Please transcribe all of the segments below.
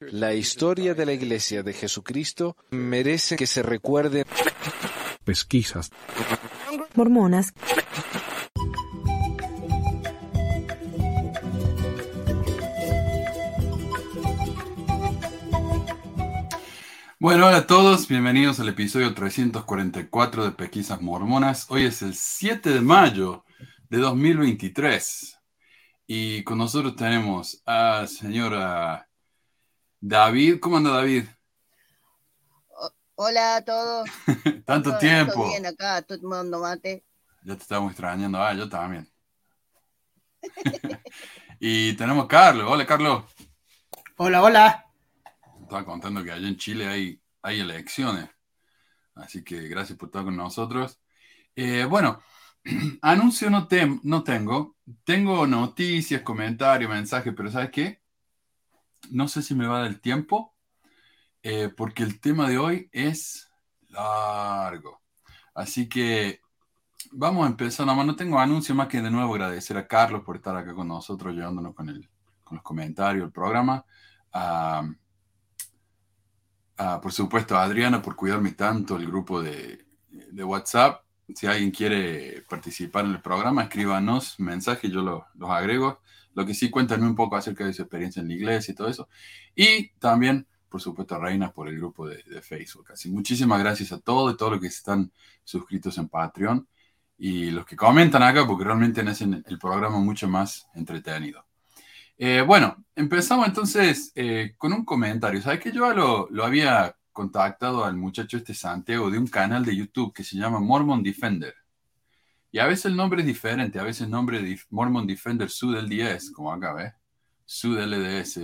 La historia de la Iglesia de Jesucristo merece que se recuerde. Pesquisas. Mormonas. Bueno, hola a todos, bienvenidos al episodio 344 de Pesquisas Mormonas. Hoy es el 7 de mayo de 2023 y con nosotros tenemos a señora David. ¿Cómo anda David? Hola a todos. Tanto Todo- tiempo. todo bien acá, todo tomando mate. Ya te estamos extrañando. Ah, yo también. y tenemos a Carlos. Hola, Carlos. Hola, hola. Estaba contando que allá en Chile hay, hay elecciones. Así que gracias por estar con nosotros. Eh, bueno, anuncio no, tem- no tengo. Tengo noticias, comentarios, mensajes, pero ¿sabes qué? No sé si me va a dar tiempo, eh, porque el tema de hoy es largo. Así que vamos a empezar. Nomás no tengo anuncio más que de nuevo agradecer a Carlos por estar acá con nosotros, llevándonos con, el, con los comentarios, el programa. Por supuesto, a Adriana por cuidarme tanto el grupo de, de WhatsApp. Si alguien quiere participar en el programa, escríbanos mensajes, yo lo- los agrego. Lo que sí, cuéntanme un poco acerca de su experiencia en la iglesia y todo eso. Y también, por supuesto, Reina por el grupo de, de Facebook. Así, muchísimas gracias a todos y todos los que están suscritos en Patreon y los que comentan acá, porque realmente hacen el programa mucho más entretenido. Eh, bueno, empezamos entonces eh, con un comentario. ¿Sabes que yo lo, lo había contactado al muchacho este Santiago de un canal de YouTube que se llama Mormon Defender? Y a veces el nombre es diferente, a veces el nombre de Mormon Defender Sud LDS, como acá, ¿ves? Sud LDS,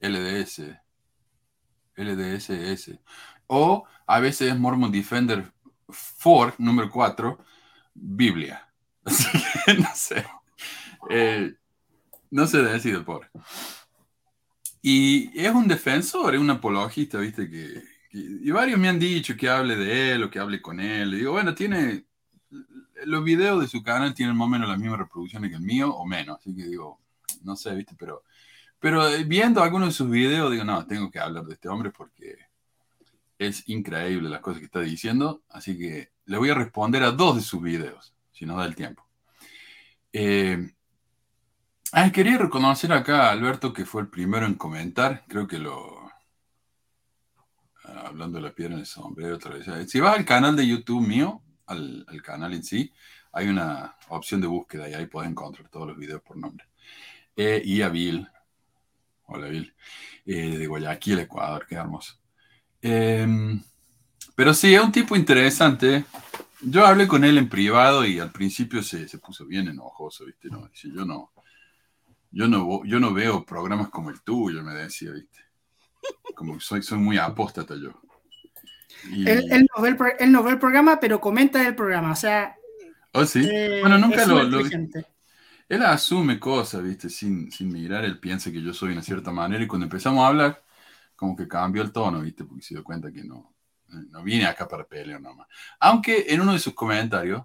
LDS, LDSS. O a veces es Mormon Defender 4, número 4, Biblia. Así que no sé. Eh, no se decide pobre. Y es un defensor, es un apologista, ¿viste? Que, que- y varios me han dicho que hable de él o que hable con él. Y digo, bueno, tiene. Los videos de su canal tienen más o menos las mismas reproducciones que el mío o menos. Así que digo, no sé, ¿viste? Pero, pero eh, viendo algunos de sus videos, digo, no, tengo que hablar de este hombre porque es increíble las cosas que está diciendo. Así que le voy a responder a dos de sus videos, si nos da el tiempo. Eh, Ah, quería reconocer acá a Alberto que fue el primero en comentar. Creo que lo. ah, Hablando de la piedra en el sombrero otra vez. Si vas al canal de YouTube mío, al, al canal en sí, hay una opción de búsqueda y ahí puedes encontrar todos los videos por nombre. Eh, y a Bill. Hola Bill. Eh, de Guayaquil, Ecuador, qué hermoso. Em, pero sí, es un tipo interesante. Yo hablé con él en privado y al principio se, se puso bien enojoso, ¿viste? No, dice, yo no. Yo no, yo no veo programas como el tuyo, me decía, ¿viste? Como soy, soy muy apóstata yo. Y- Él, él no ve el, él no ve el programa, pero comenta el programa. O sea, ¿Oh, sí? eh, bueno, nunca lo, lo-. Él asume cosas, ¿viste? Sin, sin mirar, él piensa que yo soy de una cierta manera y cuando empezamos a hablar, como que cambió el tono, ¿viste? Porque se dio cuenta que no, no vine acá para pelear nomás. Aunque en uno de sus comentarios,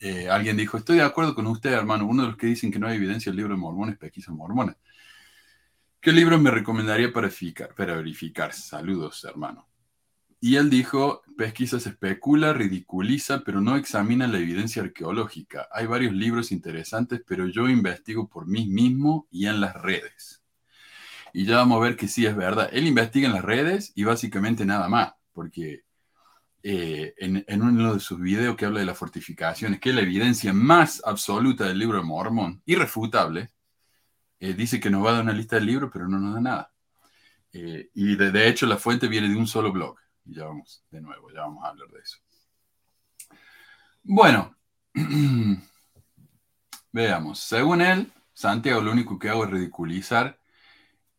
eh, alguien dijo, estoy de acuerdo con usted, hermano, uno de los que dicen que no hay evidencia del libro de mormones, pesquisas mormonas. ¿Qué libro me recomendaría para verificar? Para verificar? Saludos, hermano. Y él dijo, pesquisa se especula, ridiculiza, pero no examina la evidencia arqueológica. Hay varios libros interesantes, pero yo investigo por mí mismo y en las redes. Y ya vamos a ver que sí es verdad. Él investiga en las redes y básicamente nada más, porque eh, en, uno de sus videos que habla de las fortificaciones, que es la evidencia más absoluta del libro de Mormón, irrefutable, eh, dice que nos va a dar una lista de libros, pero no nos da nada. Eh, y de hecho la fuente viene de un solo blog. Y ya vamos, de nuevo, ya vamos a hablar de eso. Bueno, veamos. Según él, Santiago lo único que hago es ridiculizar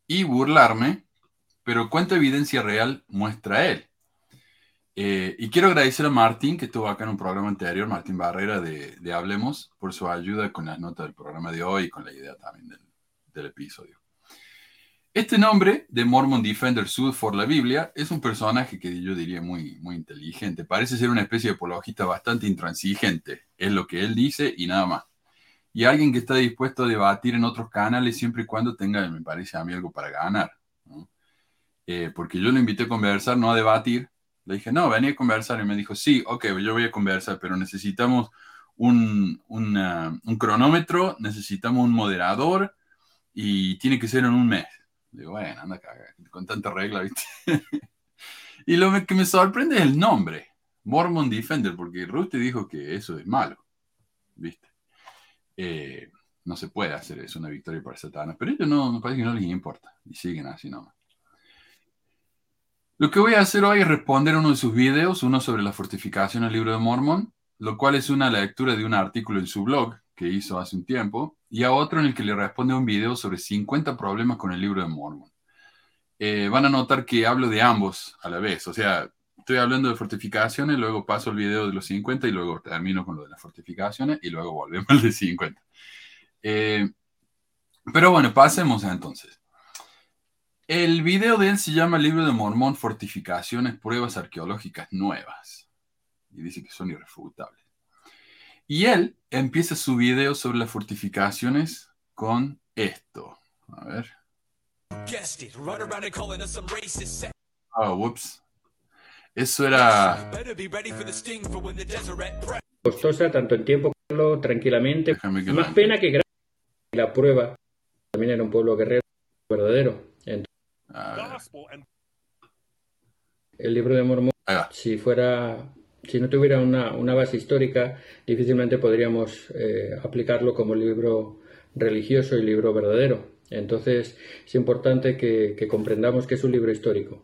y burlarme, pero ¿cuánta evidencia real muestra él? Eh, y quiero agradecer a Martín, que estuvo acá en un programa anterior, Martín Barrera de, Hablemos, por su ayuda con las notas del programa de hoy y con la idea también del episodio. Este nombre de Mormon Defender Sud for la Biblia es un personaje que yo diría muy, muy inteligente. Parece ser una especie de apologista bastante intransigente. Es lo que él dice y nada más. y alguien que está dispuesto a debatir en otros canales siempre y cuando tenga, me parece a mí, algo para ganar. Eh, porque yo lo invité a conversar, no a debatir. Le dije, no, vení a conversar. Y me dijo, sí, ok, yo voy a conversar, pero necesitamos un, un cronómetro, necesitamos un moderador y tiene que ser en un mes. Digo, bueno, anda acá, con tanta regla, ¿viste? y lo que me sorprende es el nombre, Mormon Defender, porque Ruth te dijo que eso es malo, ¿viste? Eh, no se puede hacer eso, una victoria para Satanás, pero ellos no, me parece que no les importa y siguen así nomás. Lo que voy a hacer hoy es responder a uno de sus videos, uno sobre la fortificación del libro de Mormon, lo cual es una lectura de un artículo en su blog que hizo hace un tiempo, y a otro en el que le responde un video sobre 50 problemas con el libro de Mormon. Eh, van a notar que hablo de ambos a la vez, o sea, estoy hablando de fortificaciones, luego paso el video de los 50 y luego termino con lo de las fortificaciones y luego volvemos al de 50. Eh, pero bueno, pasemos entonces. El video de él se llama Libro de Mormón, Fortificaciones, Pruebas Arqueológicas Nuevas. Y dice que son irrefutables. Y él empieza su video sobre las fortificaciones con esto. A ver. Ah, whoops. Eso era. Better be ready for the sting for when the Deseret press. costosa tanto en tiempo como tranquilamente. Que Más lo- pena que gracia. La prueba también era un pueblo guerrero verdadero. Entonces, A ver. el libro de Mormón, si fuera, si no tuviera una, una base histórica, difícilmente podríamos eh, aplicarlo como libro religioso y libro verdadero. Entonces, es importante que, que comprendamos que es un libro histórico.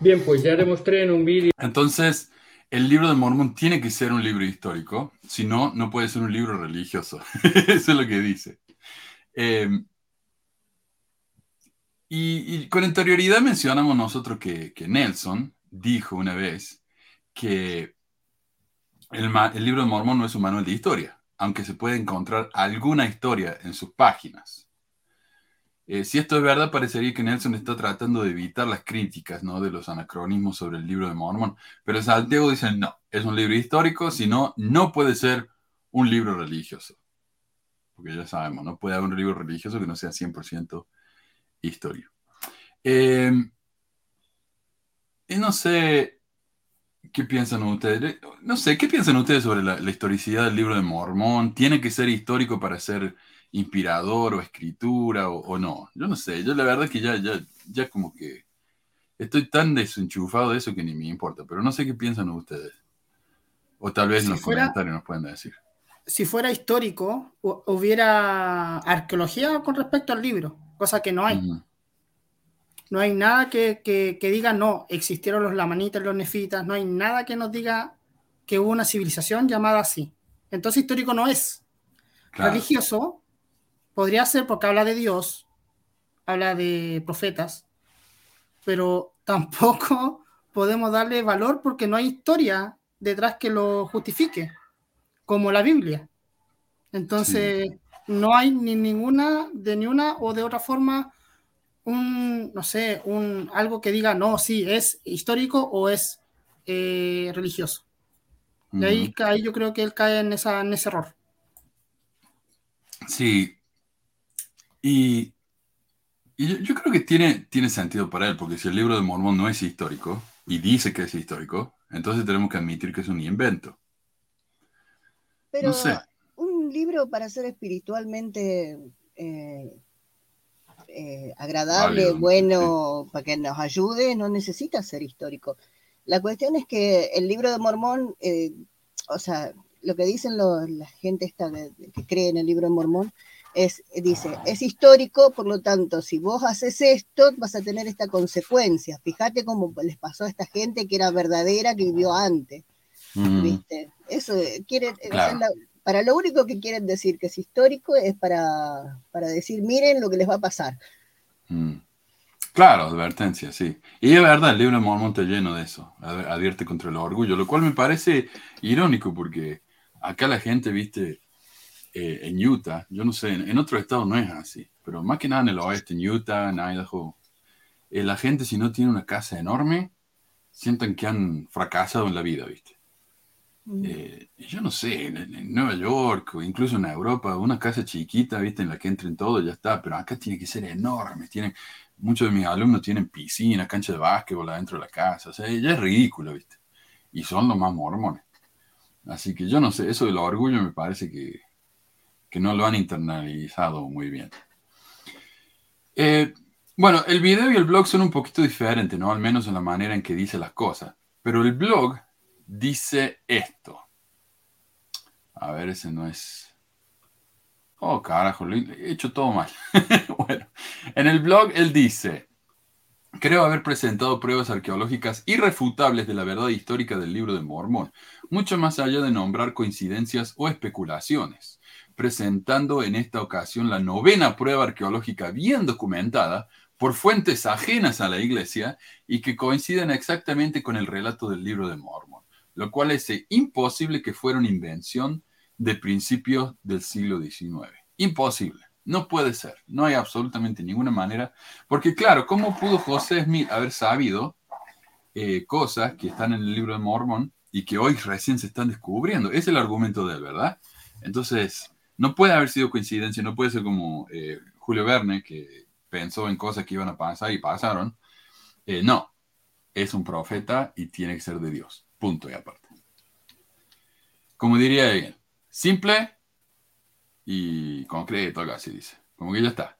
Bien, pues ya demostré en un vídeo Entonces, el libro de Mormón tiene que ser un libro histórico, si no, no puede ser un libro religioso. Eso es lo que dice. Eh, y, y con anterioridad mencionamos nosotros que, que Nelson dijo una vez que el, libro de Mormón no es un manual de historia, aunque se puede encontrar alguna historia en sus páginas. Eh, si esto es verdad, parecería que Nelson está tratando de evitar las críticas ¿no? de los anacronismos sobre el libro de Mormón, pero Santiago dice, no, es un libro histórico, si no, no puede ser un libro religioso. Porque ya sabemos, no puede haber un libro religioso que no sea 100% historia. Eh, y no sé qué piensan ustedes. No sé, ¿qué piensan ustedes sobre la, la historicidad del libro de Mormón? ¿Tiene que ser histórico para ser inspirador o escritura o, o no? Yo no sé, yo la verdad es que ya, ya, ya como que estoy tan desenchufado de eso que ni me importa, pero no sé qué piensan ustedes. O tal vez en Si los fuera- comentarios nos pueden decir. Si fuera histórico, hu- hubiera arqueología con respecto al libro, cosa que no hay. No hay nada que, que- que diga, no, existieron los lamanitas, los nefitas, no hay nada que nos diga que hubo una civilización llamada así. Entonces histórico no es. Claro. Religioso podría ser porque habla de Dios, habla de profetas, pero tampoco podemos darle valor porque no hay historia detrás que lo justifique, como la Biblia. Entonces, no hay ni ninguna, de ni una o de otra forma, un, no sé, un, algo que diga, no, sí, es histórico o es eh, religioso. Y ahí, ahí yo creo que él cae en, esa, en ese error. Sí. Y, y yo, yo creo que tiene, tiene sentido para él, porque si el libro de Mormón no es histórico y dice que es histórico, entonces tenemos que admitir que es un invento. Pero No sé. un libro para ser espiritualmente eh, eh, agradable, Válido, bueno, para que nos ayude, no necesita ser histórico. La cuestión es que el libro de Mormón, eh, o sea, lo que dicen los- la gente esta de- que cree en el libro de Mormón, es, dice, es histórico, por lo tanto, si vos haces esto, vas a tener esta consecuencia. Fíjate cómo les pasó a esta gente que era verdadera, que vivió antes. ¿viste? Eso eh, quieren, o sea, Claro. la- para lo único que quieren decir que es histórico es para, para decir, miren lo que les va a pasar. Mm. Claro, advertencia, sí. Y es verdad, el libro de Mormón está lleno de eso. Ad- Advierte contra el orgullo, lo cual me parece irónico porque acá la gente, viste, eh, en Utah, yo no sé, en, en otros estados no es así, pero más que nada en el oeste, en Utah, en Idaho, eh, la gente si no tiene una casa enorme, sienten que han fracasado en la vida, viste. Eh, yo no sé, en, en Nueva York o incluso en Europa, una casa chiquita, viste, en la que entren todos, ya está, pero acá tiene que ser enorme. Tienen, muchos de mis alumnos tienen piscina, cancha de básquetbol adentro de la casa, o sea, ya es ridículo, viste. Y son los más mormones. Así que yo no sé, eso del orgullo me parece que, que no lo han internalizado muy bien. Eh, bueno, el video y el blog son un poquito diferentes, ¿no? Al menos en la manera en que dice las cosas. Pero el blog dice esto. A ver, ese no es. Oh, carajo, lo he hecho todo mal. bueno, en el blog él dice: Creo haber presentado pruebas arqueológicas irrefutables de la verdad histórica del libro de Mormón, mucho más allá de nombrar coincidencias o especulaciones, presentando en esta ocasión la novena prueba arqueológica bien documentada por fuentes ajenas a la iglesia y que coinciden exactamente con el relato del libro de Mormón, lo cual es imposible que fuera una invención de principios del siglo XIX. Imposible. No puede ser. No hay absolutamente ninguna manera. Porque claro, ¿cómo pudo José Smith haber sabido eh, cosas que están en el libro de Mormón y que hoy recién se están descubriendo? Es el argumento de él, ¿verdad? Entonces, no puede haber sido coincidencia, no puede ser como eh, Julio Verne, que pensó en cosas que iban a pasar y pasaron. Eh, no, es un profeta y tiene que ser de Dios. Punto y aparte. Como diría él, simple y concreto, algo así dice. Como que ya está.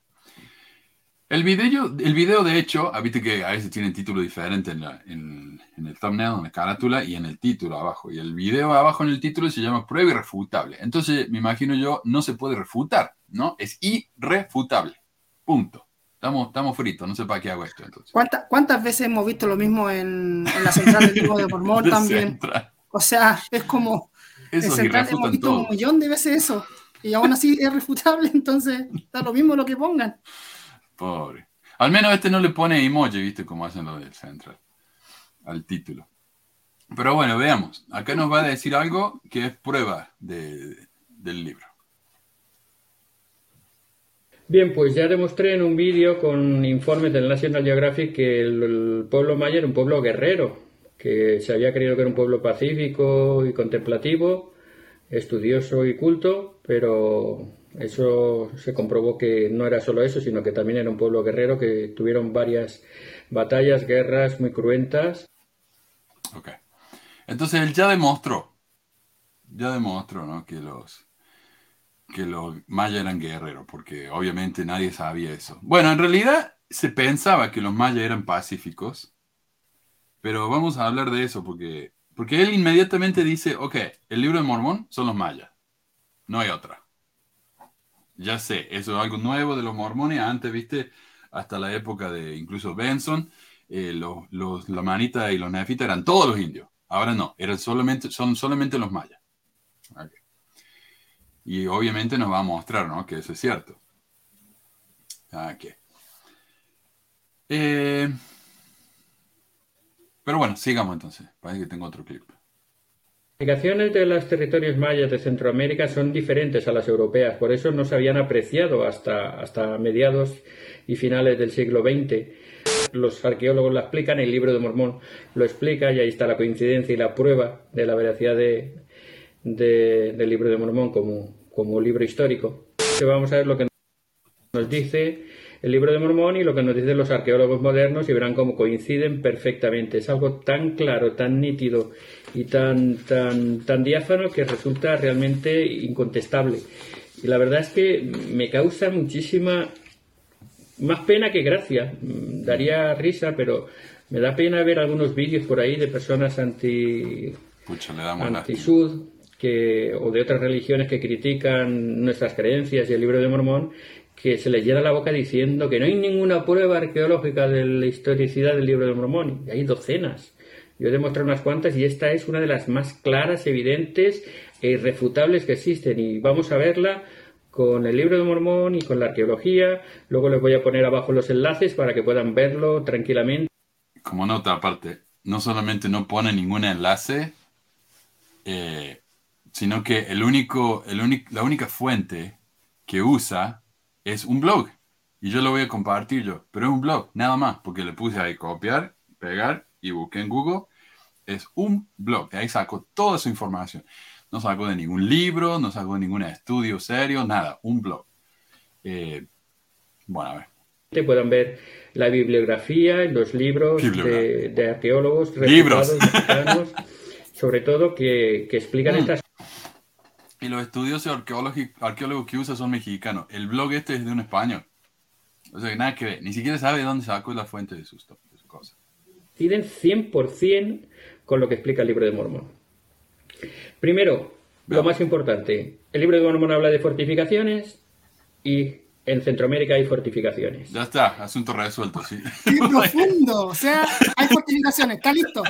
El video, el video de hecho, ah, viste que a veces tienen título diferente en, la- en- en el thumbnail, en la carátula y en el título abajo. Y el video abajo en el título se llama prueba irrefutable. Entonces, me imagino yo, no se puede refutar, ¿no? Es irrefutable. Punto. Estamos, estamos fritos, no sé para qué hago esto entonces. ¿Cuántas, ¿Cuántas veces hemos visto lo mismo en, en la central del libro de Mormón también? Central. O sea, es como en Esos central hemos visto un millón de veces eso. Y aún así es refutable, entonces da lo mismo lo que pongan. Pobre. Al menos este no le pone emoji, ¿viste? Como hacen los del Central. Al título. Pero bueno, veamos. Acá nos va a decir algo que es prueba de- del libro. Bien, pues ya demostré en un vídeo con informes del National Geographic que el, pueblo maya era un pueblo guerrero, que se había creído que era un pueblo pacífico y contemplativo, estudioso y culto, pero eso se comprobó que no era solo eso, sino que también era un pueblo guerrero que tuvieron varias batallas, guerras muy cruentas. Ok. Entonces él ya demostró, ya demostró, ¿no? Que los, que los mayas eran guerreros, porque obviamente nadie sabía eso. Bueno, en realidad se pensaba que los mayas eran pacíficos, pero vamos a hablar de eso porque, porque él inmediatamente dice, ok, el libro de Mormón son los mayas, no hay otra. Ya sé, eso es algo nuevo de los mormones, antes, viste, hasta la época de incluso Benson, eh, los, los lamanitas y los nefitas eran todos los indios. Ahora no, eran solamente, son solamente los mayas. Ok. Y obviamente nos va a mostrar ¿no? que eso es cierto. Ok. Eh, pero bueno, sigamos entonces. Parece que tengo otro clip. Las indicaciones de los territorios mayas de Centroamérica son diferentes a las europeas, por eso no se habían apreciado hasta, hasta mediados y finales del siglo XX. Los arqueólogos la explican, el libro de Mormón lo explica y ahí está la coincidencia y la prueba de la veracidad de- del libro de Mormón como, como libro histórico. Vamos a ver lo que nos dice el libro de Mormón y lo que nos dicen los arqueólogos modernos y verán cómo coinciden perfectamente. Es algo tan claro, tan nítido y tan, tan, tan diáfano que resulta realmente incontestable. Y la verdad es que me causa muchísima más pena que gracia. Mm, Daría risa, pero me da pena ver algunos vídeos por ahí de personas anti, Pucha, lástima. anti-sud que, o de otras religiones que critican nuestras creencias y el libro de Mormón, que se les llena la boca diciendo que no hay ninguna prueba arqueológica de la historicidad del libro de Mormón. Y hay docenas. Yo he demostrado unas cuantas y esta es una de las más claras, evidentes e irrefutables que existen. Y vamos a verla con el libro de Mormón y con la arqueología. Luego les voy a poner abajo los enlaces para que puedan verlo tranquilamente. Como nota aparte, no solamente no pone ningún enlace, eh, sino que el único, el único, la única fuente que usa es un blog. Y yo lo voy a compartir yo, pero es un blog, nada más, porque le puse ahí copiar, pegar y busqué en Google es un blog. De ahí sacó toda su información. No sacó de ningún libro, no sacó de ningún estudio serio, nada. Un blog. Eh, bueno, a ver. Te puedan ver la bibliografía y los libros de, Bibliografía. de arqueólogos Libros. sobre todo que, que explican Mm. estas Y los estudios arqueólogos, arqueólogos que usa son mexicanos. El blog este es de un español. O sea, que nada que ver. Ni siquiera sabe de dónde sacó la fuente de sus, de sus cosas. coinciden 100% con lo que explica el libro de Mormón. Primero, lo más importante, el libro de Mormón habla de fortificaciones y en Centroamérica hay fortificaciones. Ya está, asunto resuelto, sí. ¡Qué profundo! O sea, hay fortificaciones, está listo.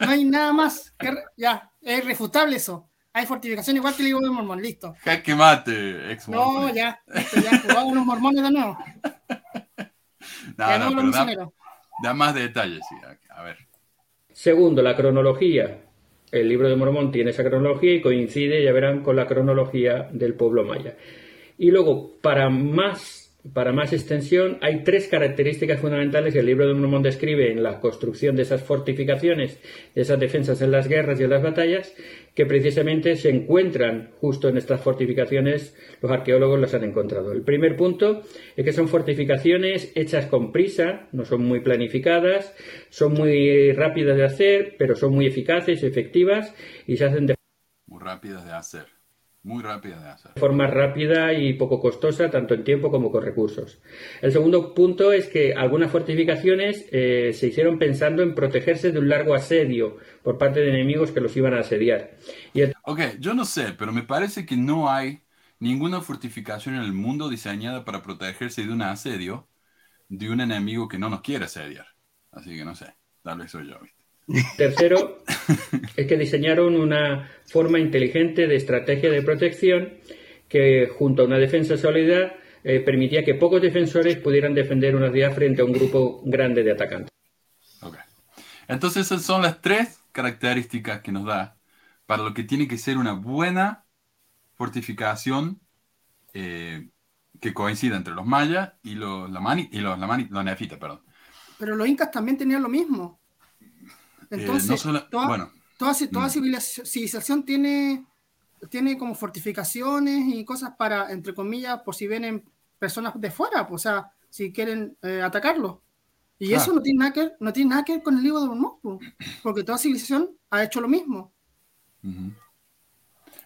No hay nada más. que re- ya, es irrefutable eso. Hay fortificaciones igual que el libro de Mormón, listo. Jaque mate, ex No, ya, listo, ya, jugaban los mormones de nuevo. No, no, pero da, da más detalles, sí. A ver. Segundo, la cronología. El libro de Mormón tiene esa cronología y coincide, ya verán, con la cronología del pueblo maya. Y luego, para más, para más extensión, hay tres características fundamentales que el libro de Mormón describe en la construcción de esas fortificaciones, de esas defensas en las guerras y en las batallas, que precisamente se encuentran justo en estas fortificaciones, los arqueólogos las han encontrado. El primer punto es que son fortificaciones hechas con prisa, no son muy planificadas, son muy rápidas de hacer, pero son muy eficaces, efectivas y se hacen de Muy rápidas de hacer. Muy rápidas de hacer. forma rápida y poco costosa, tanto en tiempo como con recursos. El segundo punto es que algunas fortificaciones eh, se hicieron pensando en protegerse de un largo asedio por parte de enemigos que los iban a asediar. Y el Ok, yo no sé, pero me parece que no hay ninguna fortificación en el mundo diseñada para protegerse de un asedio de un enemigo que no nos quiere asediar. Así que no sé, tal vez soy yo. ¿viste? Tercero, es que diseñaron una forma inteligente de estrategia de protección que, junto a una defensa sólida, eh, permitía que pocos defensores pudieran defender una ciudad frente a un grupo grande de atacantes. Entonces esas son las tres características que nos da para lo que tiene que ser una buena fortificación eh, que coincida entre los mayas y los lamani y los lamani, los nefitas, perdón. Pero los incas también tenían lo mismo. Entonces, Eh, no solo- toda, bueno, toda, toda civilización, tiene, tiene como fortificaciones y cosas para, entre comillas, por si vienen personas de fuera, pues, o sea, si quieren eh, atacarlo. Y Claro. eso no tiene, nada que, ver- no tiene nada que ver con el libro de Mormón, pues, porque toda civilización ha hecho lo mismo. Ujú.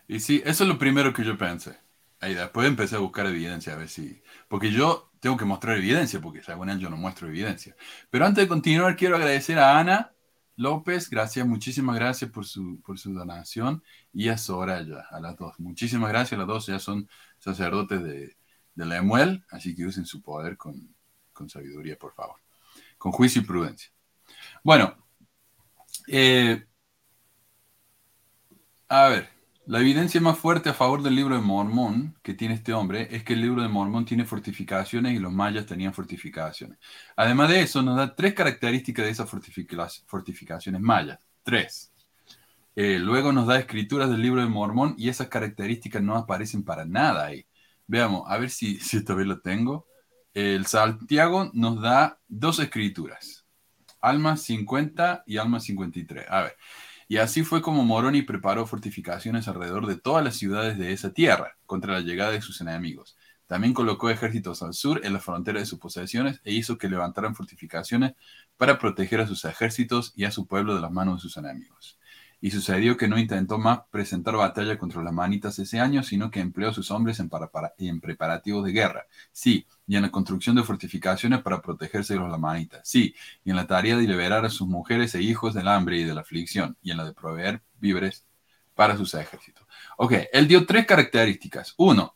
Y sí, eso es lo primero que yo pensé. Ahí después empecé a buscar evidencia, a ver si... Porque yo tengo que mostrar evidencia, porque según él yo no muestro evidencia. Pero antes de continuar, quiero agradecer a Ana López, gracias, muchísimas gracias por su, por su donación, y a Soraya, a las dos. Muchísimas gracias, las dos ya son sacerdotes de, de la Emuel, así que usen su poder con, con sabiduría, por favor. Con juicio y prudencia. Bueno, eh, a ver, la evidencia más fuerte a favor del libro de Mormón que tiene este hombre es que el libro de Mormón tiene fortificaciones y los mayas tenían fortificaciones. Además de eso, nos da tres características de esas fortifica- fortificaciones mayas. Tres. Eh, luego nos da escrituras del libro de Mormón y esas características no aparecen para nada ahí. Veamos, a ver si, si esta vez lo tengo. El Santiago nos da dos escrituras. Alma 50 y Alma 53. A ver. Y así fue como Moroni preparó fortificaciones alrededor de todas las ciudades de esa tierra contra la llegada de sus enemigos. También colocó ejércitos al sur en la frontera de sus posesiones e hizo que levantaran fortificaciones para proteger a sus ejércitos y a su pueblo de las manos de sus enemigos. Y sucedió que no intentó más presentar batalla contra las manitas ese año, sino que empleó a sus hombres en, para- para- en preparativos de guerra. Sí, y en la construcción de fortificaciones para protegerse de los lamanitas. Sí, y en la tarea de liberar a sus mujeres e hijos del hambre y de la aflicción, y en la de proveer víveres para sus ejércitos. Ok, él dio tres características. Uno,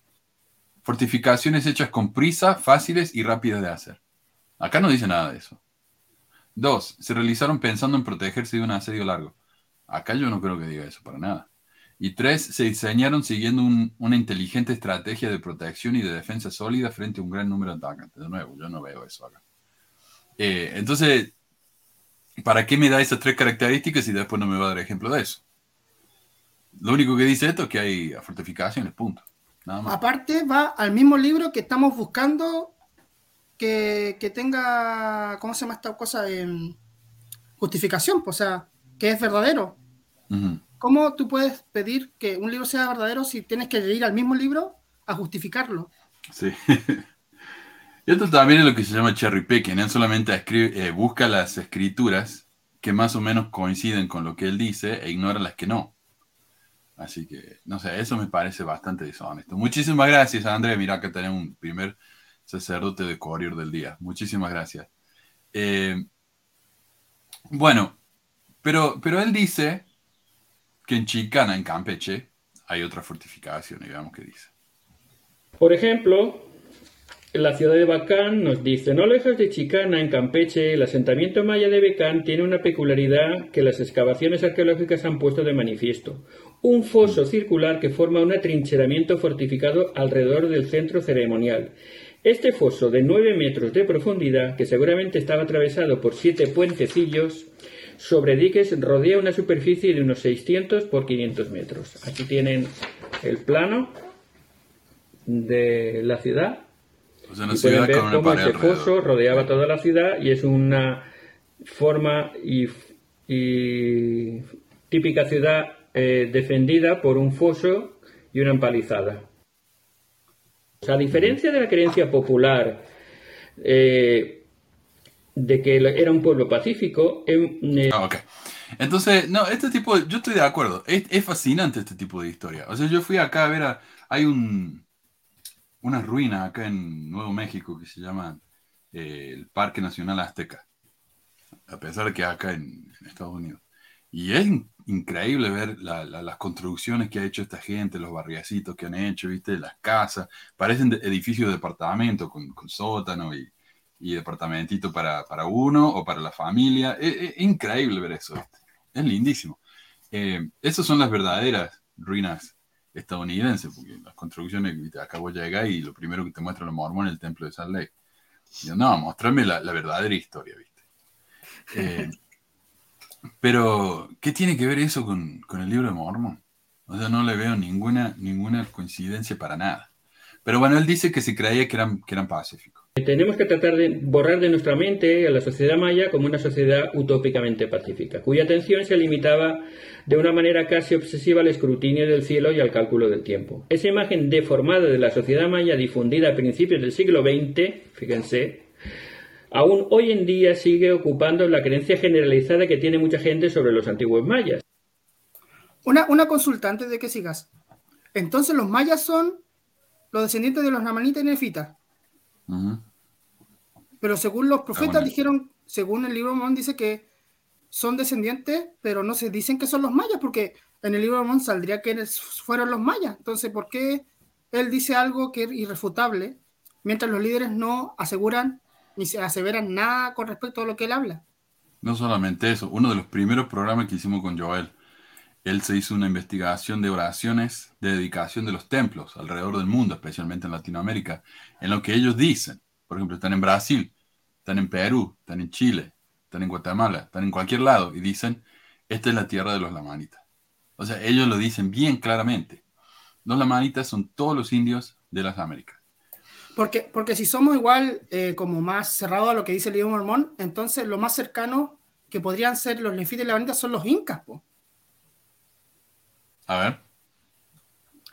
fortificaciones hechas con prisa, fáciles y rápidas de hacer. Acá no dice nada de eso. Dos, se realizaron pensando en protegerse de un asedio largo. Acá yo no creo que diga eso para nada. Y tres, se diseñaron siguiendo un- una inteligente estrategia de protección y de defensa sólida frente a un gran número de atacantes. De nuevo, yo no veo eso acá. Eh, entonces, ¿para qué me da esas tres características y después no me va a dar ejemplo de eso? Lo único que dice esto es que hay fortificaciones, punto. Nada más. Aparte, va al mismo libro que estamos buscando que, tenga, ¿cómo se llama esta cosa? Em, justificación, pues, o sea, que es verdadero. ¿Cómo tú puedes pedir que un libro sea verdadero si tienes que ir al mismo libro a justificarlo? Sí. Y esto también es lo que se llama cherry picking. Él solamente escribe, eh, busca las escrituras que más o menos coinciden con lo que él dice e ignora las que no. Así que, no sé, eso me parece bastante deshonesto. Muchísimas gracias, André. Mira que tenemos un primer sacerdote de Courier del día. Muchísimas gracias. Eh, bueno, pero, pero él dice en Chicana, en Campeche, hay otra fortificación, y veamos qué dice. Por ejemplo, la ciudad de Bacán nos dice, no lejos de Chicana, en Campeche, el asentamiento maya de Becán tiene una peculiaridad que las excavaciones arqueológicas han puesto de manifiesto. Un foso circular que forma un atrincheramiento fortificado alrededor del centro ceremonial. Este foso de 9 metros de profundidad, que seguramente estaba atravesado por siete puentecillos sobre diques, rodea una superficie de unos 600 por 500 metros. Aquí tienen el plano de la ciudad una y pueden ver cómo ese foso rodeaba toda la ciudad y es una forma y, y típica ciudad eh, defendida por un foso y una empalizada. A diferencia de la creencia popular eh, de que era un pueblo pacífico, em, eh, Ah. Entonces, no, este tipo, yo estoy de acuerdo. Es, es fascinante este tipo de historia. O sea, yo fui acá a ver, a- hay un, una ruina acá en Nuevo México que se llama eh, el Parque Nacional Azteca. A pesar de que acá en, en Estados Unidos. Y es in- increíble ver la- la- las construcciones que ha hecho esta gente, los barriacitos que han hecho, ¿viste? Las casas. Parecen de- edificios de departamento con, con sótano y, y departamentito para, para uno o para la familia. Es, es increíble ver eso. Es lindísimo. Eh, esas son las verdaderas ruinas estadounidenses, porque las construcciones, acá vos llegás y lo primero que te muestra los mormones es el templo de Salt Lake. Y yo, no, mostrame la, la verdadera historia, ¿viste? Eh, pero, ¿qué tiene que ver eso con, con el libro de Mormon? O sea, no le veo ninguna, ninguna coincidencia para nada. Pero bueno, él dice que se creía que eran, que eran pacíficos. Tenemos que tratar de borrar de nuestra mente a la sociedad maya como una sociedad utópicamente pacífica, cuya atención se limitaba de una manera casi obsesiva al escrutinio del cielo y al cálculo del tiempo. Esa imagen deformada de la sociedad maya difundida a principios del siglo XX, fíjense, aún hoy en día sigue ocupando la creencia generalizada que tiene mucha gente sobre los antiguos mayas. Una, una consulta antes de que sigas. Entonces los mayas son los descendientes de los namanitas y nefitas. Pero según los profetas bueno. dijeron, según el libro de Mormón dice que son descendientes, pero no se dicen que son los mayas, porque en el libro de Mormón saldría que fueron los mayas. Entonces, ¿por qué él dice algo que es irrefutable, mientras los líderes no aseguran ni se aseveran nada con respecto a lo que él habla? No solamente eso, uno de los primeros programas que hicimos con Joel, él se hizo una investigación de oraciones de dedicación de los templos alrededor del mundo, especialmente en Latinoamérica, en lo que ellos dicen. Por ejemplo, están en Brasil, están en Perú, están en Chile, están en Guatemala, están en cualquier lado y dicen, esta es la tierra de los lamanitas. O sea, ellos lo dicen bien claramente. Los lamanitas son todos los indios de las Américas. Porque, porque si somos igual eh, como más cerrados a lo que dice el libro mormón, entonces lo más cercano que podrían ser los nefitas y lamanitas son los incas, po. A ver.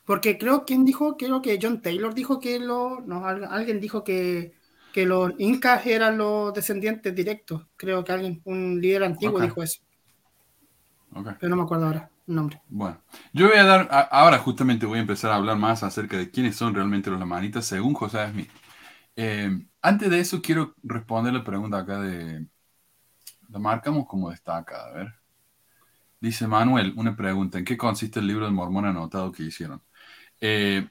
Porque creo, ¿quién dijo? Creo que John Taylor dijo que lo, no, al- alguien dijo que, que los incas eran los descendientes directos. Creo que alguien, un líder antiguo dijo eso, pero no me acuerdo ahora el nombre. Bueno, yo voy a dar, a- ahora justamente voy a empezar a hablar más acerca de quiénes son realmente los lamanitas según José Smith. Eh, antes de eso quiero responder la pregunta acá de, la marcamos como destacada, a ver. Dice Manuel, una pregunta, ¿en qué consiste el libro de Mormón anotado que hicieron? Eh,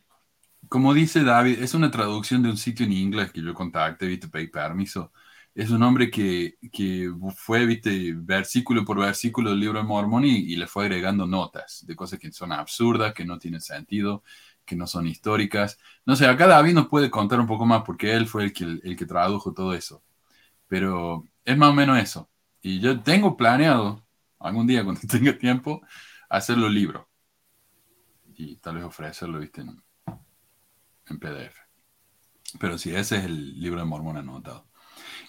como dice David, es una traducción de un sitio en inglés que yo contacté, viste, pedí permiso. Es un hombre que, que fue, viste, versículo por versículo del libro de Mormón y, y le fue agregando notas de cosas que son absurdas, que no tienen sentido, que no son históricas. No sé, acá David nos puede contar un poco más porque él fue el que, el que tradujo todo eso. Pero es más o menos eso. Y yo tengo planeado, algún día cuando tenga tiempo, hacerlo libro. Y tal vez ofrecerlo, viste, en, en PDF. Pero sí, ese es el libro de Mormón anotado.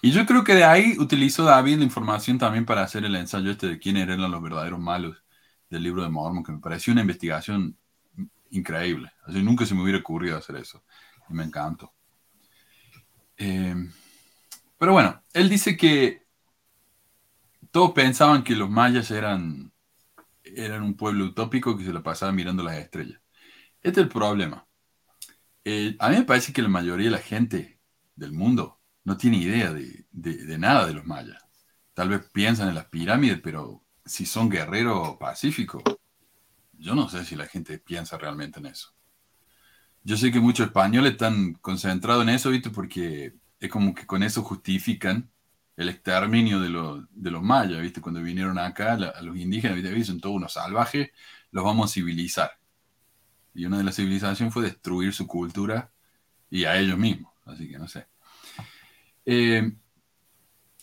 Y yo creo que de ahí utilizó David la información también para hacer el ensayo este de quiénes eran los verdaderos malos del libro de Mormon, que me pareció una investigación increíble. Así nunca se me hubiera ocurrido hacer eso. Y me encantó. Eh, pero bueno, él dice que todos pensaban que los mayas eran, eran un pueblo utópico que se lo pasaba mirando las estrellas. Este es el problema. Eh, a mí me parece que la mayoría de la gente del mundo no tiene idea de, de nada de los mayas. Tal vez piensan en las pirámides, pero si son guerreros pacíficos, yo no sé si la gente piensa realmente en eso. Yo sé que muchos españoles están concentrados en eso, ¿viste? Porque es como que con eso justifican el exterminio de, los, mayas, ¿viste? Cuando vinieron acá, a los indígenas, ¿viste? Son todos unos salvajes, los vamos a civilizar. Y una de las civilizaciones fue destruir su cultura y a ellos mismos. Así que no sé. Eh,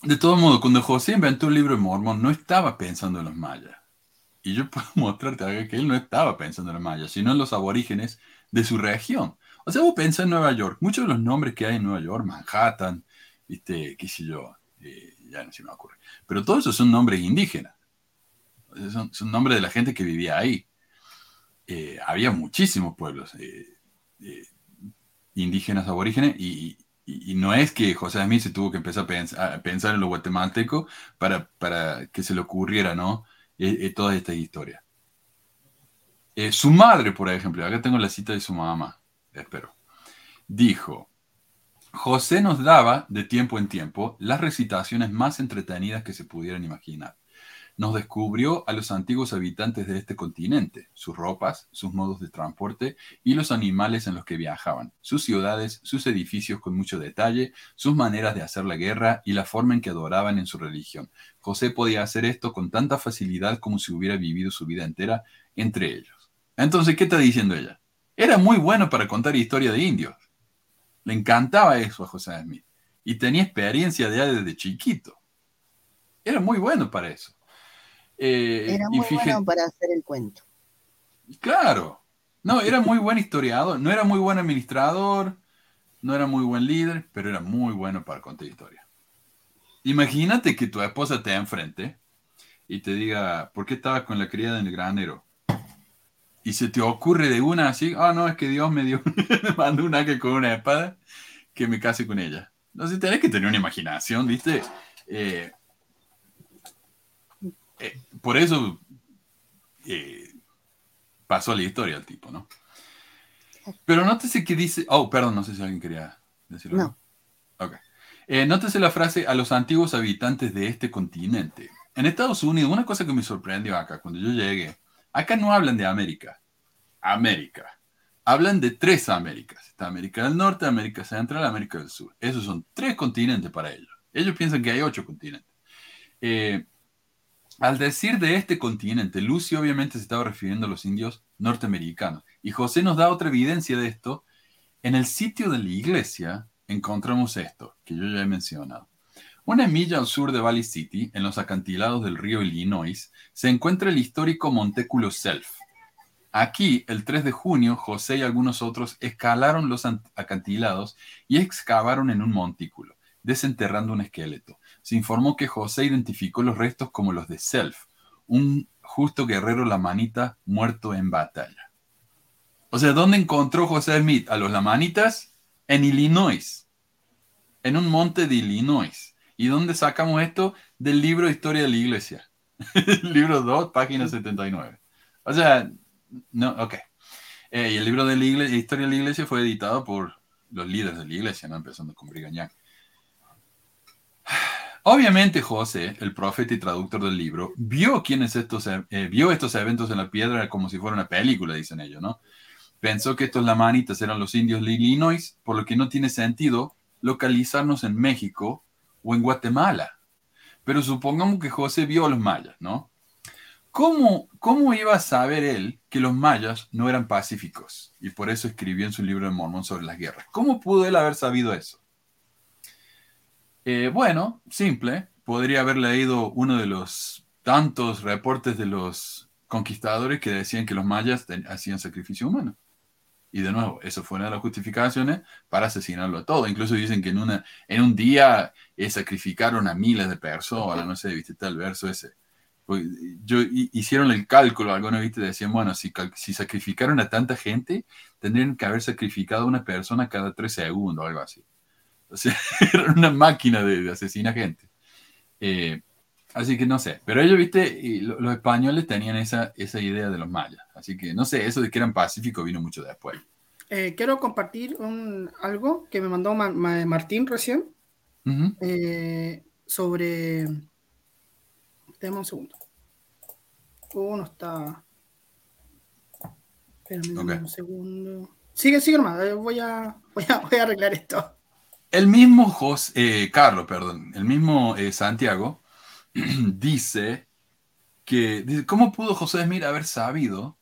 de todo modo, cuando José inventó el libro de Mormón, no estaba pensando en los mayas. Y yo puedo mostrarte que él no estaba pensando en los mayas, sino en los aborígenes de su región. O sea, vos pensás en Nueva York, muchos de los nombres que hay en Nueva York, Manhattan, viste, qué sé yo, eh, ya no se me ocurre. Pero todos esos son nombres indígenas. Son, nombres de la gente que vivía ahí. Eh, había muchísimos pueblos eh, indígenas aborígenes y, no es que José Smith se tuvo que empezar a, pensar, a pensar en lo guatemalteco para, para, que se le ocurriera, ¿no? Eh, todas estas historias. su madre, por ejemplo, acá tengo la cita de su mamá, espero, dijo, José nos daba de tiempo en tiempo las recitaciones más entretenidas que se pudieran imaginar nos descubrió a los antiguos habitantes de este continente, sus ropas, sus modos de transporte y los animales en los que viajaban, sus ciudades, sus edificios con mucho detalle, sus maneras de hacer la guerra y la forma en que adoraban en su religión. José podía hacer esto con tanta facilidad como si hubiera vivido su vida entera entre ellos. Entonces, ¿qué está diciendo ella? Era muy bueno para contar historia de indios. Le encantaba eso a José Smith. Y tenía experiencia de desde chiquito. Era muy bueno para eso. Eh, era muy bueno para hacer el cuento. Claro. No, era muy buen historiador. No era muy buen administrador, no era muy buen líder, pero era muy bueno para contar historia. Imagínate que tu esposa te enfrente y te diga, ¿por qué estabas con la criada en el granero? Y se te ocurre de una así, ah, no, es que Dios me dio, me mandó un ángel con una espada que me case con ella. No sé, tenés que tener una imaginación, ¿viste? Eh, eh, por eso eh, pasó la historia el tipo, ¿no? Pero nótese que dice. Oh, perdón, no sé si alguien quería decirlo. No. Ok. Eh, nótese la frase a los antiguos habitantes de este continente. En Estados Unidos, una cosa que me sorprendió acá, cuando yo llegué, acá no hablan de América. América. Hablan de tres Américas. Está América del Norte, América Central, América del Sur. Esos son tres continentes para ellos. Ellos piensan que hay ocho continentes. Eh, al decir de este continente, Lucy obviamente se estaba refiriendo a los indios norteamericanos. Y José nos da otra evidencia de esto. En el sitio de la iglesia encontramos esto, que yo ya he mencionado. Una milla al sur de Valley City, en los acantilados del río Illinois, se encuentra el histórico montéculo Self. Aquí, el 3 de junio, José y algunos otros escalaron los acantilados y excavaron en un montículo, desenterrando un esqueleto se informó que José identificó los restos como los de Self, un justo guerrero lamanita muerto en batalla. O sea, ¿dónde encontró José Smith a los lamanitas? En Illinois, en un monte de Illinois. ¿Y dónde sacamos esto? Del libro Historia de la Iglesia. libro 2, página 79. O sea, no, ok. Eh, y el libro de la Historia de la Iglesia fue editado por los líderes de la Iglesia, ¿no? empezando con Brigham Young. Obviamente José, el profeta y traductor del libro, vio, quiénes estos, eh, vio estos eventos en la piedra como si fuera una película, dicen ellos, ¿no? Pensó que estos lamanitas eran los indios de Illinois, por lo que no tiene sentido localizarnos en México o en Guatemala. Pero supongamos que José vio a los mayas, ¿no? ¿Cómo, ¿Cómo iba a saber él que los mayas no eran pacíficos? Y por eso escribió en su libro de Mormón sobre las guerras. ¿Cómo pudo él haber sabido eso? Eh, bueno, simple. Podría haber leído uno de los tantos reportes de los conquistadores que decían que los mayas hacían sacrificio humano. Y de nuevo, eso fue una de las justificaciones para asesinarlo a todo. Incluso dicen que en, una, en un día eh, sacrificaron a miles de personas, no sé, viste, el verso ese. Pues, Yo, hi- hicieron el cálculo, algunos, viste, decían, bueno, si, si sacrificaron a tanta gente, tendrían que haber sacrificado a una persona cada tres segundos algo así. O sea, eran una máquina de, de asesinar gente. Eh, así que no sé, pero ellos, viste, y lo- los españoles tenían esa, esa idea de los mayas. Así que no sé, eso de que eran pacíficos vino mucho después. Eh, quiero compartir un- algo que me mandó Ma- Ma- Martín recién Ujú. eh, sobre. Dame un segundo. Oh, no está. Espérame dame Ok. un segundo. Sigue, sigue, hermano. eh, Voy a, voy a, voy a arreglar esto. El mismo Jos- eh, Carlos, perdón, el mismo eh, Santiago dice que, dice, ¿cómo pudo José Smith haber sabido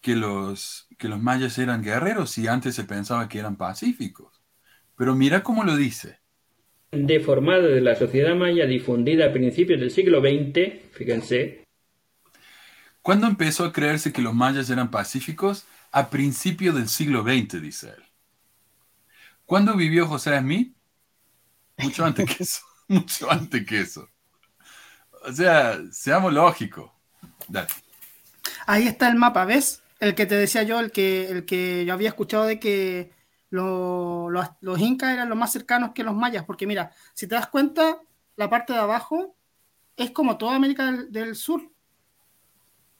que los, que los mayas eran guerreros si antes se pensaba que eran pacíficos? Pero mira cómo lo dice. Deformada de la sociedad maya difundida a principios del siglo XX, fíjense, ¿Cuándo empezó a creerse que los mayas eran pacíficos? A principios del siglo XX, dice él. ¿Cuándo vivió José Smith? Mucho antes que eso. Mucho antes que eso. O sea, seamos lógicos. Dale. Ahí está el mapa, ¿ves? El que te decía yo, el que, el que yo había escuchado de que lo- los, los incas eran los más cercanos que los mayas, porque mira, si te das cuenta, la parte de abajo es como toda América del, del Sur.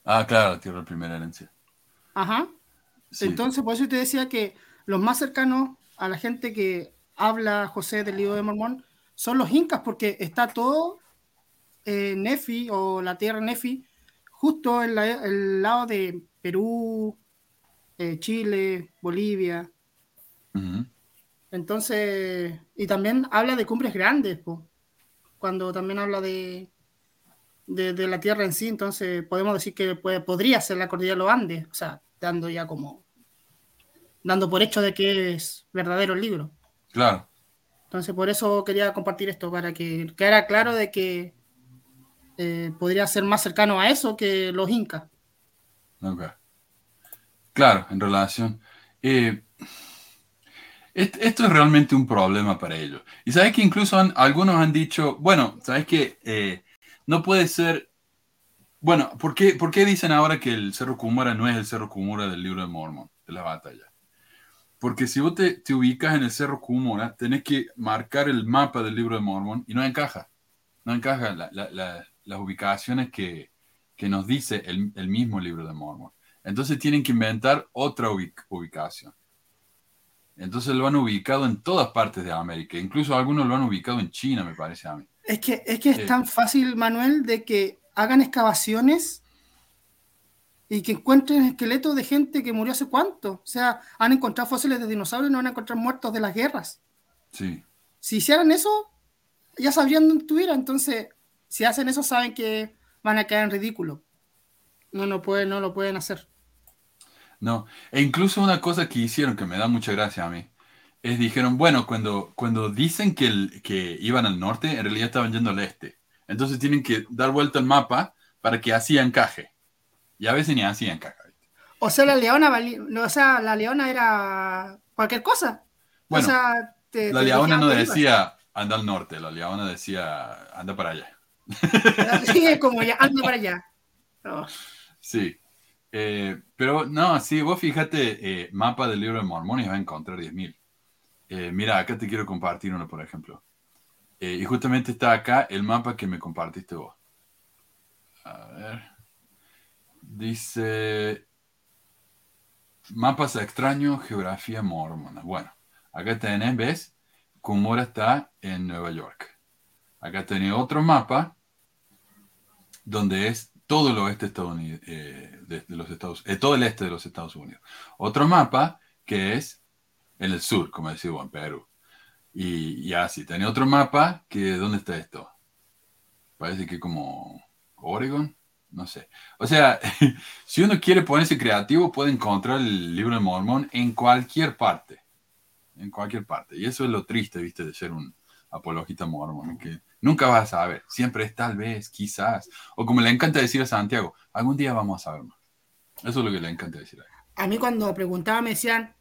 Ah, claro, la tierra de primera herencia. Ajá. Sí. Entonces, por eso te decía que los más cercanos a la gente que habla José del libro de Mormón son los incas, porque está todo eh, Nefi o la tierra Nefi justo en la- el lado de Perú, eh, Chile, Bolivia. Entonces, y también habla de cumbres grandes, po, cuando también habla de, de, de la tierra en sí, entonces podemos decir que puede- podría ser la cordillera de los Andes, o sea, dando ya como, dando por hecho de que es verdadero el libro. Claro. Entonces, por eso quería compartir esto, para que quedara claro de que eh, podría ser más cercano a eso que los incas. Ok. Claro, en relación. eh, est- esto es realmente un problema para ellos. Y sabes que incluso algunos han dicho, bueno, sabes que eh, no puede ser. Bueno, ¿por qué, por qué dicen ahora que el Cerro Cumara no es el Cerro Cumara del libro de Mormon, de la batalla? Porque si vos te, te ubicas en el Cerro Cumara, tenés que marcar el mapa del libro de Mormon y no encaja. No encaja la- la- la- las ubicaciones que, que nos dice el, el mismo libro de Mormon. Entonces tienen que inventar otra ubic- ubicación. Entonces lo han ubicado en todas partes de América. Incluso algunos lo han ubicado en China, me parece a mí. Es que, es que es Sí. tan fácil, Manuel, de que hagan excavaciones y que encuentren esqueletos de gente que murió hace cuánto. O sea, han encontrado fósiles de dinosaurios y no van a encontrar muertos de las guerras. Sí, Si hicieran eso, ya sabrían dónde estuviera. Entonces, si hacen eso, saben que van a quedar en ridículo. No, no, pueden, no lo pueden hacer. no. E incluso una cosa que hicieron que me da mucha gracia a mí, es dijeron, bueno, cuando, cuando dicen que, el- que iban al norte, en realidad estaban yendo al este. Entonces tienen que dar vuelta al mapa para que así encaje. Y a veces ni así encaja. O sea, la leona, o sea, la leona era cualquier cosa. Bueno, o sea, te- La te leona no decía anda al norte, la leona decía anda para allá. Sí, como ya, anda para allá. No. Sí. Eh, pero no, sí, vos fíjate, eh, mapa del libro de Mormón y vas a encontrar 10.000. Eh, mira, acá te quiero compartir uno, por ejemplo. Eh, y justamente está acá el mapa que me compartiste vos. A ver. Dice mapas extraños, geografía mormona. Bueno, acá tenés, ¿ves? Cumora está en Nueva York. Acá tenés otro mapa donde es todo el oeste eh, de, de los Estados, eh, todo el este de los Estados Unidos. Otro mapa que es en el sur, como decía en Perú. Y, y así, tenés otro mapa que, ¿dónde está esto? Parece que como Oregon, no sé. O sea, si uno quiere ponerse creativo, puede encontrar el libro de Mormón en cualquier parte. En cualquier parte. Y eso es lo triste, viste, de ser un apologista mormón, que nunca vas a saber. Siempre es tal vez, quizás. O como le encanta decir a Santiago, algún día vamos a saber más. Eso es lo que le encanta decir a él. A mí cuando preguntaba me decían,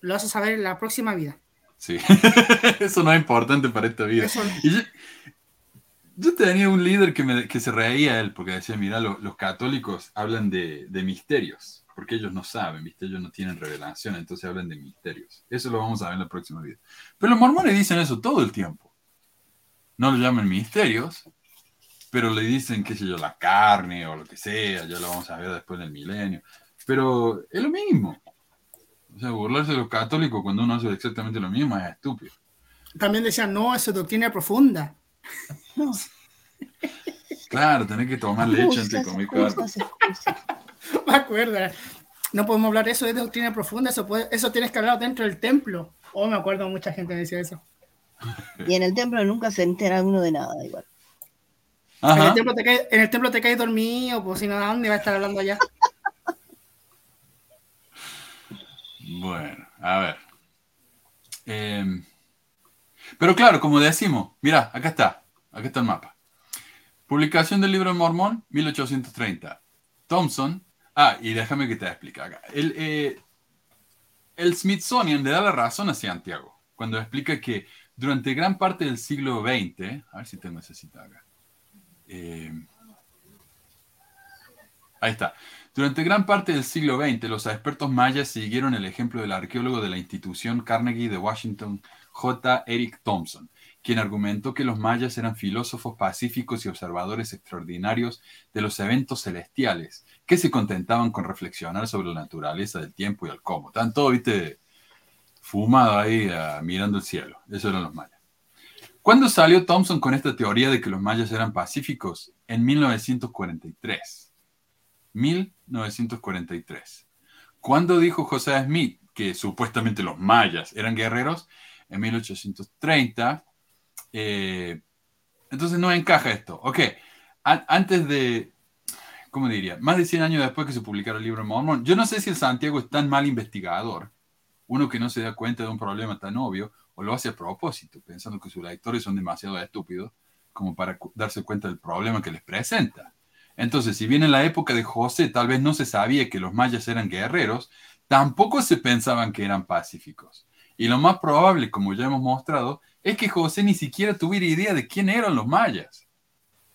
lo vas a saber en la próxima vida. Sí. Eso no es importante para esta vida. Eso- Y yo, yo tenía un líder que, que se reía él porque decía, mira, lo- los católicos hablan de, de misterios, porque ellos no saben, ¿viste? ellos no tienen revelación, entonces hablan de misterios. Eso lo vamos a ver en la próxima vida. Pero los mormones dicen eso todo el tiempo. No lo llaman misterios, pero le dicen, qué sé yo, la carne o lo que sea, ya lo vamos a ver después del milenio. Pero es lo mismo. O sea, burlarse de los católicos cuando uno hace exactamente lo mismo es estúpido. También decían, no, eso es doctrina profunda. No, Claro, tenés que tomar leche antes de comer carne. Me acuerdo. No podemos hablar de eso, es doctrina profunda, eso, puede, eso tienes que hablar dentro del templo. Oh, me acuerdo, mucha gente decía eso. Y en el templo nunca se entera uno de nada, igual. En el, Ajá. templo te caes, en el templo te caes dormido, pues si no, ¿a dónde va a estar hablando allá? Bueno, a ver. Em, pero claro, como decimos, mira, acá está, acá está el mapa. Publicación del libro de Mormón, 1830. Thompson, ah, y déjame que te explique acá. El, eh, el Smithsonian le da la razón a Santiago cuando explica que durante gran parte del siglo XX, a ver si tengo esa cita acá. Em, Ahí está. Durante gran parte del siglo XX, los expertos mayas siguieron el ejemplo del arqueólogo de la institución Carnegie de Washington, J. Eric Thompson, quien argumentó que los mayas eran filósofos pacíficos y observadores extraordinarios de los eventos celestiales, que se contentaban con reflexionar sobre la naturaleza del tiempo y el cómo. Estaban todos, viste, fumados ahí, ah, mirando el cielo. Eso eran los mayas. ¿Cuándo salió Thompson con esta teoría de que los mayas eran pacíficos? En 1943. 1943. ¿Cuándo dijo José Smith que supuestamente los mayas eran guerreros? En 1830. Eh, entonces no encaja esto. Ok, An- antes de, ¿cómo diría? Más de 100 años después que se publicara el libro de Mormón, yo no sé si el Santiago es tan mal investigador, uno que no se da cuenta de un problema tan obvio, o lo hace a propósito, pensando que sus lectores son demasiado estúpidos como para darse cuenta del problema que les presenta. Entonces, si bien en la época de José tal vez no se sabía que los mayas eran guerreros, tampoco se pensaban que eran pacíficos. Y lo más probable, como ya hemos mostrado, es que José ni siquiera tuviera idea de quién eran los mayas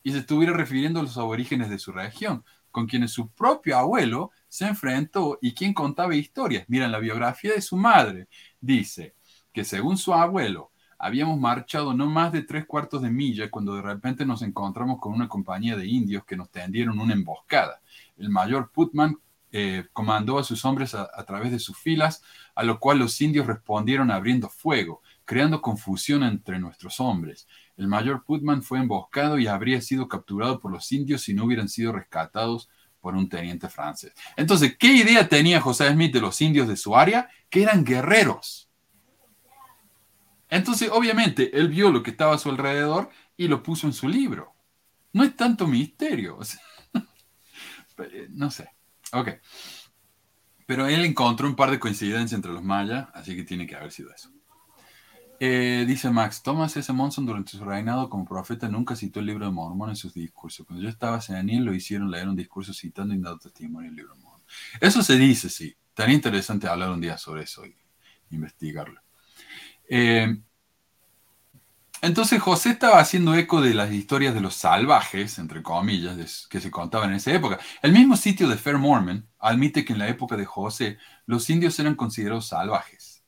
y se estuviera refiriendo a los aborígenes de su región, con quienes su propio abuelo se enfrentó y quien contaba historias. Miren, la biografía de su madre dice que según su abuelo, habíamos marchado no más de tres cuartos de milla cuando de repente nos encontramos con una compañía de indios que nos tendieron una emboscada. El mayor Putman eh, comandó a sus hombres a, través de sus filas, a lo cual los indios respondieron abriendo fuego, creando confusión entre nuestros hombres. El mayor Putman fue emboscado y habría sido capturado por los indios si no hubieran sido rescatados por un teniente francés. Entonces, ¿qué idea tenía José Smith de los indios de su área? Que eran guerreros. Entonces, obviamente, él vio lo que estaba a su alrededor y lo puso en su libro. No es tanto misterio. sea, no sé. Ok. Pero él encontró un par de coincidencias entre los mayas, así que tiene que haber sido eso. Eh, dice Max, Thomas S. Monson durante su reinado como profeta nunca citó el libro de Mormón en sus discursos. Cuando yo estaba senil lo hicieron leer un discurso citando y dando testimonio del libro de Mormón. Eso se dice, sí. Estaría interesante hablar un día sobre eso y investigarlo. Eh, entonces José estaba haciendo eco de las historias de los salvajes, entre comillas, que se contaban en esa época. El mismo sitio de Fair Mormon admite que en la época de José los indios eran considerados salvajes.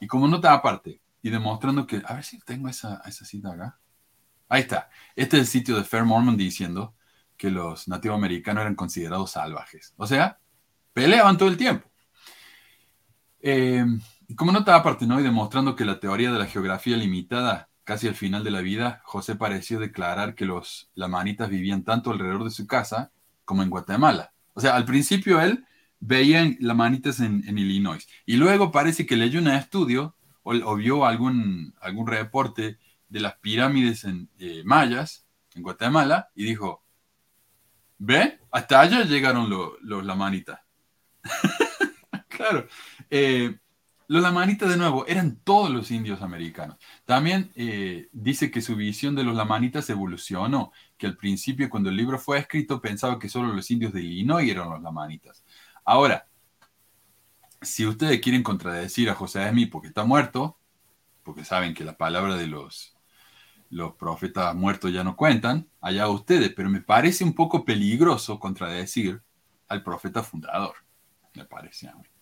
Y como nota aparte, y demostrando que, a ver si tengo esa, esa cita acá. Ahí está. Este es el sitio de Fair Mormon diciendo que los nativos americanos eran considerados salvajes. O sea, peleaban todo el tiempo. Eh, como nota aparte, ¿no? Y demostrando que la teoría de la geografía limitada, casi al final de la vida, José pareció declarar que los lamanitas vivían tanto alrededor de su casa como en Guatemala. O sea, al principio él veía lamanitas en, en Illinois. Y luego parece que leyó un estudio o, o vio algún, algún reporte de las pirámides en, eh, mayas en Guatemala y dijo, ¿ve? Hasta allá llegaron lo- los lamanitas. claro. eh, los lamanitas, de nuevo, eran todos los indios americanos. También eh, dice que su visión de los lamanitas evolucionó, que al principio, cuando el libro fue escrito, pensaba que solo los indios de Illinois eran los lamanitas. Ahora, si ustedes quieren contradecir a José Smith porque está muerto, porque saben que la palabra de los, los profetas muertos ya no cuentan, allá ustedes, pero me parece un poco peligroso contradecir al profeta fundador, me parece a mí.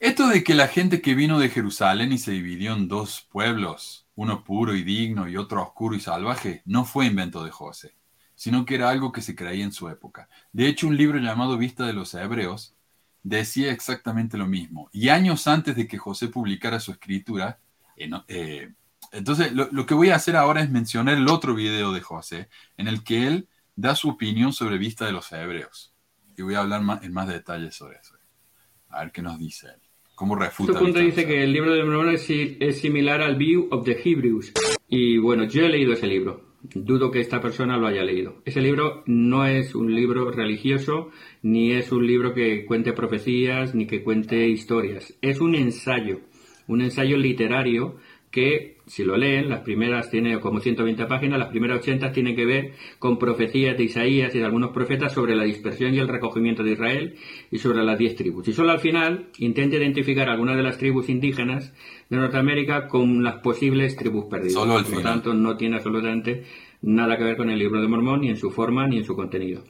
Esto de que la gente que vino de Jerusalén y se dividió en dos pueblos, uno puro y digno y otro oscuro y salvaje, no fue invento de José, sino que era algo que se creía en su época. De hecho, un libro llamado Vista de los Hebreos decía exactamente lo mismo. Y años antes de que José publicara su escritura, eh, eh, entonces lo, lo que voy a hacer ahora es mencionar el otro video de José, en el que él da su opinión sobre Vista de los Hebreos. Y voy a hablar más, en más detalle sobre eso. A ver qué nos dice él. ¿Cómo refuta? Dice que el libro de Mormón es similar al View of the Hebrews. Y bueno, yo he leído ese libro. Dudo que esta persona lo haya leído. Ese libro no es un libro religioso, ni es un libro que cuente profecías, ni que cuente historias. Es un ensayo, un ensayo literario que, si lo leen, las primeras tiene como 120 páginas, las primeras 80 tienen que ver con profecías de Isaías y de algunos profetas sobre la dispersión y el recogimiento de Israel y sobre las 10 tribus. Y solo al final intenta identificar algunas de las tribus indígenas de Norteamérica con las posibles tribus perdidas. Solo al Por lo tanto, no tiene absolutamente nada que ver con el libro de Mormón, ni en su forma, ni en su contenido.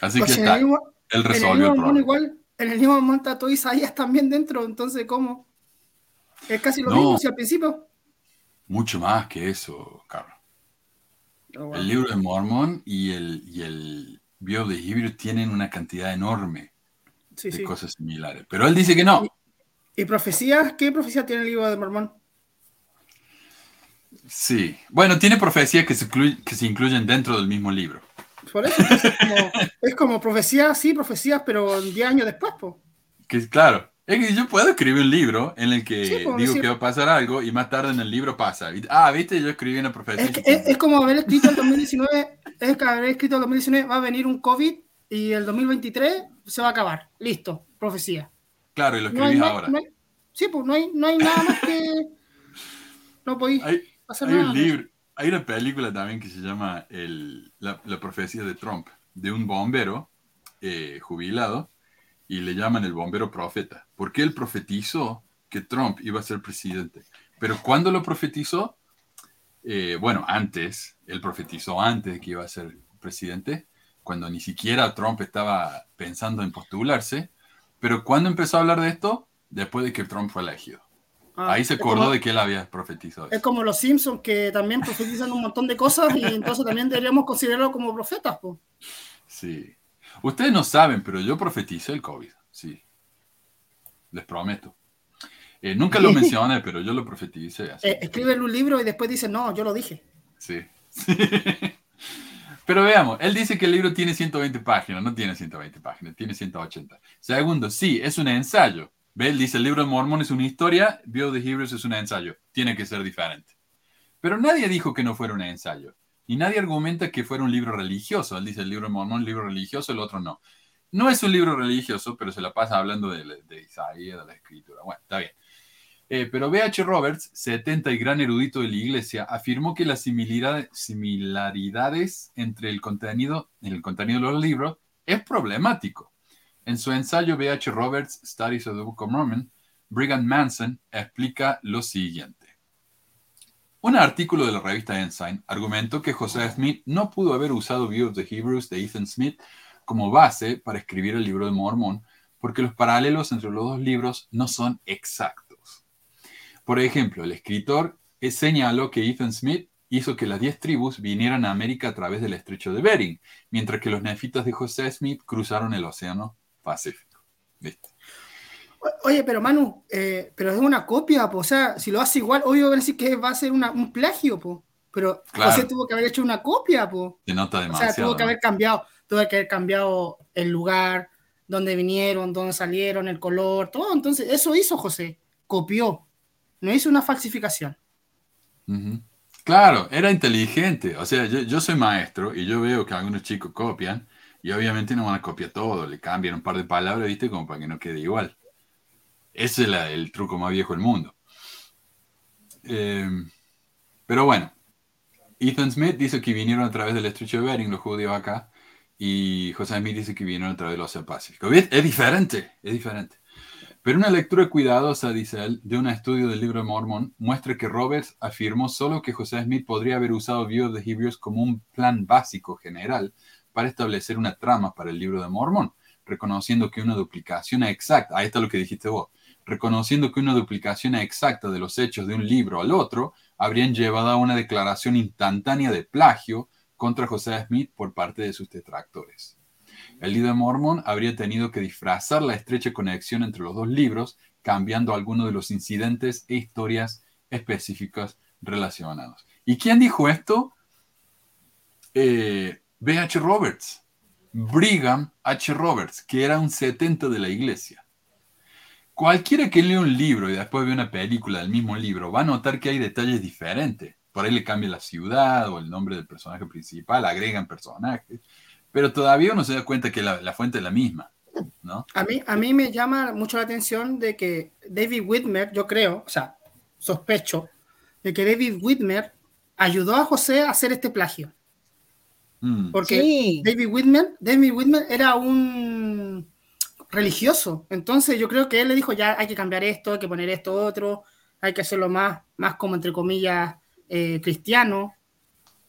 Así Pues que está, él el problema. igual, en el libro de Mormón está todo Isaías también dentro, entonces ¿cómo? Es casi lo No. mismo si al principio. Mucho más que eso, Carlos. El libro de Mormón y el, y el Bio de Hebrew tienen una cantidad enorme Sí, de sí. cosas similares. Pero él dice que no. ¿Y profecías? ¿Qué profecía tiene el libro de Mormón? Sí. Bueno, tiene profecías que se, incluy- que se incluyen dentro del mismo libro. Por eso pues, es, como, es como profecías, sí, profecías, pero 10 años después, po. Que claro, es que yo puedo escribir un libro en el que Sí, pues, digo decir- que va a pasar algo y más tarde en el libro pasa. Ah, viste, yo escribí una profecía. Es, que- es, es como haber escrito el 2019, es que haber escrito el 2019, va a venir un COVID y el 2023 se va a acabar. Listo, profecía. Claro, y lo escribís no hay- ahora. no hay- sí, pues no hay, no hay nada más que. No podéis hacer hay nada. un libro, hay una película también que se llama el- la, la profecía de Trump, de un bombero eh, jubilado, y le llaman el bombero profeta, porque él profetizó que Trump iba a ser presidente. Pero cuando lo profetizó, eh, bueno, antes, él profetizó antes de que iba a ser presidente, cuando ni siquiera Trump estaba pensando en postularse, pero cuando empezó a hablar de esto, después de que Trump fue elegido. Ah, Ahí se acordó como- de que él había profetizado. Es como los Simpsons que también profetizan un montón de cosas y entonces también deberíamos considerarlo como profetas, pues. Sí. Ustedes no saben, pero yo profeticé el COVID. Sí. Les prometo. Eh, nunca lo mencioné, pero yo lo profeticé. así. Eh, escriben un libro y después dicen, no, yo lo dije. Sí. Pero veamos, él dice que el libro tiene 120 páginas, no tiene 120 páginas, tiene 180. Segundo, sí, es un ensayo. Ve, él dice, el libro de Mormón es una historia, Bio de Hebrews es un ensayo. Tiene que ser diferente. Pero nadie dijo que no fuera un ensayo. Y nadie argumenta que fuera un libro religioso. Él dice, el libro de Mormón, libro religioso, el otro no. No es un libro religioso, pero se la pasa hablando de, Isaías, de la escritura. Bueno, está bien. Eh, pero B.H. Roberts, 70 y gran erudito de la iglesia, afirmó que las similaridades, similaridades entre el contenido, el contenido de los libros es problemático. En su ensayo B.H. Roberts, Studies of the Book of Mormon, Brigham Manson explica lo siguiente. Un artículo de la revista Ensign argumentó que José Smith no pudo haber usado View of the Hebrews de Ethan Smith como base para escribir el libro de Mormón, porque los paralelos entre los dos libros no son exactos. Por ejemplo, el escritor señaló que Ethan Smith hizo que las diez tribus vinieran a América a través del estrecho de Bering, mientras que los nefitas de José Smith cruzaron el Océano Pacífico. Oye, pero Manu, eh, pero es una copia, po. o sea, si lo hace igual, obvio van a decir que va a ser una- un plagio, po. pero Claro. José tuvo que haber hecho una copia, po. Se nota o sea, demasiado. tuvo que haber cambiado, tuvo que haber cambiado el lugar, donde vinieron, dónde salieron, el color, todo, entonces eso hizo José, copió, no hizo una falsificación. Claro, era inteligente. O sea, yo, yo soy maestro y yo veo que algunos chicos copian y obviamente no van a copiar todo, le cambian un par de palabras, ¿viste? Como para que no quede igual. Ese es el truco más viejo del mundo. Eh, pero bueno, Ethan Smith dice que vinieron a través del estrecho de Bering, los judíos acá, y José Smith dice que vinieron a través del Océano Pacífico. Es diferente, es diferente. Pero una lectura cuidadosa, dice él, de un estudio del libro de Mormón muestra que Roberts afirmó solo que José Smith podría haber usado View of the Hebrews como un plan básico general para establecer una trama para el libro de Mormón, reconociendo que una duplicación exacta, ahí está lo que dijiste vos, reconociendo que una duplicación exacta de los hechos de un libro al otro habrían llevado a una declaración instantánea de plagio contra José Smith por parte de sus detractores. El líder mormón habría tenido que disfrazar la estrecha conexión entre los dos libros, cambiando algunos de los incidentes e historias específicas relacionados. ¿Y quién dijo esto? Eh, B.H. Roberts, Brigham H. Roberts, que era un 70 de la iglesia. Cualquiera que lea un libro y después ve una película del mismo libro va a notar que hay detalles diferentes. Por ahí le cambia la ciudad o el nombre del personaje principal, agregan personajes pero todavía uno se da cuenta que la, fuente es la misma. ¿no? A, mí, a mí me llama mucho la atención de que David Whitmer, yo creo, o sea, sospecho, de que David Whitmer ayudó a José a hacer este plagio. Mm. Porque David, Whitmer, David Whitmer era un religioso. Entonces yo creo que él le dijo, ya hay que cambiar esto, hay que poner esto otro, hay que hacerlo más, más como entre comillas eh, cristiano.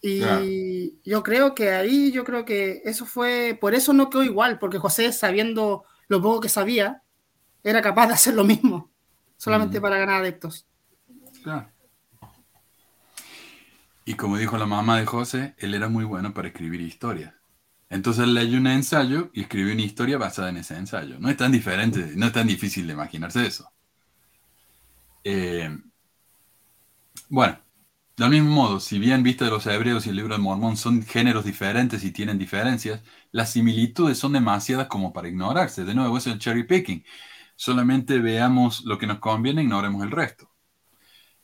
Y yo creo que ahí, yo creo que eso fue, por eso no quedó igual, porque José, sabiendo lo poco que sabía, era capaz de hacer lo mismo, solamente para ganar adeptos. Claro. Y como dijo la mamá de José, él era muy bueno para escribir historias. Entonces leyó un ensayo y escribió una historia basada en ese ensayo. No es tan diferente, no es tan difícil de imaginarse eso. Eh, bueno, del mismo modo, si bien vista de los hebreos y el libro de Mormón son géneros diferentes y tienen diferencias, las similitudes son demasiadas como para ignorarse. De nuevo, es el cherry picking. Solamente veamos lo que nos conviene, ignoremos el resto.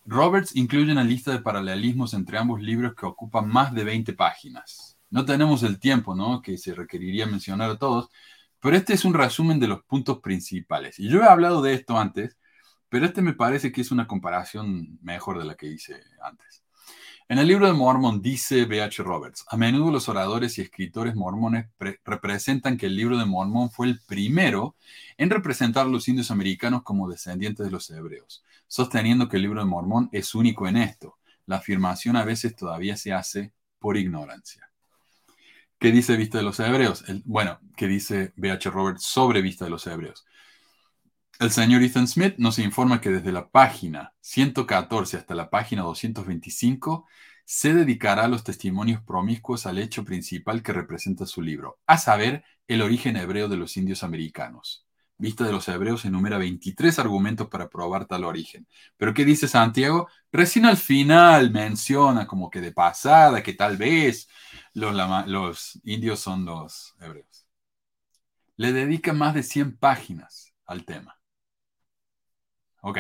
Roberts incluye una lista de paralelismos entre ambos libros que ocupa más de 20 páginas. No tenemos el tiempo, ¿no? Que se requeriría mencionar a todos, pero este es un resumen de los puntos principales. Y yo he hablado de esto antes, pero este me parece que es una comparación mejor de la que hice antes. En el libro de Mormon dice B.H. Roberts, a menudo los oradores y escritores mormones representan que el libro de Mormon fue el primero en representar a los indios americanos como descendientes de los hebreos, sosteniendo que el libro de Mormón es único en esto. La afirmación a veces todavía se hace por ignorancia. ¿Qué dice Vista de los Hebreos? bueno, ¿qué dice B.H. Roberts sobre Vista de los Hebreos? El señor Ethan Smith nos informa que desde la página 114 hasta la página 225 se dedicará a los testimonios promiscuos al hecho principal que representa su libro, a saber, el origen hebreo de los indios americanos. Vista de los hebreos enumera 23 argumentos para probar tal origen. Pero ¿qué dice Santiago? Recién al final menciona como que de pasada, que tal vez los, indios son los hebreos. Le dedica más de 100 páginas al tema. Ok.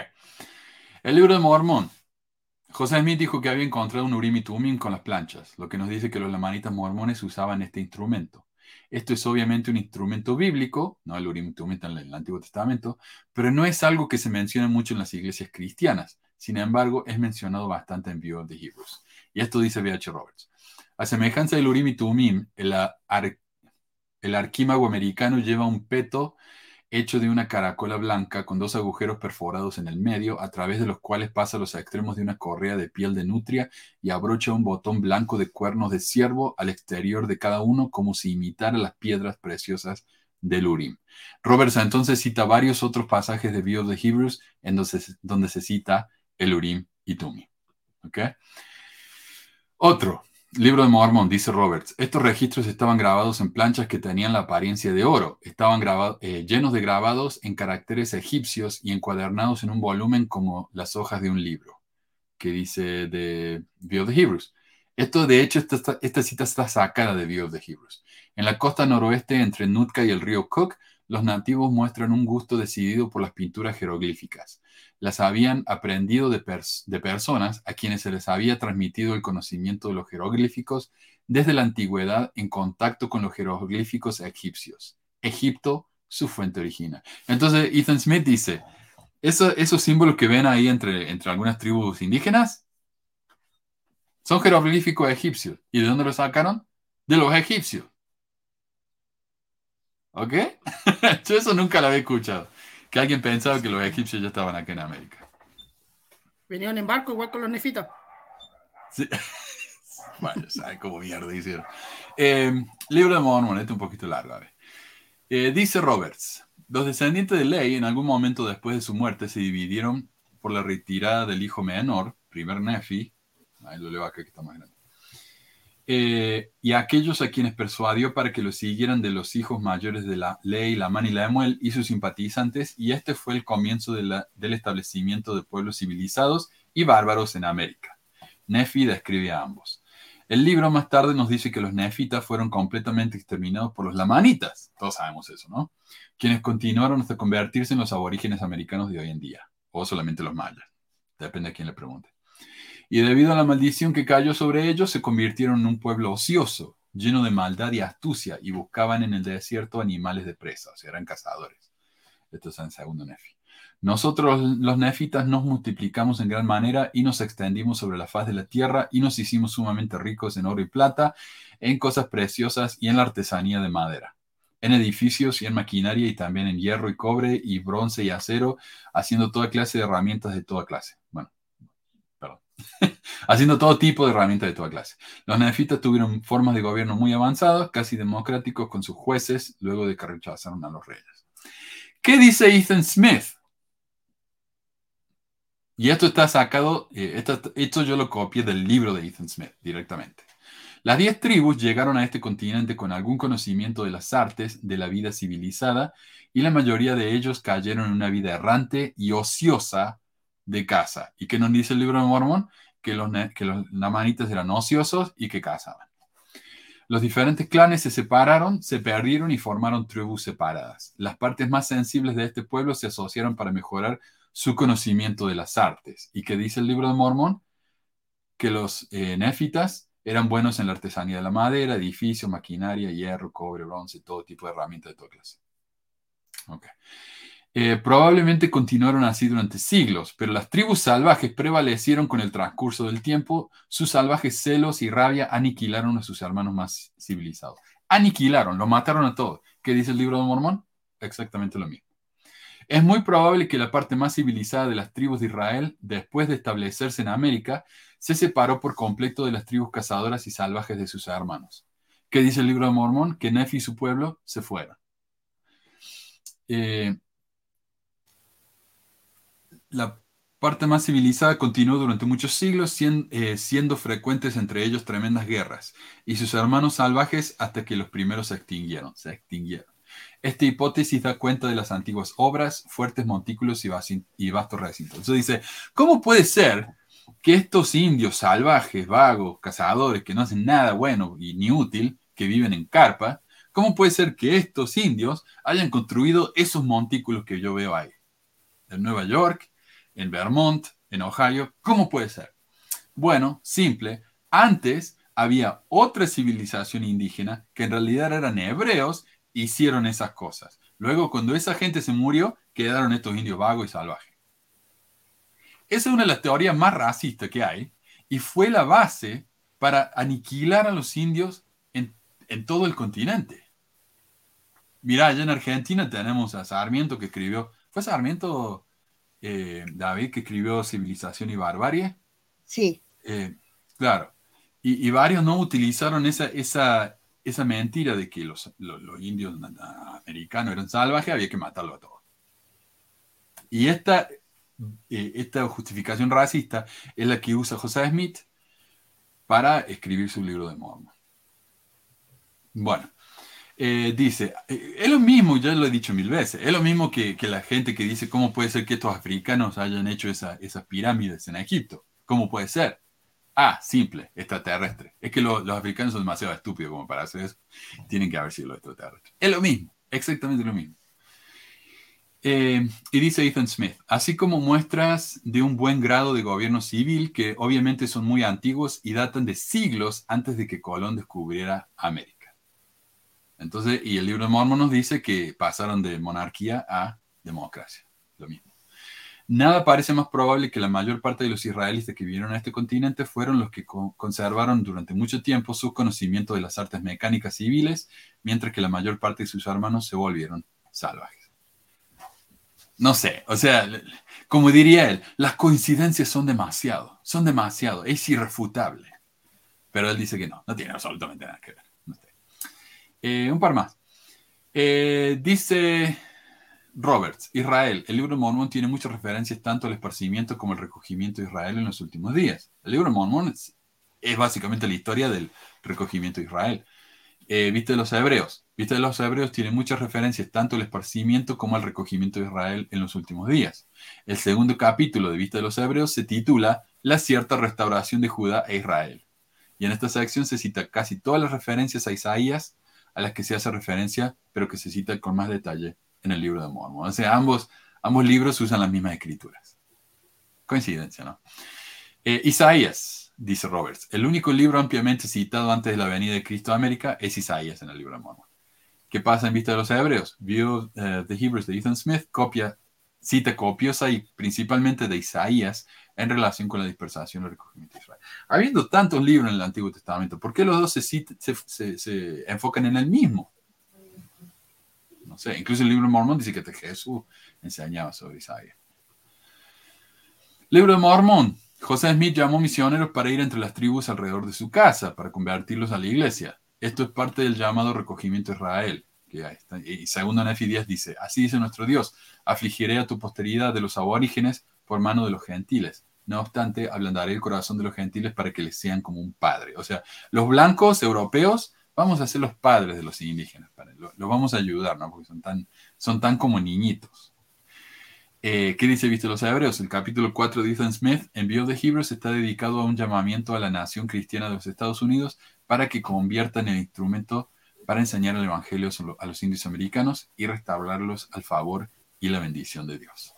El libro de Mormón. José Smith dijo que había encontrado un Urim y Tumim con las planchas, lo que nos dice que los lamanitas mormones usaban este instrumento. Esto es obviamente un instrumento bíblico, no el Urim Tumim en el Antiguo Testamento, pero no es algo que se menciona mucho en las iglesias cristianas. Sin embargo, es mencionado bastante en View of the Hebrews. Y esto dice B.H. Roberts. A semejanza del Urim y Tumim, el, el arquímago americano lleva un peto hecho de una caracola blanca con dos agujeros perforados en el medio, a través de los cuales pasa los extremos de una correa de piel de nutria y abrocha un botón blanco de cuernos de ciervo al exterior de cada uno, como si imitara las piedras preciosas del Urim. Roberts entonces cita varios otros pasajes de Bio de Hebrews en donde, donde se cita el Urim y Tumi. Otro, Libro de Mormon, dice Roberts, estos registros estaban grabados en planchas que tenían la apariencia de oro, estaban eh, llenos de grabados en caracteres egipcios y encuadernados en un volumen como las hojas de un libro, que dice de View of the Hebrews. Esto, de hecho, esta, esta cita está sacada de View of the Hebrews. En la costa noroeste, entre Nutka y el río Cook, los nativos muestran un gusto decidido por las pinturas jeroglíficas las habían aprendido de, personas a quienes se les había transmitido el conocimiento de los jeroglíficos desde la antigüedad en contacto con los jeroglíficos egipcios. Egipto, su fuente original. Entonces, Ethan Smith dice, esos símbolos que ven ahí entre, entre algunas tribus indígenas son jeroglíficos egipcios. ¿Y de dónde los sacaron? De los egipcios. ¿Ok? Yo eso nunca lo había escuchado que alguien pensaba que los egipcios ya estaban acá en América. Venían en barco igual con los nefitas. Sí. Vaya, ¿sabe cómo mierda hicieron? Eh, libro de Mormon, este es un poquito largo. a ver. Eh, dice Roberts, los descendientes de Ley en algún momento después de su muerte se dividieron por la retirada del hijo menor, primer Nefi, ahí lo leo acá que está más grande, eh, y aquellos a quienes persuadió para que lo siguieran de los hijos mayores de la Ley, Lamán y Lemuel y sus simpatizantes, y este fue el comienzo del establecimiento de pueblos civilizados y bárbaros en América. Nefi describe a ambos. El libro más tarde nos dice que los nefitas fueron completamente exterminados por los lamanitas. Todos sabemos eso, ¿no? Quienes continuaron hasta convertirse en los aborígenes americanos de hoy en día. O solamente los mayas. Depende a quién le pregunte. Y debido a la maldición que cayó sobre ellos, se convirtieron en un pueblo ocioso, lleno de maldad y astucia, y buscaban en el desierto animales de presa, o sea, eran cazadores. Esto es en segundo Nefi. Nosotros los nefitas nos multiplicamos en gran manera y nos extendimos sobre la faz de la tierra y nos hicimos sumamente ricos en oro y plata, en cosas preciosas y en la artesanía de madera, en edificios y en maquinaria y también en hierro y cobre y bronce y acero, haciendo toda clase de herramientas de toda clase. Haciendo todo tipo de herramientas de toda clase. Los nefitas tuvieron formas de gobierno muy avanzadas, casi democráticos con sus jueces, luego de que rechazaron a los reyes. ¿Qué dice Ethan Smith? Y esto está sacado, eh, esto, esto yo lo copié del libro de Ethan Smith directamente. Las diez tribus llegaron a este continente con algún conocimiento de las artes, de la vida civilizada, y la mayoría de ellos cayeron en una vida errante y ociosa de caza. ¿Y qué nos dice el libro de Mormón? Que los, que los lamanitas eran ociosos y que cazaban. Los diferentes clanes se separaron, se perdieron y formaron tribus separadas. Las partes más sensibles de este pueblo se asociaron para mejorar su conocimiento de las artes. ¿Y qué dice el libro de Mormón? Que los eh, eran buenos en la artesanía de la madera, edificios, maquinaria, hierro, cobre, bronce, todo tipo de herramientas de toda clase. Ok. Eh, probablemente continuaron así durante siglos, pero las tribus salvajes prevalecieron con el transcurso del tiempo. Sus salvajes celos y rabia aniquilaron a sus hermanos más civilizados. Aniquilaron, lo mataron a todos. ¿Qué dice el libro de Mormón? Exactamente lo mismo. Es muy probable que la parte más civilizada de las tribus de Israel, después de establecerse en América, se separó por completo de las tribus cazadoras y salvajes de sus hermanos. ¿Qué dice el libro de Mormón? Que Nefi y su pueblo se fueron. Eh, la parte más civilizada continuó durante muchos siglos, eh, siendo frecuentes entre ellos tremendas guerras, y sus hermanos salvajes hasta que los primeros se extinguieron. Se extinguieron. Esta hipótesis da cuenta de las antiguas obras, fuertes montículos y, y vastos recintos. Entonces dice, ¿cómo puede ser que estos indios salvajes, vagos, cazadores, que no hacen nada bueno y ni útil, que viven en carpa, cómo puede ser que estos indios hayan construido esos montículos que yo veo ahí? En Nueva York, en Vermont, en Ohio, ¿cómo puede ser? Bueno, simple, antes había otra civilización indígena que en realidad eran hebreos hicieron esas cosas. Luego, cuando esa gente se murió, quedaron estos indios vagos y salvajes. Esa es una de las teorías más racistas que hay y fue la base para aniquilar a los indios en, todo el continente. Mirá, allá en Argentina tenemos a Sarmiento que escribió, ¿fue Sarmiento eh, David que escribió Civilización y Barbarie? Sí, Eh, claro. Y, y varios no utilizaron esa, esa, esa mentira de que los, los, los indios americanos eran salvajes, había que matarlo a todos. Y esta, eh, esta justificación racista es la que usa José Smith para escribir su libro de Mormon. Bueno, eh, dice, eh, es lo mismo, ya lo he dicho mil veces, es lo mismo que, que la gente que dice cómo puede ser que estos africanos hayan hecho esa- esas pirámides en Egipto. ¿Cómo puede ser? Ah, simple, extraterrestre. Es que lo- los africanos son demasiado estúpidos como para hacer eso. Tienen que haber sido los extraterrestres. Es lo mismo, exactamente lo mismo. Eh, y dice Ethan Smith, así como muestras de un buen grado de gobierno civil que obviamente son muy antiguos y datan de siglos antes de que Colón descubriera América. Entonces, y el libro de Mormon nos dice que pasaron de monarquía a democracia, lo mismo. Nada parece más probable que la mayor parte de los israelitas que vivieron a este continente fueron los que co- conservaron durante mucho tiempo sus conocimientos de las artes mecánicas civiles, mientras que la mayor parte de sus hermanos se volvieron salvajes. no sé, o sea, como diría él, las coincidencias son demasiado, son demasiado, es irrefutable. Pero él dice que no, no tiene absolutamente nada que ver. Eh, un par más. Eh, dice Roberts, Israel, el libro de Mormón tiene muchas referencias tanto al esparcimiento como al recogimiento de Israel en los últimos días. El libro de Mormón es, es básicamente la historia del recogimiento de Israel. Eh, Viste de los Hebreos. Viste de los Hebreos tiene muchas referencias tanto al esparcimiento como al recogimiento de Israel en los últimos días. El segundo capítulo de Vista de los Hebreos se titula La cierta restauración de Judá e Israel. Y en esta sección se cita casi todas las referencias a Isaías a las que se hace referencia, pero que se cita con más detalle en el libro de Mormon. O sea, ambos, ambos libros usan las mismas escrituras. Coincidencia, ¿no? Eh, Isaías, dice Roberts, el único libro ampliamente citado antes de la venida de Cristo a América es Isaías en el libro de Mormon. ¿Qué pasa en vista de los hebreos? View uh, the Hebrews de Ethan Smith copia, cita copiosa y principalmente de Isaías en relación con la dispersación y el recogimiento de Israel. Habiendo tantos libros en el Antiguo Testamento, ¿por qué los dos se, se, se, enfocan en el mismo? No sé, incluso el libro de Mormón dice que Jesús enseñaba sobre Isaías. Libro de Mormón. José Smith llamó misioneros para ir entre las tribus alrededor de su casa, para convertirlos a la iglesia. Esto es parte del llamado recogimiento de Israel. Y segundo Nefi 10 dice, así dice nuestro Dios, afligiré a tu posteridad de los aborígenes por mano de los gentiles. No obstante, ablandaré el corazón de los gentiles para que les sean como un padre. O sea, los blancos europeos vamos a ser los padres de los indígenas. Los lo vamos a ayudar, ¿no? Porque son tan, son tan como niñitos. Eh, ¿Qué dice Viste los Hebreos? El capítulo 4 de Ethan Smith, Envío de Hebrews, está dedicado a un llamamiento a la nación cristiana de los Estados Unidos para que conviertan el instrumento para enseñar el Evangelio a los indios americanos y restaurarlos al favor y la bendición de Dios.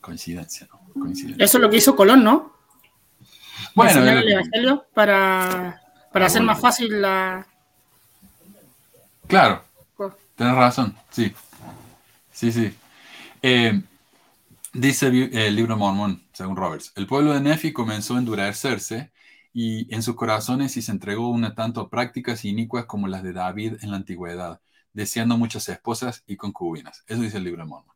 Coincidencia, ¿no? Coincidencia. Eso es lo que hizo Colón, ¿no? Bueno, Enseñar era- el Evangelio para, para Ah, hacer bueno. más fácil la... Claro, tienes razón, sí. Sí, sí. Eh, dice el libro de Mormón, según Roberts, el pueblo de Nefi comenzó a endurecerse y en sus corazones y se entregó una tanto a prácticas inicuas como las de David en la antigüedad, deseando muchas esposas y concubinas. Eso dice el libro de Mormón.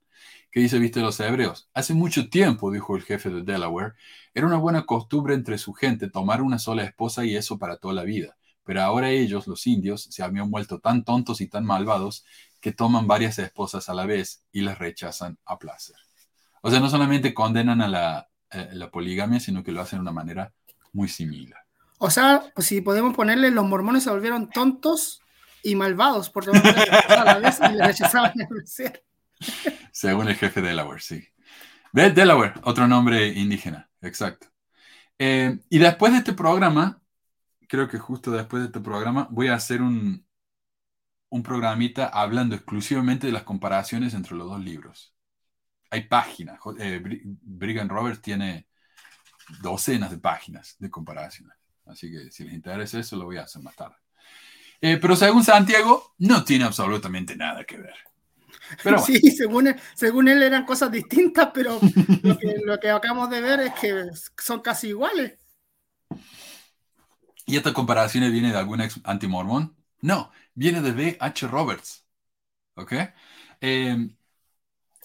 ¿Qué dice Viste los Hebreos? Hace mucho tiempo, dijo el jefe de Delaware, era una buena costumbre entre su gente tomar una sola esposa y eso para toda la vida. Pero ahora ellos, los indios, se habían vuelto tan tontos y tan malvados que toman varias esposas a la vez y las rechazan a placer. O sea, no solamente condenan a la, eh, la poligamia, sino que lo hacen de una manera muy similar. O sea, pues si podemos ponerle, los mormones se volvieron tontos y malvados por a la vez y rechazaban el placer. Según el jefe de Delaware, sí. De Delaware, otro nombre indígena, exacto. Eh, y después de este programa, creo que justo después de este programa, voy a hacer un, un programita hablando exclusivamente de las comparaciones entre los dos libros. Hay páginas. Eh, Bri- Brigham Roberts tiene docenas de páginas de comparaciones. Así que si les interesa eso, lo voy a hacer más tarde. Eh, pero según Santiago, no tiene absolutamente nada que ver. Pero bueno. Sí, según él, según él eran cosas distintas, pero lo que, lo que acabamos de ver es que son casi iguales. ¿Y esta comparación viene de algún ex antimormón? No, viene de B.H. Roberts. ¿Ok? Eh,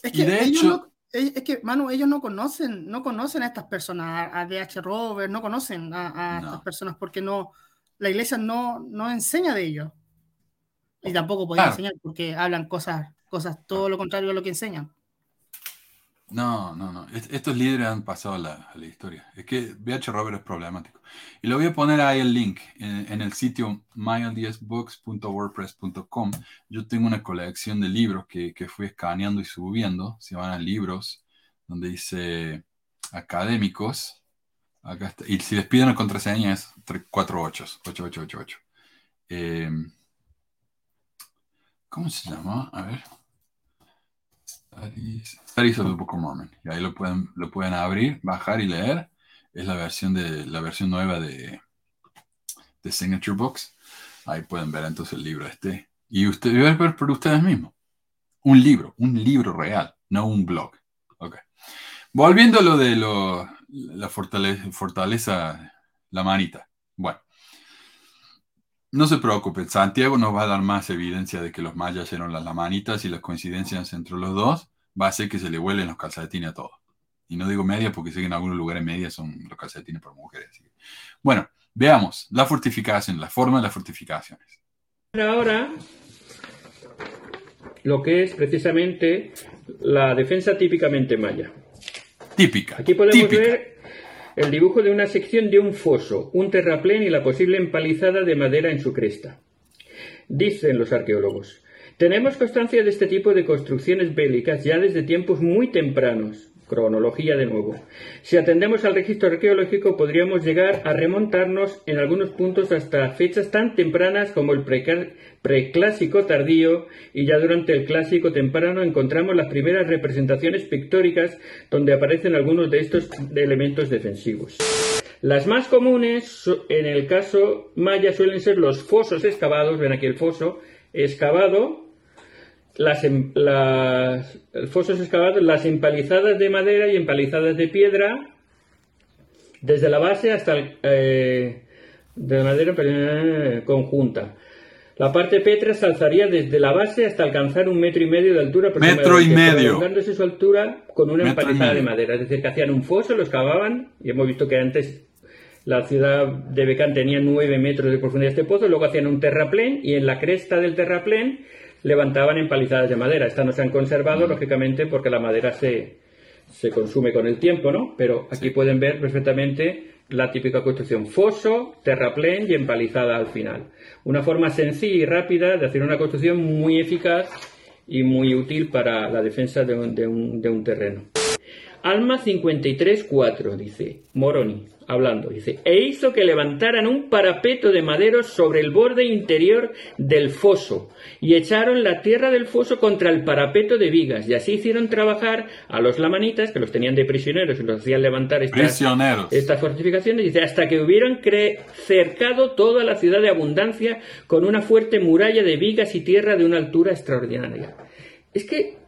Es Y que, de ellos hecho- no- es es que, Manu, ellos no conocen, no conocen a estas personas, a, D.H. Robert, no conocen a, a No. estas personas porque no, la iglesia no, no enseña de ellos. Y tampoco podía Claro. enseñar porque hablan cosas, cosas todo lo contrario a lo que enseñan. no, no, no. Est- Estos líderes han pasado a la, a la historia. Es que B.H. Roberts es problemático. Y le voy a poner ahí el link en, en el sitio myaldsbooks.wordpress.com. Yo tengo una colección de libros que, que fui escaneando y subiendo. Se llaman libros, donde dice académicos. Acá está. Y si les piden la contraseña es 48, 8888. Eh, ¿Cómo se llama? A ver. Studies, of the Book of Mormon. Y ahí lo pueden, lo pueden abrir, bajar y leer. Es la versión de la versión nueva de, de Signature Books. Ahí pueden ver entonces el libro este. Y ustedes ver por ustedes mismos. Un libro, un libro real, no un blog. Ok. Volviendo a lo de lo, la fortaleza, fortaleza, la manita. Bueno. No se preocupen, Santiago nos va a dar más evidencia de que los mayas eran las lamanitas y las coincidencias entre los dos va a hacer que se le vuelen los calcetines a todos. Y no digo media porque sé que en algunos lugares medias son los calcetines para mujeres. Bueno, veamos la fortificación, la forma de las fortificaciones. Ahora, lo que es precisamente la defensa típicamente maya. Típica. Aquí podemos típica. ver el dibujo de una sección de un foso, un terraplén y la posible empalizada de madera en su cresta. Dicen los arqueólogos, tenemos constancia de este tipo de construcciones bélicas ya desde tiempos muy tempranos. Cronología de nuevo. Si atendemos al registro arqueológico podríamos llegar a remontarnos en algunos puntos hasta fechas tan tempranas como el preclásico tardío y ya durante el clásico temprano encontramos las primeras representaciones pictóricas donde aparecen algunos de estos elementos defensivos. Las más comunes en el caso maya suelen ser los fosos excavados, ven aquí el foso excavado, las, em- fosos excavados, las empalizadas de madera y empalizadas de piedra, desde la base hasta el, eh, de madera eh, conjunta. La parte petra se alzaría desde la base hasta alcanzar un metro y medio de altura. Metro y medio. prolongándose su altura con una Metro empalizada de madera. Es decir, que hacían un foso, lo excavaban, y hemos visto que antes la ciudad de Becán tenía 9 metros de profundidad este pozo, luego hacían un terraplén y en la cresta del terraplén levantaban empalizadas de madera. Estas no se han conservado, lógicamente, porque la madera se, se consume con el tiempo, ¿no? Pero aquí pueden ver perfectamente la típica construcción foso, terraplén y empalizada al final. Una forma sencilla y rápida de hacer una construcción muy eficaz y muy útil para la defensa de un, de un- terreno. Alma 53.4, dice Moroni, hablando, dice, e hizo que levantaran un parapeto de maderos sobre el borde interior del foso, y echaron la tierra del foso contra el parapeto de vigas, y así hicieron trabajar a los lamanitas, que los tenían de prisioneros y los hacían levantar estas, estas fortificaciones, dice, hasta que hubieran cercado toda la ciudad de abundancia con una fuerte muralla de vigas y tierra de una altura extraordinaria. Es que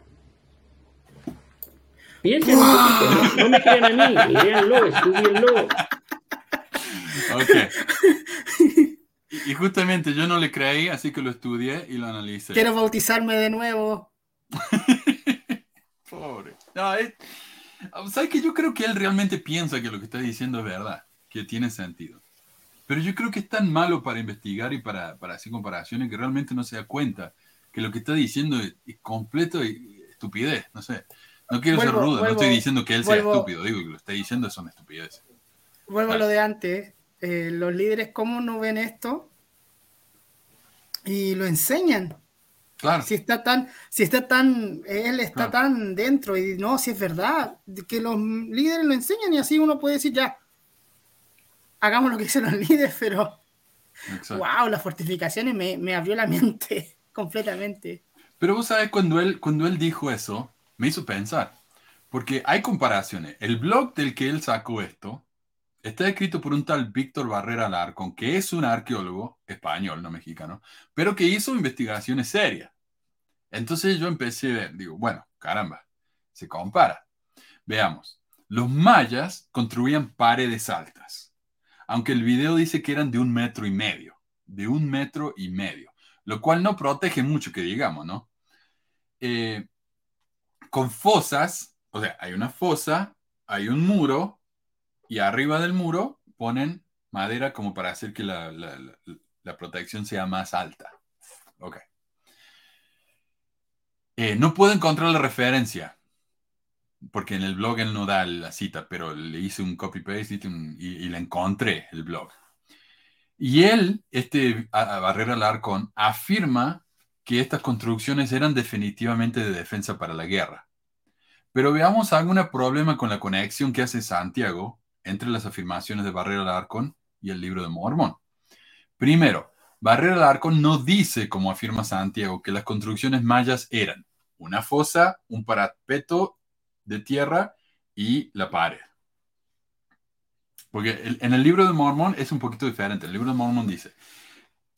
Piensen un poquito, no, no me crean a mí, léanlo, estudienlo. Ok. Y, justamente yo no le creí, así que lo estudié y lo analicé. Quiero bautizarme de nuevo. Pobre. No, es- ¿Sabes que Yo creo que él realmente piensa que lo que está diciendo es verdad, que tiene sentido. Pero yo creo que es tan malo para investigar y para, para hacer comparaciones que realmente no se da cuenta que lo que está diciendo es, es completo y estupidez. No sé. No quiero ser Vuelvo- rudo, no estoy diciendo que él sea estúpido, digo que lo está diciendo son estupideces. Vuelvo a lo de antes. eh, los líderes, ¿cómo no ven esto? Y lo enseñan. Claro, Si está tan, si está tan, él está Claro. tan dentro y no, si es verdad, que los líderes lo enseñan y así uno puede decir ya, hagamos lo que dicen los líderes, pero exacto. wow, las fortificaciones me, me abrió la mente completamente. Pero vos sabés, cuando él, cuando él dijo eso, me hizo pensar. Porque hay comparaciones. El blog del que él sacó esto está escrito por un tal Víctor Barrera Larcón, que es un arqueólogo español, no mexicano, pero que hizo investigaciones serias. Entonces yo empecé digo, bueno, caramba, se compara. Veamos. Los mayas construían paredes altas, aunque el video dice que eran de un metro y medio, de un metro y medio, lo cual no protege mucho que digamos, ¿no? Eh, con fosas, o sea, hay una fosa, hay un muro, y arriba del muro ponen madera como para hacer que la, la- protección sea más alta. Ok. Eh, no puedo encontrar la referencia, porque en el blog él no da la cita, pero le hice un copy-paste y la encontré, el blog. Y él, este a- a Barrera Larcón, afirma que estas construcciones eran definitivamente de defensa para la guerra. Pero veamos algún problema con la conexión que hace Santiago entre las afirmaciones de Barrera Larcón y el libro de Mormón. Primero, Barrera Larcón no dice, como afirma Santiago, que las construcciones mayas eran una fosa, un parapeto de tierra y la pared. Porque en el libro de Mormón es un poquito diferente. El libro de Mormón dice,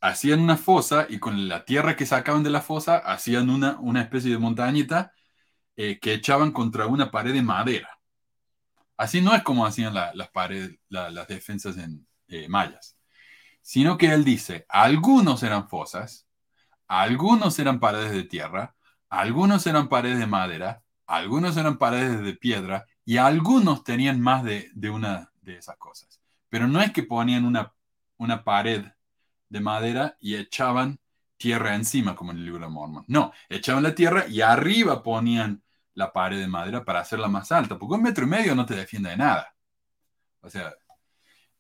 hacían una fosa y con la tierra que sacaban de la fosa hacían una, una especie de montañita eh, que echaban contra una pared de madera. Así no es como hacían la- las paredes, la- las defensas en eh, mayas, sino que él dice, algunos eran fosas, algunos eran paredes de tierra, algunos eran paredes de madera algunos eran paredes de piedra y algunos tenían más de, de una de esas cosas. Pero no es que ponían una, una pared de madera y echaban tierra encima, como en el libro de Mormon. No, echaban la tierra y arriba ponían la pared de madera para hacerla más alta, porque un metro y medio no te defiende de nada. O sea,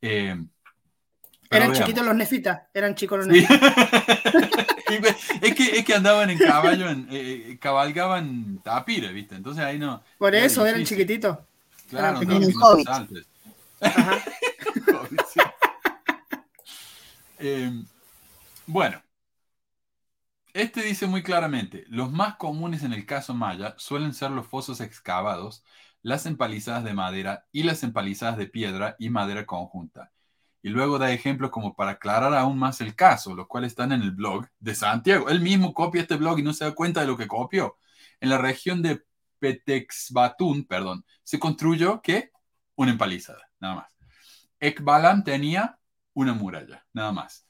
eh, Eran veamos. chiquitos los nefitas, eran chicos los Sí. nefitas. Ve- es, que, es que andaban en caballo, en, eh, eh, cabalgaban tapires, ¿viste? Entonces ahí no. Por era eso eran difícil. chiquititos. Claro, eran no, pequeños que no. Ajá. Eh, bueno, este dice muy claramente, los más comunes en el caso maya suelen ser los fosos excavados, las empalizadas de madera y las empalizadas de piedra y madera conjunta. Y luego da ejemplos como para aclarar aún más el caso, los cuales están en el blog de Santiago. Él mismo copia este blog y no se da cuenta de lo que copió. En la región de Petexbatún, perdón, se construyó ¿qué? Una empalizada, nada más. Ekbalam tenía una muralla, nada más.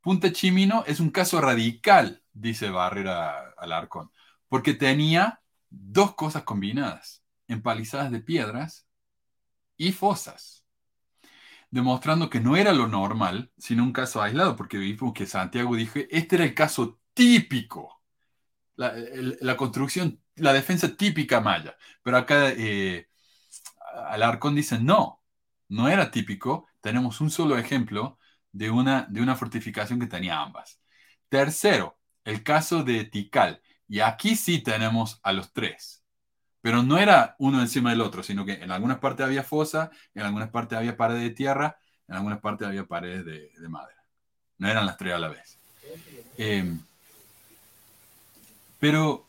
Punta Chimino es un caso radical, dice Barrera Alarcón, porque tenía dos cosas combinadas, empalizadas de piedras y fosas, demostrando que no era lo normal, sino un caso aislado, porque vimos que Santiago dijo, este era el caso típico, la, construcción, la defensa típica maya, pero acá eh, Alarcón dice, no, no era típico, tenemos un solo ejemplo de una, de una fortificación que tenía ambas. Tercero, el caso de Tikal. Y aquí sí tenemos a los tres. Pero no era uno encima del otro, sino que en algunas partes había fosa, en algunas partes había paredes de tierra, en algunas partes había paredes de, de madera. No eran las tres a la vez. Eh, pero,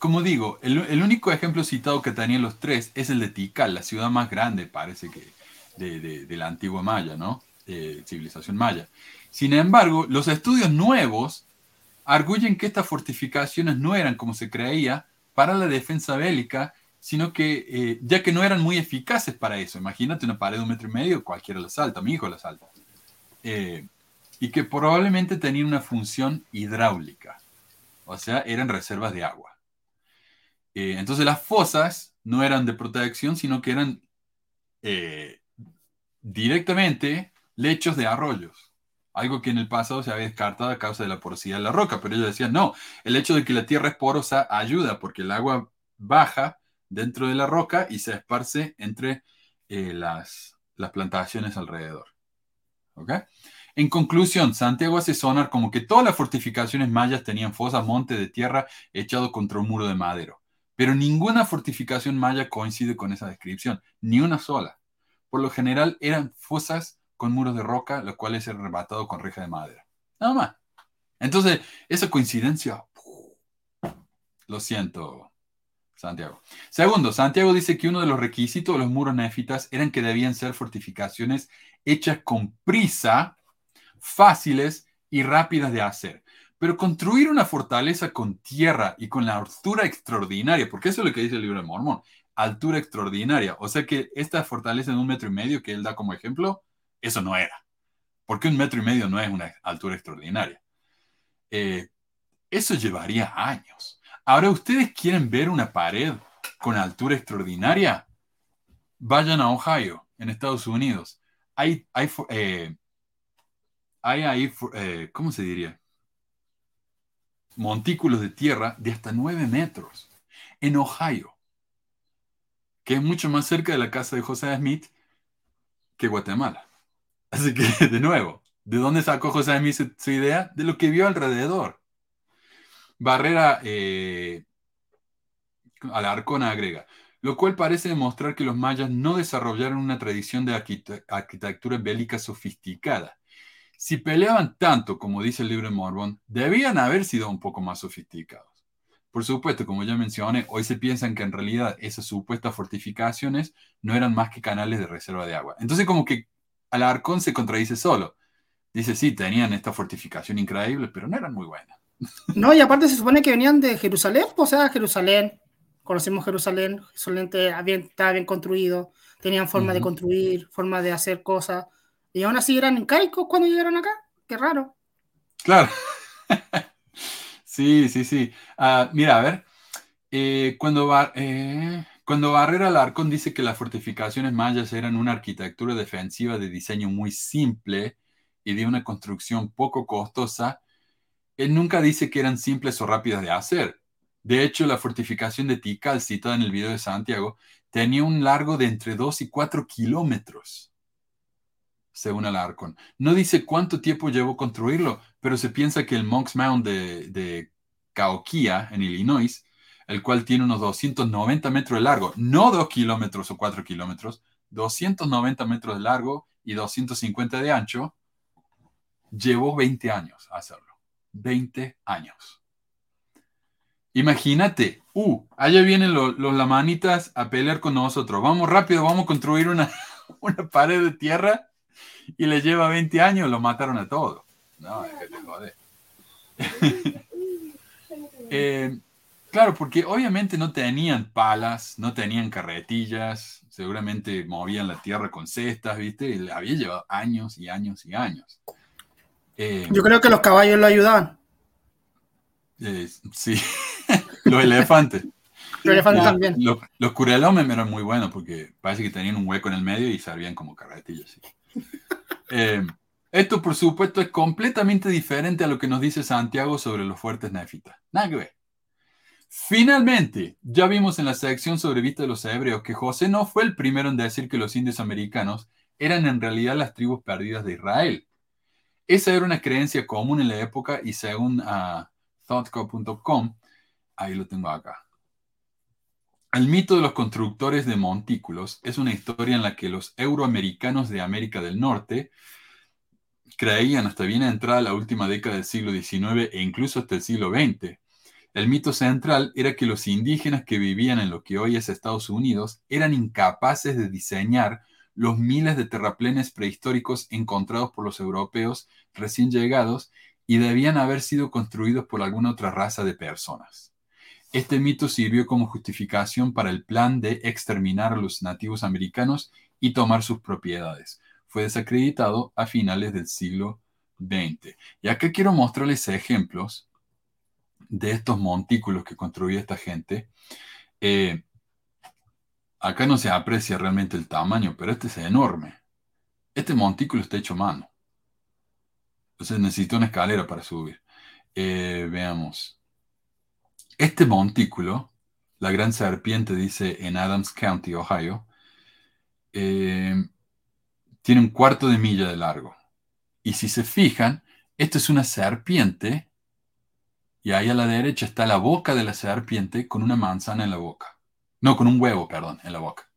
como digo, el, el único ejemplo citado que tenían los tres es el de Tikal, la ciudad más grande, parece que, de, la antigua Maya, ¿no? Civilización maya. Sin embargo, los estudios nuevos arguyen que estas fortificaciones no eran, como se creía, para la defensa bélica, sino que, eh, ya que no eran muy eficaces para eso. Imagínate una pared de un metro y medio, cualquiera la salta, mi hijo la salta. Eh, y que probablemente tenían una función hidráulica, o sea, eran reservas de agua. Eh, entonces las fosas no eran de protección, sino que eran directamente lechos de arroyos. Algo que en el pasado se había descartado a causa de la porosidad de la roca, pero ellos decían, no, el hecho de que la tierra es porosa ayuda porque el agua baja dentro de la roca y se esparce entre eh, las, las plantaciones alrededor. ¿Ok? En conclusión, Santiago hace sonar como que todas las fortificaciones mayas tenían fosas, monte de tierra echado contra un muro de madero. Pero ninguna fortificación maya coincide con esa descripción, ni una sola. Por lo general eran fosas con muros de roca, los cuales eran rematados con reja de madera. Nada más. Entonces, esa coincidencia, lo siento, Santiago. Segundo, Santiago dice que uno de los requisitos de los muros nefitas eran que debían ser fortificaciones hechas con prisa, fáciles y rápidas de hacer. Pero construir una fortaleza con tierra y con la altura extraordinaria, porque eso es lo que dice el libro de Mormón, altura extraordinaria. O sea que esta fortaleza de un metro y medio que él da como ejemplo, eso no era. Porque un metro y medio no es una altura extraordinaria. Eh, eso llevaría años. Ahora, ¿ustedes quieren ver una pared con altura extraordinaria? Vayan a Ohio, en Estados Unidos. Hay, hay, eh, hay ahí, eh, ¿cómo se diría? Montículos de tierra de hasta 9 metros en Ohio, que es mucho más cerca de la casa de José Smith que Guatemala. Así que, de nuevo, ¿de dónde sacó José Smith su, idea? De lo que vio alrededor. Barrera eh, Alarcón agrega, lo cual parece demostrar que los mayas no desarrollaron una tradición de arquite- arquitectura bélica sofisticada. Si peleaban tanto, como dice el libro de Mormón, debían haber sido un poco más sofisticados. Por supuesto, como ya mencioné, hoy se piensan que en realidad esas supuestas fortificaciones no eran más que canales de reserva de agua. Entonces, como que Alarcón se contradice solo. Dice, sí, tenían esta fortificación increíble, pero no eran muy buenas. No, y aparte se supone que venían de Jerusalén, o sea, Jerusalén, conocemos Jerusalén, Jerusalén estaba bien construido, tenían forma de construir, forma de hacer cosas, y aún así eran incaicos cuando llegaron acá, qué raro. Claro. sí, sí, sí. Ah, mira, a ver. Eh, eh, cuando Barrera Alarcón dice que las fortificaciones mayas eran una arquitectura defensiva de diseño muy simple y de una construcción poco costosa, él nunca dice que eran simples o rápidas de hacer. De hecho, la fortificación de Tikal, citada en el video de Santiago, tenía un largo de entre 2 y 4 kilómetros, según Alarcón. No dice cuánto tiempo llevó construirlo, pero se piensa que el Monk's Mound de, de Caoquia, en Illinois, el cual tiene unos 290 metros de largo, no 2 kilómetros o 4 kilómetros, 290 metros de largo y 250 de ancho, llevó 20 años hacerlo. 20 años. Imagínate, uh, allá vienen lo- los lamanitas a pelear con nosotros. Vamos rápido, vamos a construir una, una pared de tierra y le lleva 20 años, lo mataron a todos. No, déjate joder. Eh, claro, porque obviamente no tenían palas, no tenían carretillas, seguramente movían la tierra con cestas, ¿viste? Y le había llevado años y años y años. Eh, Yo creo que los caballos lo ayudaban. eh, sí, los elefantes. Los elefantes también. Los, los curelomes eran muy buenos porque parece que tenían un hueco en el medio y servían como carretillas. sí. Eh, esto, por supuesto, es completamente diferente a lo que nos dice Santiago sobre los fuertes nefitas. Nada que ver. Finalmente, ya vimos en la sección sobre Vista de los Hebreos que José no fue el primero en decir que los indios americanos eran en realidad las tribus perdidas de Israel. Esa era una creencia común en la época y según ah, thoughtco.com, ahí lo tengo acá. El mito de los constructores de montículos es una historia en la que los euroamericanos de América del Norte creían hasta bien entrada la última década del siglo XIX e incluso hasta el siglo XX. El mito central era que los indígenas que vivían en lo que hoy es Estados Unidos eran incapaces de diseñar los miles de terraplenes prehistóricos encontrados por los europeos recién llegados y debían haber sido construidos por alguna otra raza de personas. Este mito sirvió como justificación para el plan de exterminar a los nativos americanos y tomar sus propiedades. Fue desacreditado a finales del siglo XX. Y acá quiero mostrarles ejemplos de estos montículos que construía esta gente. Eh, acá no se aprecia realmente el tamaño, pero este es enorme. Este montículo está hecho a mano. Entonces necesito una escalera para subir. Eh, veamos. Este montículo, la gran serpiente, dice en Adams County, Ohio, eh, tiene un cuarto de milla de largo. Y si se fijan, esto es una serpiente y ahí a la derecha está la boca de la serpiente con una manzana en la boca. No, con un huevo, perdón, en la boca.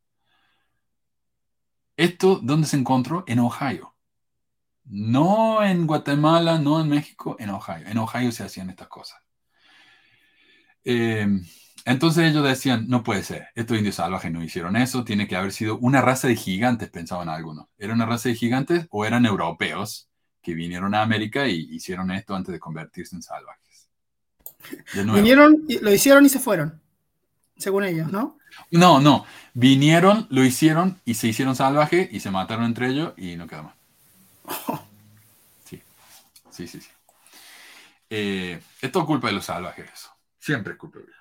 Esto, ¿dónde se encontró? En Ohio. No en Guatemala, no en México, en Ohio. En Ohio se hacían estas cosas. Eh, entonces ellos decían, no puede ser, estos indios salvajes no hicieron eso, tiene que haber sido una raza de gigantes, pensaban algunos. ¿Era una raza de gigantes o eran europeos que vinieron a América y hicieron esto antes de convertirse en salvajes? Vinieron, lo hicieron y se fueron. Según ellos, ¿no? No, no, vinieron, lo hicieron y se hicieron salvajes y se mataron entre ellos y no quedó más. Sí, sí, sí. sí. Eh, es todo culpa de los salvajes eso. Siempre es culpa de ellos.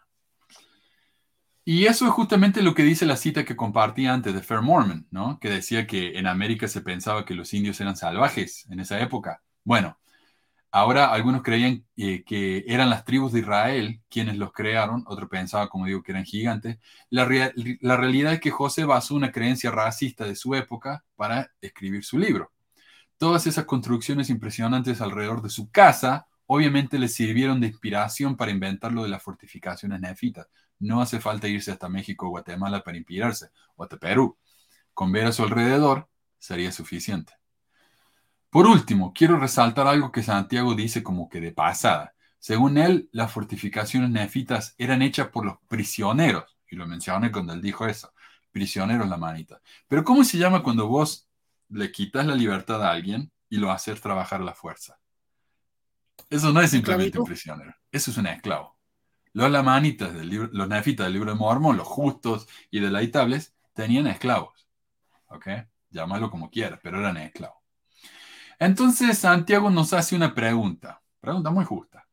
Y eso es justamente lo que dice la cita que compartí antes de Fair Mormon, ¿no? Que decía que en América se pensaba que los indios eran salvajes en esa época. Bueno, ahora algunos creían eh, que eran las tribus de Israel quienes los crearon, otro pensaba, como digo, que eran gigantes. La, la realidad es que José basó una creencia racista de su época para escribir su libro. Todas esas construcciones impresionantes alrededor de su casa obviamente le sirvieron de inspiración para inventar lo de las fortificaciones nefitas. No hace falta irse hasta México o Guatemala para inspirarse, o hasta Perú. Con ver a su alrededor sería suficiente. Por último, quiero resaltar algo que Santiago dice como que de pasada. Según él, las fortificaciones nefitas eran hechas por los prisioneros, y lo mencioné cuando él dijo eso, prisioneros la manita. Pero ¿cómo se llama cuando vos le quitas la libertad a alguien y lo haces trabajar la fuerza? Eso no es simplemente un prisionero, eso es un esclavo. Los lamanitas, del libro, los nefitas del libro de Mormón, los justos y deleitables, tenían esclavos. ¿Ok? Llámalo como quieras, pero eran esclavos. Entonces Santiago nos hace una pregunta, pregunta muy justa.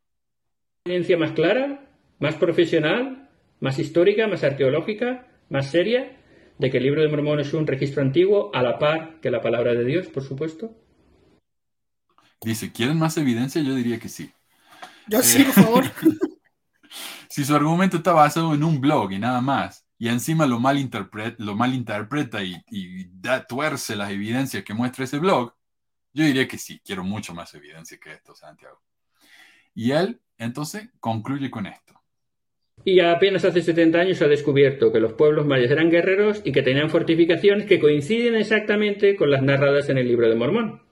experiencia más clara, más profesional, más histórica, más arqueológica, más seria, de que el libro de Mormón es un registro antiguo, a la par que la palabra de Dios, por supuesto? Dice, ¿quieren más evidencia? Yo diría que sí. Yo sí, por favor. si su argumento está basado en un blog y nada más, y encima lo malinterpreta, lo malinterpreta y, y da, tuerce las evidencias que muestra ese blog, yo diría que sí, quiero mucho más evidencia que esto, Santiago. Y él, entonces, concluye con esto. Y apenas hace 70 años se ha descubierto que los pueblos mayas eran guerreros y que tenían fortificaciones que coinciden exactamente con las narradas en el libro de Mormón.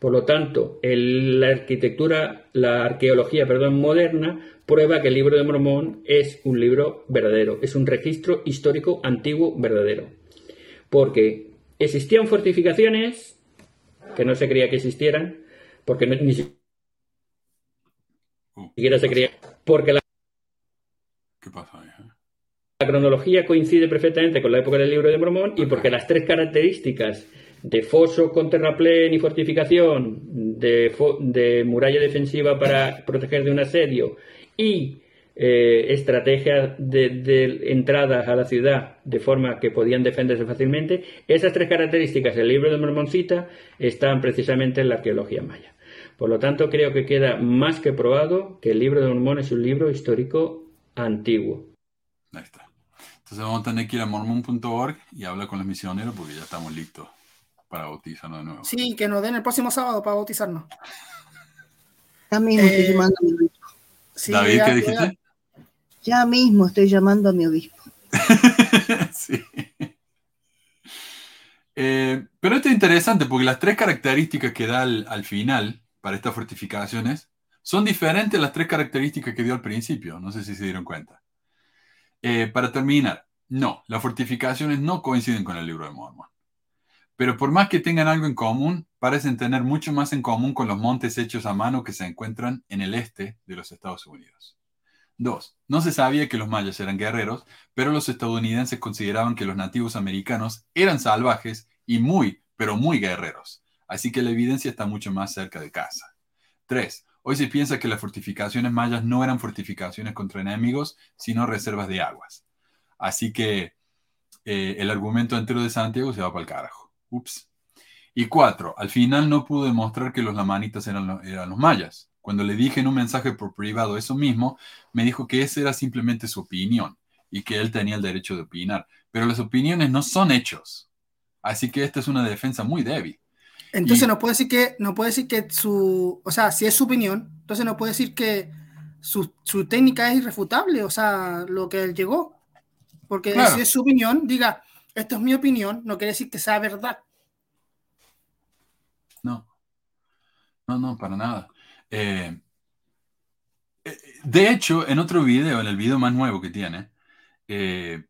Por lo tanto, el- la arquitectura, la arqueología, perdón, moderna prueba que el libro de Mormón es un libro verdadero, es un registro histórico antiguo verdadero. Porque existían fortificaciones que no se creía que existieran, porque no- ni Uh, siquiera se creía, porque la ¿Qué pasa eh? La cronología coincide perfectamente con la época del libro de Mormón y porque las tres características de foso con terraplén y fortificación, de, fo- de muralla defensiva para proteger de un asedio y eh, estrategia de, de entradas a la ciudad de forma que podían defenderse fácilmente, esas tres características del libro de Mormón cita están precisamente en la arqueología maya. Por lo tanto, creo que queda más que probado que el libro de Mormón es un libro histórico antiguo. Ahí está. Entonces vamos a tener que ir a mormon.org y hablar con los misioneros porque ya estamos listos para bautizarnos de nuevo. Sí, que nos den el próximo sábado para bautizarnos. Ya mismo estoy Eh, llamando a mi obispo. Sí, David, ya- ¿qué ya- dijiste? Ya mismo estoy llamando a mi obispo. sí. Eh, pero esto es interesante porque las tres características que da al, al final para estas fortificaciones son diferentes a las tres características que dio al principio. No sé si se dieron cuenta. Eh, para terminar, no, las fortificaciones no coinciden con el libro de Mormon. Pero por más que tengan algo en común, parecen tener mucho más en común con los montes hechos a mano que se encuentran en el este de los Estados Unidos. Dos, no se sabía que los mayas eran guerreros, pero los estadounidenses consideraban que los nativos americanos eran salvajes y muy, pero muy guerreros. Así que la evidencia está mucho más cerca de casa. Tres, hoy se piensa que las fortificaciones mayas no eran fortificaciones contra enemigos, sino reservas de aguas. Así que eh, el argumento entero de Santiago se va para el carajo. Ups. Y cuatro, al final no pudo demostrar que los lamanitas eran, lo- eran los mayas. Cuando le dije en un mensaje por privado eso mismo, me dijo que esa era simplemente su opinión y que él tenía el derecho de opinar. Pero las opiniones no son hechos. Así que esta es una defensa muy débil. Entonces Y- no puede decir que no puede decir que su, o sea, si es su opinión, entonces no puede decir que su, su técnica es irrefutable, o sea, lo que él llegó. Porque Claro. si es su opinión, diga, esto es mi opinión, no quiere decir que sea verdad. No. No, no, para nada. Eh, eh, de hecho, en otro video, en el video más nuevo que tiene, eh,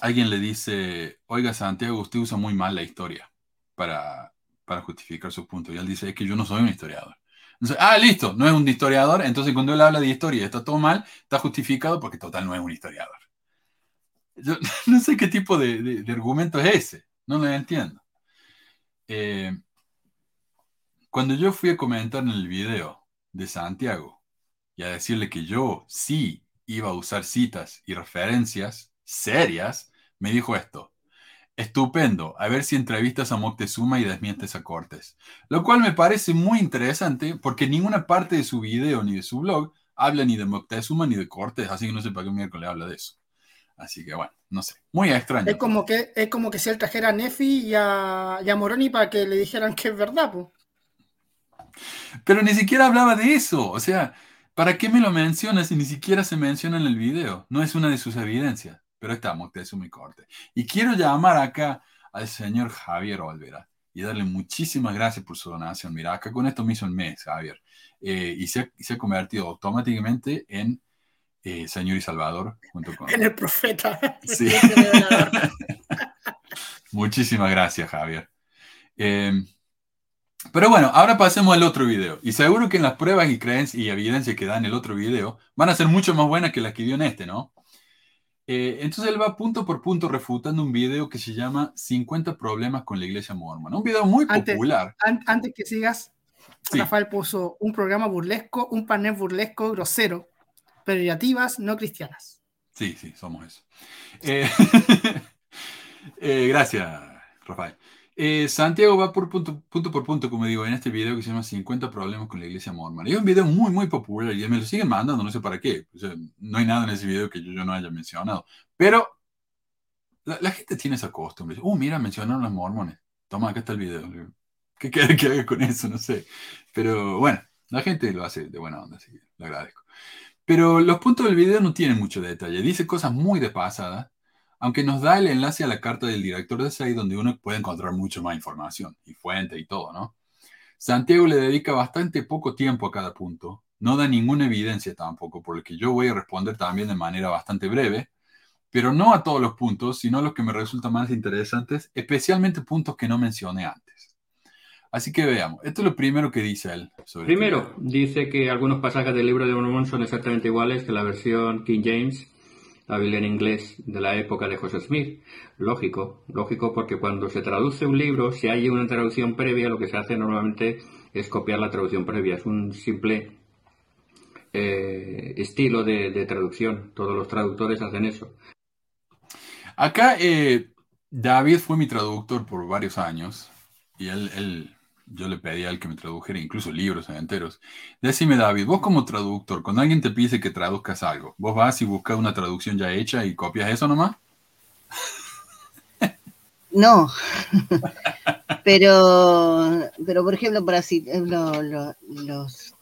alguien le dice, oiga, Santiago, usted usa muy mal la historia para, para justificar sus puntos. Y él dice, es que yo no soy un historiador. Entonces, ah, listo, no es un historiador. Entonces, cuando él habla de historia está todo mal, está justificado porque total no es un historiador. No sé qué tipo de, de- de argumento es ese. No lo entiendo. Eh, cuando yo fui a comentar en el video de Santiago y a decirle que yo sí iba a usar citas y referencias serias, me dijo esto. Estupendo, a ver si entrevistas a Moctezuma y desmientes a Cortés. Lo cual me parece muy interesante porque ninguna parte de su video ni de su blog habla ni de Moctezuma ni de Cortés, así que no sé para qué miércoles habla de eso. Así que bueno, no sé, muy extraño. Es como que, es como que si él trajera a Nefi y a, y a Moroni para que le dijeran que es verdad, pues. Pero ni siquiera hablaba de eso. O sea, ¿para qué me lo mencionas si ni siquiera se menciona en el video? No es una de sus evidencias. Pero está Moctezuma y Corte. Y quiero llamar acá al señor Javier Olvera y darle muchísimas gracias por su donación. Mira, acá con esto me hizo un mes, Javier. Eh, y se ha, se ha convertido automáticamente en eh, Señor y Salvador junto con... En el profeta. Sí. Muchísimas gracias, Javier. Eh, pero bueno, ahora pasemos al otro video. Y seguro que en las pruebas y creencias y evidencias que da en el otro video van a ser mucho más buenas que las que dio en este, ¿no? Eh, entonces él va punto por punto refutando un video que se llama 50 problemas con la iglesia mormona. Un video muy Antes- popular. An- antes que sigas, Sí. Rafael puso un programa burlesco, un panel burlesco grosero, peyorativas no cristianas. Sí, sí, somos eso. Eh, eh, gracias, Rafael. Eh, Santiago va por punto, punto por punto, como digo, en este video que se llama 50 problemas con la iglesia mormona. Es un video muy, muy popular y me lo siguen mandando, no sé para qué. No hay nada en ese video que yo, yo no haya mencionado. Pero la, la gente tiene esa costumbre. Oh, mira, mencionaron los mormones. Toma, acá está el video. ¿Qué quiere que haga con eso? No sé. Pero bueno, la gente lo hace de buena onda, así que lo agradezco. Pero los puntos del video no tienen mucho detalle. Dice cosas muy de pasada, aunque nos da el enlace a la carta del director de SEI donde uno puede encontrar mucho más información y fuente y todo, ¿no? Santiago le dedica bastante poco tiempo a cada punto. No da ninguna evidencia tampoco, por lo que yo voy a responder también de manera bastante breve, pero no a todos los puntos, sino a los que me resultan más interesantes, especialmente puntos que no mencioné antes. Así que veamos, esto es lo primero que dice él. Sobre este Primero, dice que algunos pasajes del libro de Mormón son exactamente iguales que la versión King James, la Biblia en inglés de la época de José Smith. Lógico, lógico porque cuando se traduce un libro, si hay una traducción previa, lo que se hace normalmente es copiar la traducción previa. Es un simple eh, estilo de, de traducción. Todos los traductores hacen eso. Acá eh, David fue mi traductor por varios años y él, él, yo le pedí a él que me tradujera incluso libros enteros. Decime David, vos como traductor, cuando alguien te pide que traduzcas algo, ¿vos vas y buscas una traducción ya hecha y copias eso nomás? No, pero, pero por ejemplo, para ci- eh, lo- lo- los,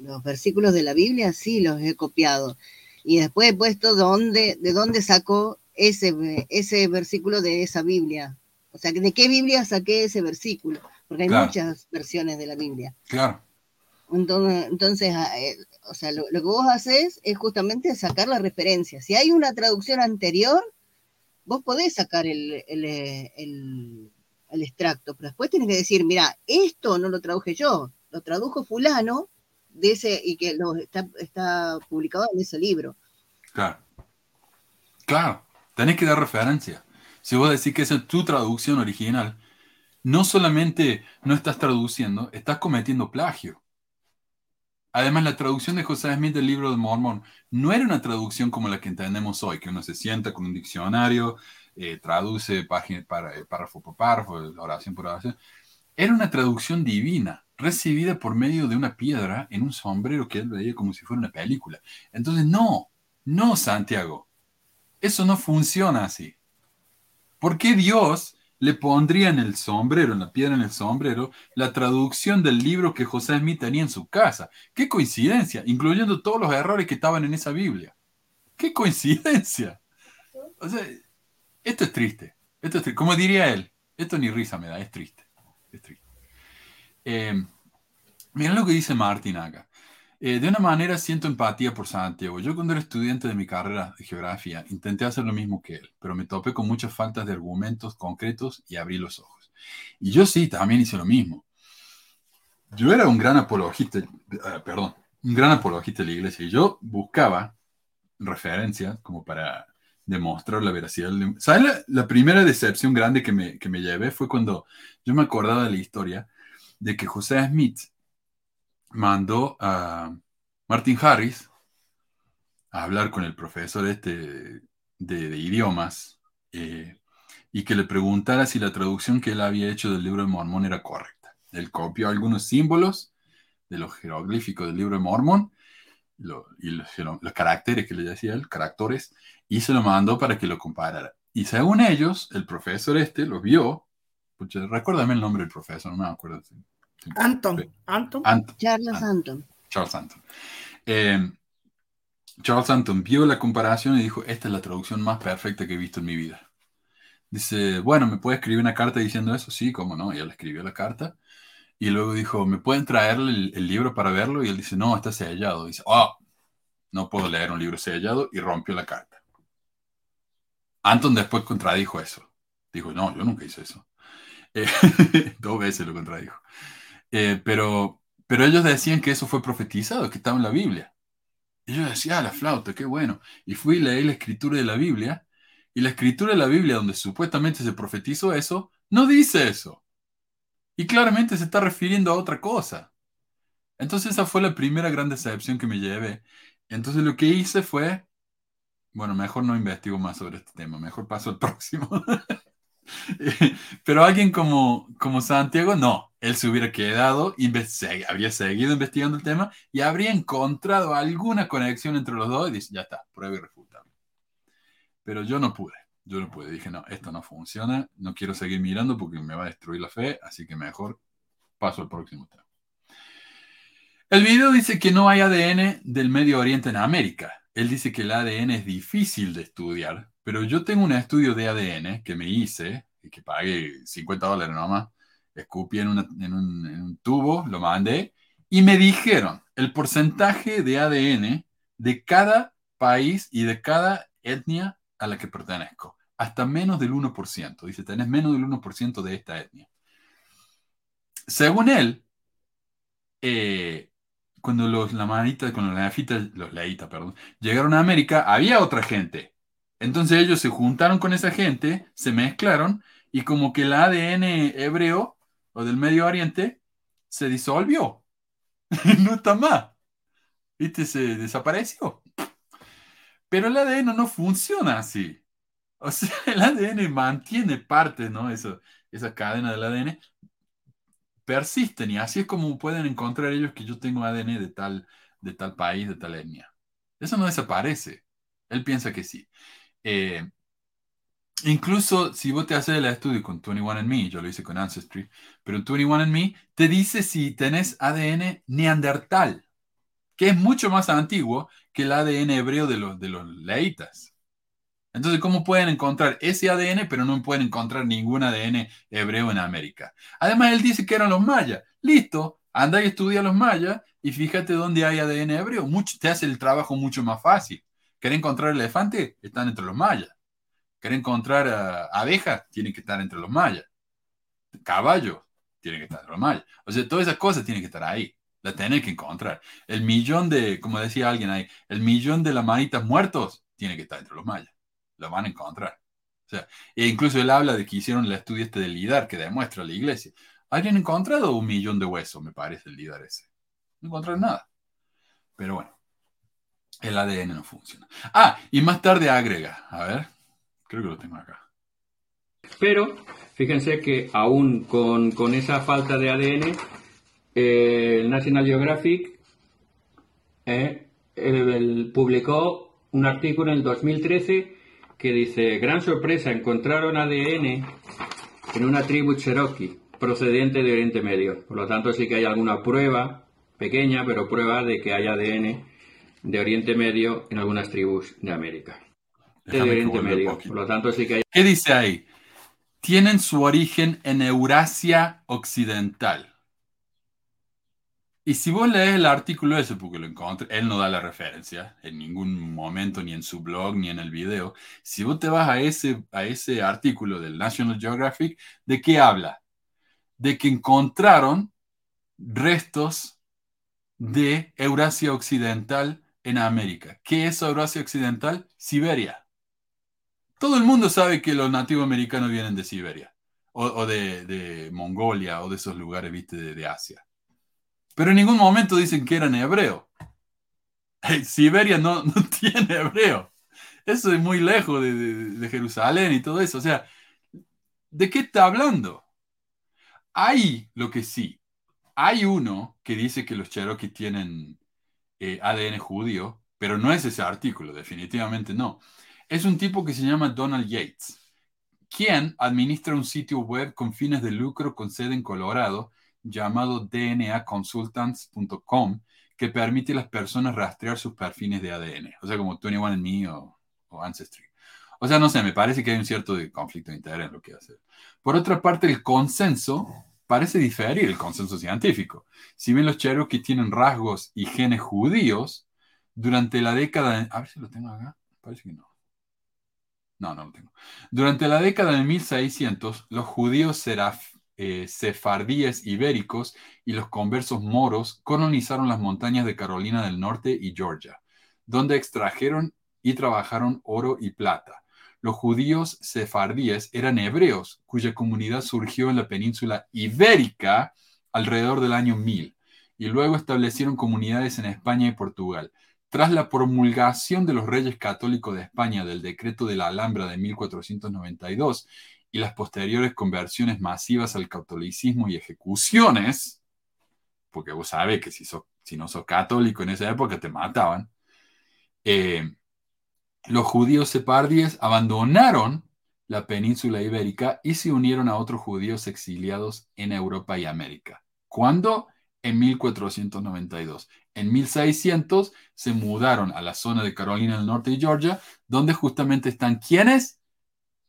los versículos de la Biblia sí los he copiado y después he puesto dónde, de dónde sacó ese, ese versículo de esa Biblia. O sea, ¿de qué Biblia saqué ese versículo? Porque hay Claro. muchas versiones de la Biblia. Claro, Entonces, entonces ah, eh, o sea, lo, lo que vos haces es justamente sacar la referencia. Si hay una traducción anterior, vos podés sacar el, el, eh, el- el extracto, pero después tenés que decir, mira, esto no lo traduje yo, lo tradujo fulano de ese y que lo está, está publicado en ese libro. claro. Claro, tenés que dar referencia. Si vos decís que esa es tu traducción original, no solamente no estás traduciendo, estás cometiendo plagio. Además, la traducción de José Smith del libro de Mormón no era una traducción como la que entendemos hoy, que uno se sienta con un diccionario, eh, traduce página, para, eh, párrafo por párrafo, oración por oración. Era una traducción divina, recibida por medio de una piedra en un sombrero que él veía como si fuera una película. Entonces, no, no, Santiago, eso no funciona así. ¿Por qué Dios le pondría en el sombrero, en la piedra en el sombrero, la traducción del libro que José Smith tenía en su casa? ¡Qué coincidencia! Incluyendo todos los errores que estaban en esa Biblia. ¡Qué coincidencia! O sea, esto es triste. Esto es. Como diría él, esto ni risa me da, es triste. Es triste. Eh, miren lo que dice Martín acá. Eh, de una manera siento empatía por Santiago. Yo cuando era estudiante de mi carrera de geografía intenté hacer lo mismo que él, pero me topé con muchas faltas de argumentos concretos y abrí los ojos. Y yo sí, también hice lo mismo. Yo era un gran apologista, eh, perdón, un gran apologista de la iglesia y yo buscaba referencias como para demostrar la veracidad. ¿Sabes la, la primera decepción grande que me, que me llevé fue cuando yo me acordaba de la historia de que José Smith mandó a Martin Harris a hablar con el profesor este de, idiomas eh, y que le preguntara si la traducción que él había hecho del libro de Mormón era correcta. Él copió algunos símbolos de los jeroglíficos del libro de Mormón y los, caracteres que le decía él, caracteres, y se lo mandó para que lo comparara. Y según ellos, el profesor este lo vio. Recuérdame el nombre del profesor, no me acuerdo. Anton, Anton. Anton. Charles. Anton. Charles Anton. Eh, Charles Anton vio la comparación y dijo, esta es la traducción más perfecta que he visto en mi vida. Dice, bueno, ¿me puede escribir una carta diciendo eso? Sí, cómo no. Y él escribió la carta. Y luego dijo, ¿me pueden traer el, el libro para verlo? Y él dice, no, está sellado. Dice, oh, no puedo leer un libro sellado. Y rompió la carta. Anton después contradijo eso. Dijo, no, yo nunca hice eso. Eh, dos veces lo contradijo. Eh, pero, pero ellos decían que eso fue profetizado, que estaba en la Biblia. Y yo decía, ah, la flauta, qué bueno. Y fui y leí la escritura de la Biblia. Y la escritura de la Biblia, donde supuestamente se profetizó eso, no dice eso. Y claramente se está refiriendo a otra cosa. Entonces esa fue la primera gran decepción que me llevé. Entonces lo que hice fue Bueno, mejor no investigo más sobre este tema, mejor paso al próximo. Pero alguien como, como Santiago, no, él se hubiera quedado, investi- habría seguido investigando el tema y habría encontrado alguna conexión entre los dos y dice, ya está, prueba y refutable. Pero yo no pude, yo no pude, dije, no, esto no funciona, no quiero seguir mirando porque me va a destruir la fe, así que mejor paso al próximo tema. El video dice que no hay ADN del Medio Oriente en América. Él dice que el ADN es difícil de estudiar, pero yo tengo un estudio de ADN que me hice y que pagué 50 dólares nomás. Escupí en, un, tubo, lo mandé y me dijeron el porcentaje de ADN de cada país y de cada etnia a la que pertenezco. Hasta menos del 1%. Dice, tenés menos del 1% de esta etnia. Según él, eh, cuando los lamanitas, cuando los leafitas, los perdón, llegaron a América, había otra gente. Entonces ellos se juntaron con esa gente, se mezclaron y como que el ADN hebreo o del Medio Oriente se disolvió. no está más. ¿Viste? Se desapareció. Pero el ADN no funciona así. O sea, el ADN mantiene parte, ¿no? Eso, esa cadena del ADN persisten y así es como pueden encontrar ellos que yo tengo ADN de tal, de tal país, de tal etnia. Eso no desaparece. Él piensa que sí. Eh, incluso si vos te haces el estudio con 21andMe, yo lo hice con Ancestry, pero en 21andMe te dice si tenés ADN neandertal, que es mucho más antiguo que el ADN hebreo de los, de los leitas. Entonces, ¿cómo pueden encontrar ese ADN, pero no pueden encontrar ningún ADN hebreo en América? Además, él dice que eran los mayas. Listo, anda y estudia los mayas y fíjate dónde hay ADN hebreo. Mucho, te hace el trabajo mucho más fácil. ¿Querés encontrar elefante? Están entre los mayas. ¿Querés encontrar abejas? Tienen que estar entre los mayas. Caballo, tiene que estar entre los mayas. O sea, todas esas cosas tienen que estar ahí. La tenés que encontrar. El millón de, como decía alguien ahí, el millón de lamanitas muertos tiene que estar entre los mayas lo van a encontrar. O sea, e incluso él habla de que hicieron el estudio este del LIDAR que demuestra la iglesia. Habrían encontrado un millón de huesos, me parece, el LIDAR ese. No encontraron nada. Pero bueno, el ADN no funciona. Ah, y más tarde agrega, a ver, creo que lo tengo acá. Pero fíjense que aún con, con esa falta de ADN, eh, el National Geographic eh, publicó un artículo en el 2013 que dice, gran sorpresa, encontraron ADN en una tribu cherokee procedente de Oriente Medio. Por lo tanto, sí que hay alguna prueba, pequeña, pero prueba de que hay ADN de Oriente Medio en algunas tribus de América. Déjame que Medio. Por lo tanto, sí que hay ¿Qué dice ahí? Tienen su origen en Eurasia Occidental. Y si vos lees el artículo ese, porque lo encontré, él no da la referencia en ningún momento, ni en su blog, ni en el video. Si vos te vas a ese, a ese artículo del National Geographic, ¿de qué habla? De que encontraron restos de Eurasia Occidental en América. ¿Qué es Eurasia Occidental? Siberia. Todo el mundo sabe que los nativos americanos vienen de Siberia, o, de, Mongolia, o de esos lugares, viste, de, Asia. Pero en ningún momento dicen que eran hebreos. Siberia no, tiene hebreo. Eso es muy lejos de Jerusalén y todo eso. O sea, ¿de qué está hablando? Hay lo que sí. Hay uno que dice que los Cherokee tienen eh, ADN judío, pero no es ese artículo, definitivamente no. Es un tipo que se llama Donald Yates, quien administra un sitio web con fines de lucro con sede en Colorado llamado dnaconsultants.com que permite a las personas rastrear sus perfiles de ADN, o sea, como 21andMe o, o Ancestry. O sea, no sé, me parece que hay un cierto conflicto de interés en lo que hace. Por otra parte, el consenso parece diferir el consenso científico. Si bien los Cherokee tienen rasgos y genes judíos, durante la década... A ver si lo tengo acá. Parece que no. No, no lo tengo. Durante la década de 1600, los judíos eh, sefardíes ibéricos y los conversos moros colonizaron las montañas de Carolina del Norte y Georgia, donde extrajeron y trabajaron oro y plata. Los judíos sefardíes eran hebreos, cuya comunidad surgió en la península ibérica alrededor del año 1000, y luego establecieron comunidades en España y Portugal. Tras la promulgación de los reyes católicos de España del decreto de la Alhambra de 1492 y las posteriores conversiones masivas al catolicismo y ejecuciones, porque vos sabés que si, sos- no sos católico en esa época te mataban, eh, los judíos separdíes abandonaron la península ibérica y se unieron a otros judíos exiliados en Europa y América. ¿Cuándo? En 1492. En 1600 se mudaron a la zona de Carolina del Norte y Georgia, donde justamente están quienes?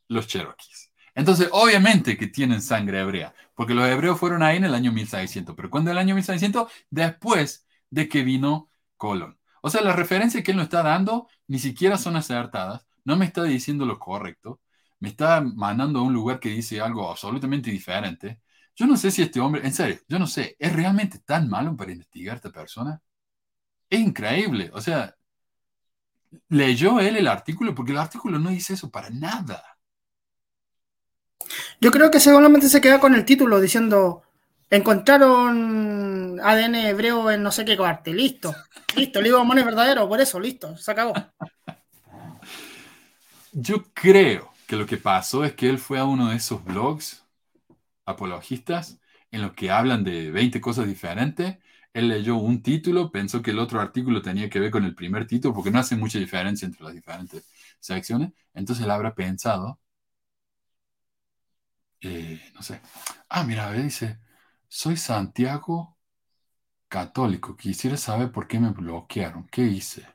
Los Cherokees. Entonces, obviamente que tienen sangre hebrea, porque los hebreos fueron ahí en el año 1600. ¿Pero cuándo el año 1600? Después de que vino Colón. O sea, las referencias que él nos está dando ni siquiera son acertadas, no me está diciendo lo correcto, me está mandando a un lugar que dice algo absolutamente diferente. Yo no sé si este hombre, en serio, yo no sé, ¿es realmente tan malo para investigar a esta persona? Es increíble, o sea, leyó él el artículo porque el artículo no dice eso para nada. Yo creo que solamente se queda con el título diciendo encontraron ADN hebreo en no sé qué parte. Listo. Listo. El libro de Mormón es verdadero, por eso, listo. Se acabó. Yo creo que lo que pasó es que él fue a uno de esos blogs apologistas en los que hablan de 20 cosas diferentes. Él leyó un título, pensó que el otro artículo tenía que ver con el primer título, porque no hace mucha diferencia entre las diferentes secciones. Entonces él habrá pensado, eh, no sé, ah, mira, a ver, dice, soy Santiago católico, quisiera saber por qué me bloquearon, ¿qué hice?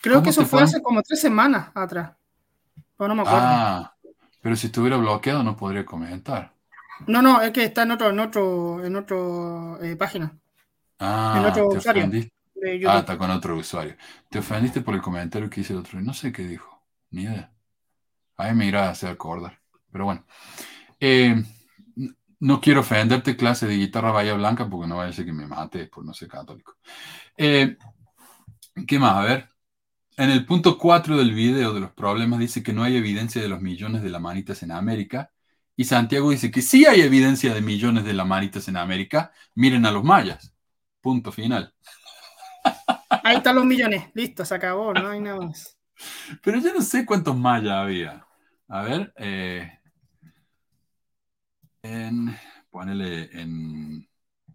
Creo ¿Cómo que eso fue hace como tres semanas atrás. Pero no me acuerdo. Ah, pero si estuviera bloqueado no podría comentar. No, no, es que está en otro, en otro, en otro eh, página Ah, En otro te usuario. ofendiste. Ah, está con otro usuario. Te ofendiste por el comentario que hice el otro. No sé qué dijo. Ni idea. Ahí me irá a hacer acordar. Pero bueno. Eh, no quiero ofenderte, clase de guitarra Bahía Blanca, porque no vaya a ser que me mate por no ser católico. Eh, ¿qué más? A ver. En el punto 4 del video de los problemas dice que no hay evidencia de los millones de lamanitas en América. Y Santiago dice que sí hay evidencia de millones de lamanitas en América. Miren a los mayas. Punto final. Ahí están los millones. Listo, se acabó, no hay nada más. Pero yo no sé cuántos mayas había. A ver, eh, en, ponele en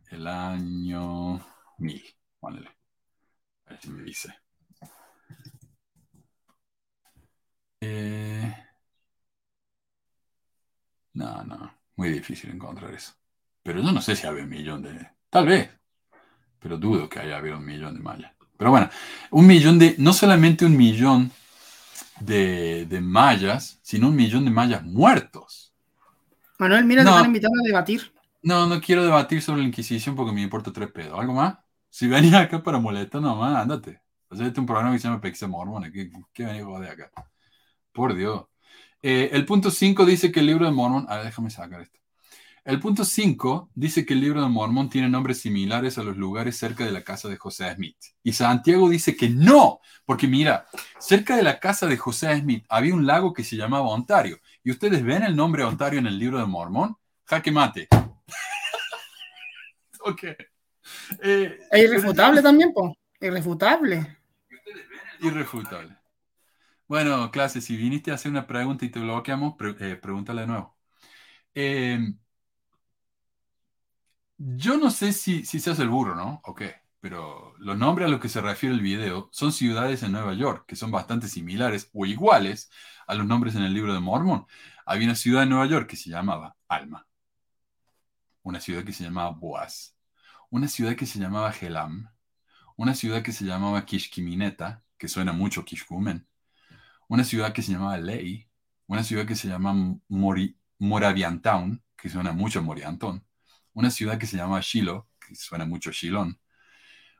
el año 1000, ponele. A ver si me dice. Eh, no, no, muy difícil encontrar eso. Pero yo no sé si había un millón de... Tal vez, pero dudo que haya habido un millón de mayas. Pero bueno, un millón de... No solamente un millón de, de mayas, sino un millón de mayas muertos. Manuel, mira, No. te están invitando a debatir. No, no quiero debatir sobre la Inquisición porque me importa tres pedos. ¿Algo más? Si venís acá para molestar nomás, ándate. Este es un programa que se llama Pexia Mormona. ¿Qué, qué venís de acá? Por Dios. Eh, el punto 5 dice que el libro de Mormón... A ver, déjame sacar esto. El punto 5 dice que el libro de Mormón tiene nombres similares a los lugares cerca de la casa de José Smith. Y Santiago dice que no, porque mira, cerca de la casa de José Smith había un lago que se llamaba Ontario. Y ustedes ven el nombre Ontario en el libro de Mormón. Jaque mate. ok. Eh, Es irrefutable también, po. Irrefutable. Irrefutable. Bueno, clase, si viniste a hacer una pregunta y te bloqueamos, pre- eh, de nuevo. Eh, yo no sé si, si se el burro, ¿no? Ok, pero los nombres a los que se refiere el video son ciudades en Nueva York, que son bastante similares o iguales a los nombres en el libro de Mormón. Había una ciudad en Nueva York que se llamaba Alma, una ciudad que se llamaba Boaz, una ciudad que se llamaba Helam, una ciudad que se llamaba Kishkimineta, que suena mucho Kishkumen, una ciudad que se llamaba Ley, una ciudad que se llama Mori- Moraviantown, que suena mucho a Moriantón, una ciudad que se llama Shiloh, que suena mucho a Shilón,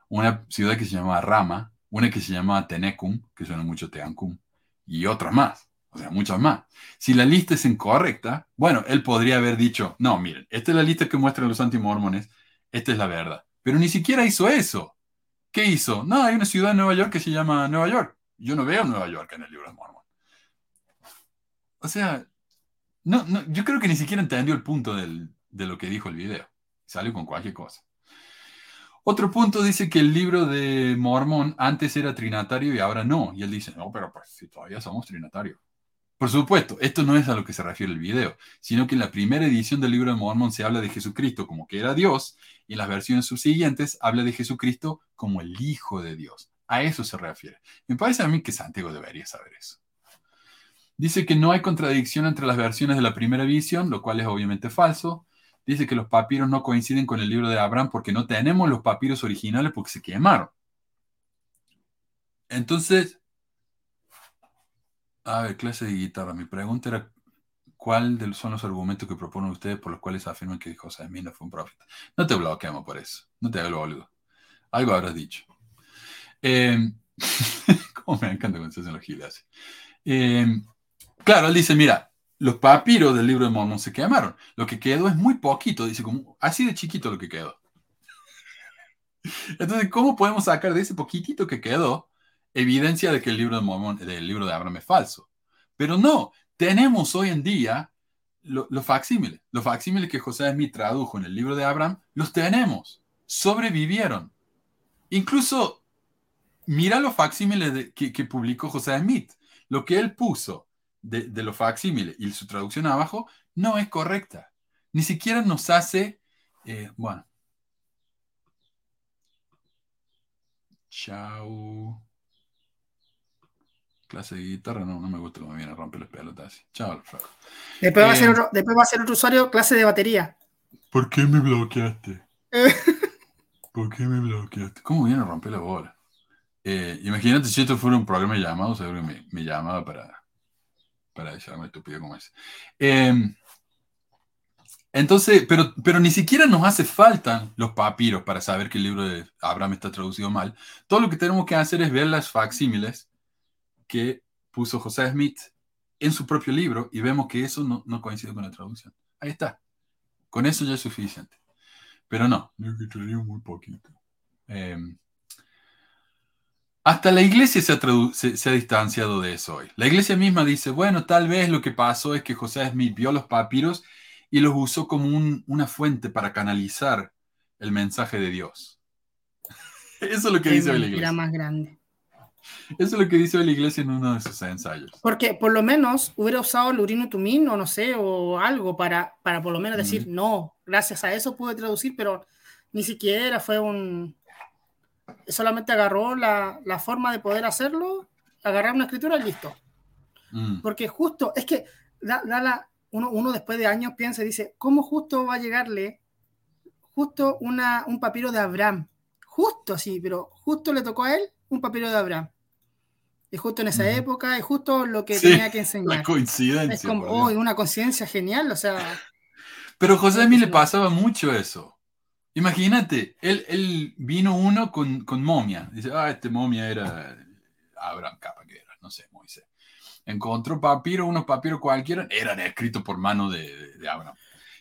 una ciudad que se llama Rama, una que se llama Tenecum, que suena mucho a Teancum, y otras más, o sea, muchas más. Si la lista es incorrecta, bueno, él podría haber dicho, no, miren, esta es la lista que muestran los antimormones, esta es la verdad. Pero ni siquiera hizo eso. ¿Qué hizo? No, hay una ciudad en Nueva York que se llama Nueva York. Yo no veo Nueva York en el libro de Mormon. O sea, no, no, yo creo que ni siquiera entendió el punto de lo que dijo el video. Salió con cualquier cosa. Otro punto dice que el libro de Mormón antes era trinatario y ahora no. Y él dice, no, pero pues si todavía somos trinatarios. Por supuesto, esto no es a lo que se refiere el video, sino que en la primera edición del libro de Mormón se habla de Jesucristo como que era Dios y en las versiones subsiguientes habla de Jesucristo como el Hijo de Dios. A eso se refiere. Me parece a mí que Santiago debería saber eso. Dice que no hay contradicción entre las versiones de la primera edición, lo cual es obviamente falso. Dice que los papiros no coinciden con el libro de Abraham porque no tenemos los papiros originales porque se quemaron. Entonces, a ver, clase de guitarra. Mi pregunta era, ¿cuáles son los argumentos que proponen ustedes por los cuales afirman que José no fue un profeta? No te bloqueamos por eso. No te hagas boludo. Algo habrás dicho. Eh, ¿Cómo me encanta cuando se hacen los giles? Eh, claro, él dice, mira, los papiros del libro de Mormón se quemaron. Lo que quedó es muy poquito, dice, como así de chiquito lo que quedó. Entonces, ¿cómo podemos sacar de ese poquitito que quedó evidencia de que el libro de Mormón, del libro de Abraham es falso? Pero no, tenemos hoy en día los facsímiles. Los facsímiles que José Smith tradujo en el libro de Abraham, los tenemos. Sobrevivieron. Incluso, mira los facsímiles que, que publicó José Smith. Lo que él puso de, de los facsímiles y su traducción abajo no es correcta. Ni siquiera nos hace, eh, bueno. Chao. Clase de guitarra, no, no me gusta cómo viene a romper las pelotas. Chao, Alfredo. Después, va a ser Eh, otro, después va a ser otro usuario clase de batería. ¿Por qué me bloqueaste? ¿Por qué me bloqueaste? ¿Cómo viene a romper la bola? Eh, imagínate si esto fuera un programa de llamados, seguro que me, me llamaba para, para decirme estúpido como es. Eh, entonces, pero, pero ni siquiera nos hace falta los papiros para saber que el libro de Abraham está traducido mal. Todo lo que tenemos que hacer es ver las facsímiles que puso José Smith en su propio libro y vemos que eso no, no coincide con la traducción. Ahí está. Con eso ya es suficiente. Pero no, muy poquito. Eh, hasta la iglesia se ha, se- se ha distanciado de eso hoy. La iglesia misma dice, bueno, tal vez lo que pasó es que José Smith vio los papiros y los usó como un- una fuente para canalizar el mensaje de Dios. Eso es lo que Qué dice hoy la iglesia. más grande. Eso es lo que dice hoy la iglesia en uno de sus ensayos. Porque por lo menos hubiera usado el urino tumín o no sé, o algo para, para por lo menos decir, no, gracias a eso pude traducir, pero ni siquiera fue un... Solamente agarró la, la forma de poder hacerlo, agarrar una escritura y listo. Mm. Porque justo, es que da, da la- uno, uno después de años piensa y dice, ¿cómo justo va a llegarle justo una, un papiro de Abraham? Justo así, pero justo le tocó a él un papiro de Abraham. Y justo en esa Ujú. época es justo lo que Sí, tenía que La enseñar. coincidencia. Es como, oh, una conciencia genial, o sea, Pero José a mí le pasaba mucho eso. Imagínate, él, él vino uno con, con momia. Dice, ah, este momia era Abraham, capa que era, no sé, Moisés. Encontró papiro, unos papiros cualquiera, eran escritos por mano de, de- de Abraham.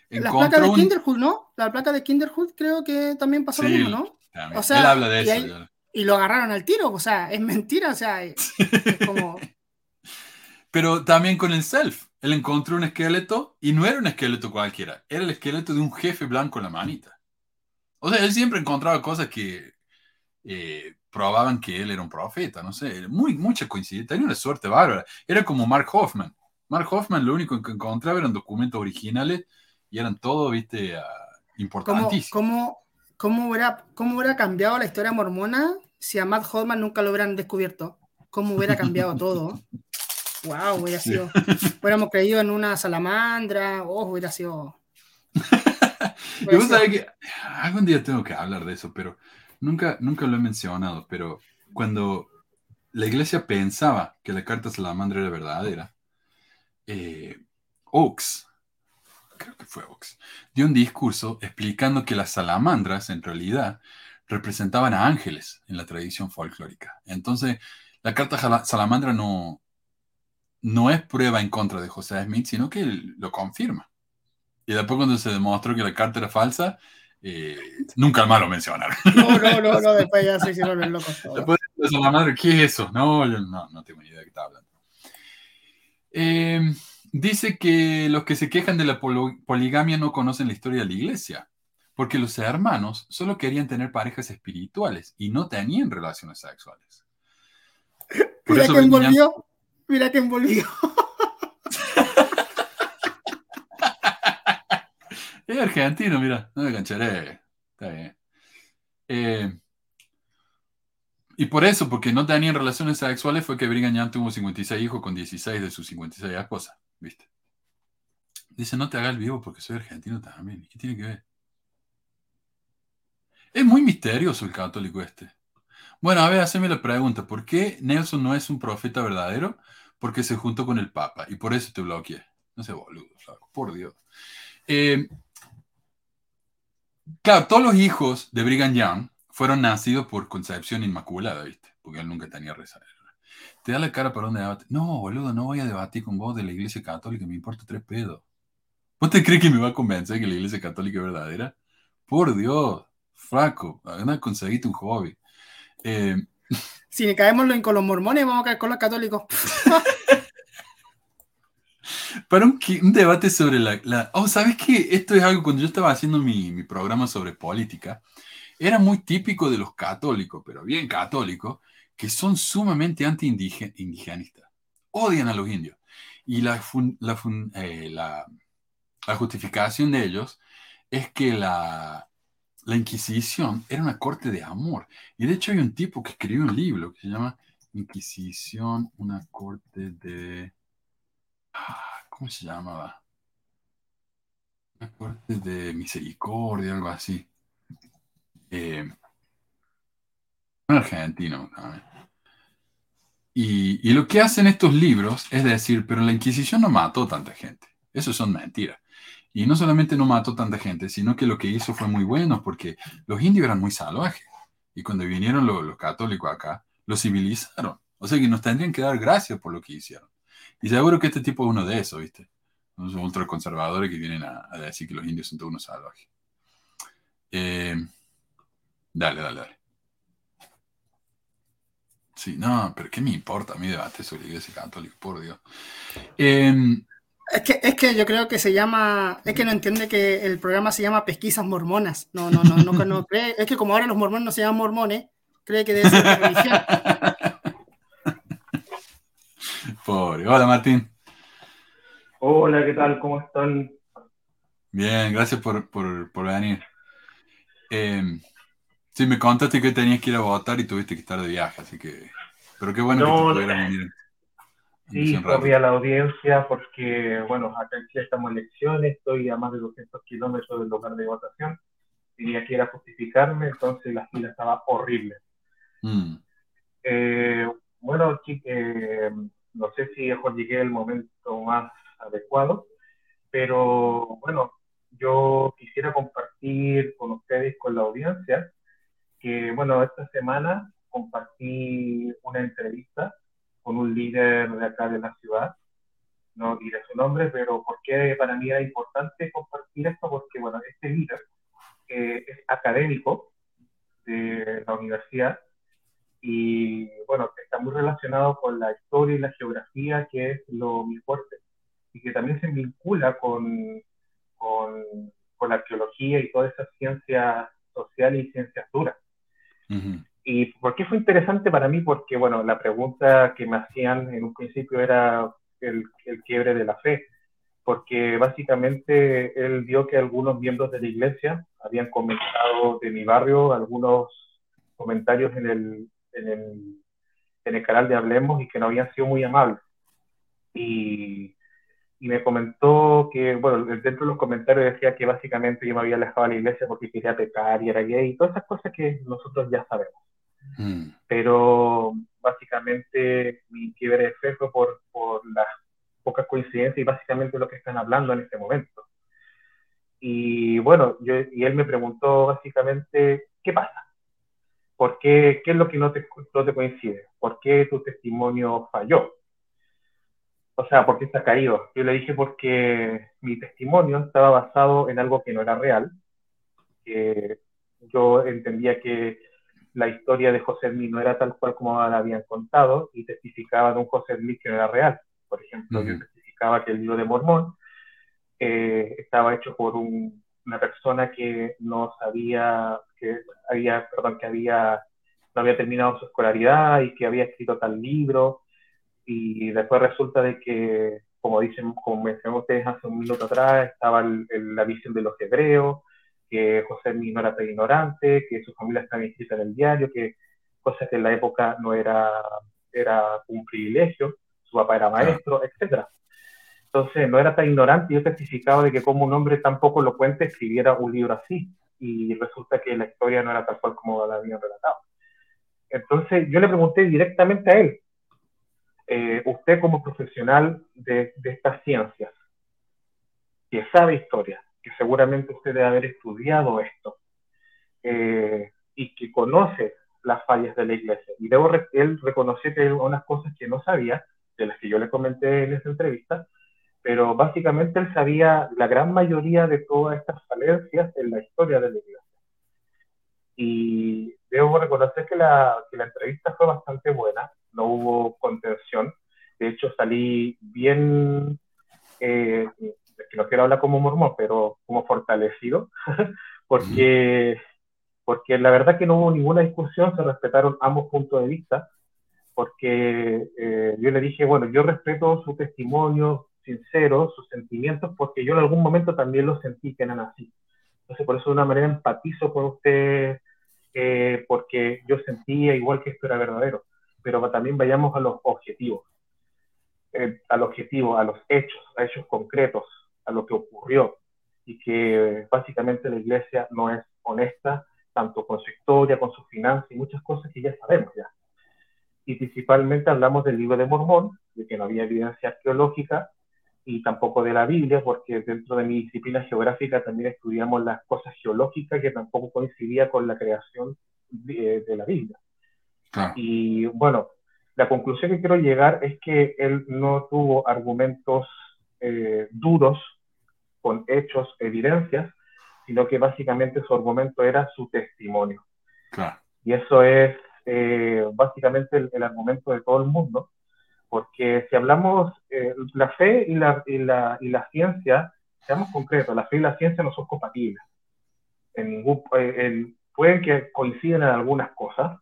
las placas Encontró de un... Kinderhook, ¿no? La placa de Kinderhook creo que también pasó Sí, lo mismo, ¿no? también. O sea, él habla de y eso. ahí-. Y lo agarraron al tiro, o sea, es mentira, o sea, es, es como... Pero también con el self. Él encontró un esqueleto y no era un esqueleto cualquiera, era el esqueleto de un jefe blanco en la manita. O sea, él siempre encontraba cosas que eh, probaban que él era un profeta, no sé, muy, mucha coincidencia, tenía una suerte bárbara. Era como Mark Hoffman. Mark Hoffman lo único que encontraba eran documentos originales y eran todo, viste, ah, ¿Cómo, importantísimos. cómo, cómo, hubiera, ¿Cómo hubiera cambiado la historia mormona si a Matt Hodman nunca lo hubieran descubierto? ¿Cómo hubiera cambiado todo? ¡Wow! Hubiera Sí. sido. Hubiéramos creído en una salamandra, oh, hubiera sido. Y vos sabés que algún día tengo que hablar de eso, pero nunca, nunca lo he mencionado. Pero cuando la iglesia pensaba que la carta salamandra era verdadera, eh, Oaks, creo que fue Oaks, dio un discurso explicando que las salamandras en realidad representaban a ángeles en la tradición folclórica. Entonces, la carta salamandra no, no es prueba en contra de José Smith, sino que lo confirma. Y después cuando se demostró que la carta era falsa, eh, nunca más lo mencionaron. No, no, no, no, después ya se hicieron los locos todos. Después de eso, la madre, ¿qué es eso? No, yo no, no tengo ni idea de qué está hablando. Eh, dice que los que se quejan de la poligamia no conocen la historia de la iglesia. Porque los hermanos solo querían tener parejas espirituales y no tenían relaciones sexuales. Por Mira que envolvió. Mira que envolvió. Es argentino, mira, no me cancharé. Está bien. Eh, y por eso, porque no tenían relaciones sexuales, fue que Brigham Young tuvo 56 hijos con 16 de sus 56 esposas, ¿viste? Dice, no te hagas el vivo porque soy argentino también. ¿Y qué tiene que ver? Es muy misterioso el católico este. Bueno, a ver, haceme la pregunta. ¿Por qué Nelson no es un profeta verdadero? Porque se juntó con el Papa y por eso te bloqueé. No sé, boludo, por Dios. Eh, claro, todos los hijos de Brigham Young fueron nacidos por concepción inmaculada, ¿viste? Porque él nunca tenía rezar. Te da la cara para un debate. No, boludo, no voy a debatir con vos de la iglesia católica, me importa tres pedos. ¿Vos te crees que me va a convencer que la iglesia católica es verdadera? Por Dios, flaco, anda, conseguiste un hobby. Eh, Si caemos con los mormones, vamos a caer con los católicos. para un, un debate sobre la, la- Oh, ¿sabes qué? Esto es algo cuando yo estaba haciendo mi, mi programa sobre política, era muy típico de los católicos, pero bien católicos, que son sumamente anti-indigenistas. Odian a los indios. Y la, fun- la, fun- eh, la- la justificación de ellos es que la, la Inquisición era una corte de amor. Y de hecho hay un tipo que escribió un libro que se llama Inquisición, una corte de... Ah, ¿Cómo se llamaba? Una corte de misericordia, algo así. Eh, un argentino. Y, lo que hacen estos libros es decir, pero la Inquisición no mató tanta gente. Eso son mentiras. Y no solamente no mató tanta gente, sino que lo que hizo fue muy bueno porque los indios eran muy salvajes. Y cuando vinieron los católicos acá, los civilizaron. O sea que nos tendrían que dar gracias por lo que hicieron. Y seguro que este tipo es uno de esos, ¿viste? Unos ultraconservadores que vienen a, decir que los indios son todos unos salvajes. Eh, dale, dale, dale. Sí, no, pero ¿qué me importa a mí debate sobre la iglesia católica? Por Dios. Eh, Es que, es que yo creo que se llama, es que no entiende que el programa se llama Pesquisas Mormonas. No, no, no, no, no cree. Es que como ahora los mormones no se llaman mormones, cree que debe ser religión. Pobre. Hola, Martín. Hola, ¿qué tal? ¿Cómo están? Bien, gracias por, por, por venir. Eh, sí, me contaste que tenías que ir a votar y tuviste que estar de viaje, así que... Pero qué bueno No, que te pudieras venir. Sí, corrí a la audiencia porque, bueno, acá en Chile estamos en elecciones, estoy a más de 200 kilómetros del lugar de votación, tenía que ir a justificarme, entonces la fila estaba horrible. Mm, Eh, bueno, eh, no sé si mejor llegué el momento más adecuado, pero bueno, yo quisiera compartir con ustedes, con la audiencia, que bueno, esta semana compartí una entrevista con un líder de acá de la ciudad, no diré su nombre, pero porque para mí era importante compartir esto, porque bueno, este líder eh, es académico de la universidad y bueno, está muy relacionado con la historia y la geografía, que es lo muy fuerte, y que también se vincula con, con, con la arqueología y toda esa ciencia social y ciencias duras. ujú, ¿Y por qué fue interesante para mí? Porque, bueno, la pregunta que me hacían en un principio era el, el quiebre de la fe, porque básicamente él vio que algunos miembros de la iglesia habían comentado de mi barrio algunos comentarios en el, en el, en el canal de Hablemos y que no habían sido muy amables. Y, y me comentó que, bueno, dentro de los comentarios decía que básicamente yo me había alejado de la iglesia porque quería pecar y era gay y todas esas cosas que nosotros ya sabemos mm, pero básicamente mi quiebre de fe fue por, por las pocas coincidencias y básicamente lo que están hablando en este momento. Y bueno, yo, y él me preguntó básicamente, ¿qué pasa? ¿Por qué, ¿Qué es lo que no te, no te coincide? ¿Por qué tu testimonio falló? O sea, ¿por qué está caído? Yo le dije porque mi testimonio estaba basado en algo que no era real, que yo entendía que la historia de José Smith no era tal cual como la habían contado y testificaba de un José Smith que no era real. Por ejemplo, yo Ujú. testificaba que el libro de Mormón eh, estaba hecho por un una persona que no sabía, que había, perdón, que había, no había terminado su escolaridad y que había escrito tal libro, y después resulta de que, como dicen, como mencionó ustedes hace un minuto atrás, estaba la visión de los hebreos, que José no era tan ignorante, que su familia estaba inscrita en el diario, que cosas que en la época no era, era un privilegio, su papá era maestro, etcétera. Entonces no era tan ignorante yo testificaba de que como un hombre tan poco elocuente escribiera un libro así y resulta que la historia no era tal cual como la habían relatado. Entonces yo le pregunté directamente a él, eh, usted como profesional de, de, estas ciencias, que sabe historia, que seguramente usted debe haber estudiado esto eh, y que conoce las fallas de la iglesia. Y debo él reconoció que hay unas cosas que no sabía, de las que yo le comenté en esta entrevista, pero básicamente él sabía la gran mayoría de todas estas falencias en la historia de la iglesia. Y debo reconocer que la, que la entrevista fue bastante buena, no hubo contención, de hecho salí bien, eh, que no quiero hablar como mormón, pero como fortalecido, porque, porque la verdad que no hubo ninguna discusión, se respetaron ambos puntos de vista, porque eh, yo le dije, bueno, yo respeto su testimonio, sinceros, sus sentimientos, porque yo en algún momento también los sentí que eran así. Entonces, por eso de una manera empatizo con usted, eh, porque yo sentía igual que esto era verdadero. Pero también vayamos a los objetivos, eh, al objetivo, a los hechos, a hechos concretos, a lo que ocurrió, y que básicamente la iglesia no es honesta, tanto con su historia, con su finanzas y muchas cosas que ya sabemos ya. Y principalmente hablamos del libro de Mormón, de que no había evidencia arqueológica, y tampoco de la Biblia, porque dentro de mi disciplina geográfica también estudiamos las cosas geológicas que tampoco coincidía con la creación de, la Biblia. Y bueno, la conclusión que quiero llegar es que él no tuvo argumentos eh, duros con hechos, evidencias, sino que básicamente su argumento era su testimonio. Y eso es eh, básicamente el argumento de todo el mundo porque si hablamos, eh, la fe y la, y, la, y la ciencia, seamos concretos, la fe y la ciencia no son compatibles. En ningún, eh, pueden que coinciden en algunas cosas,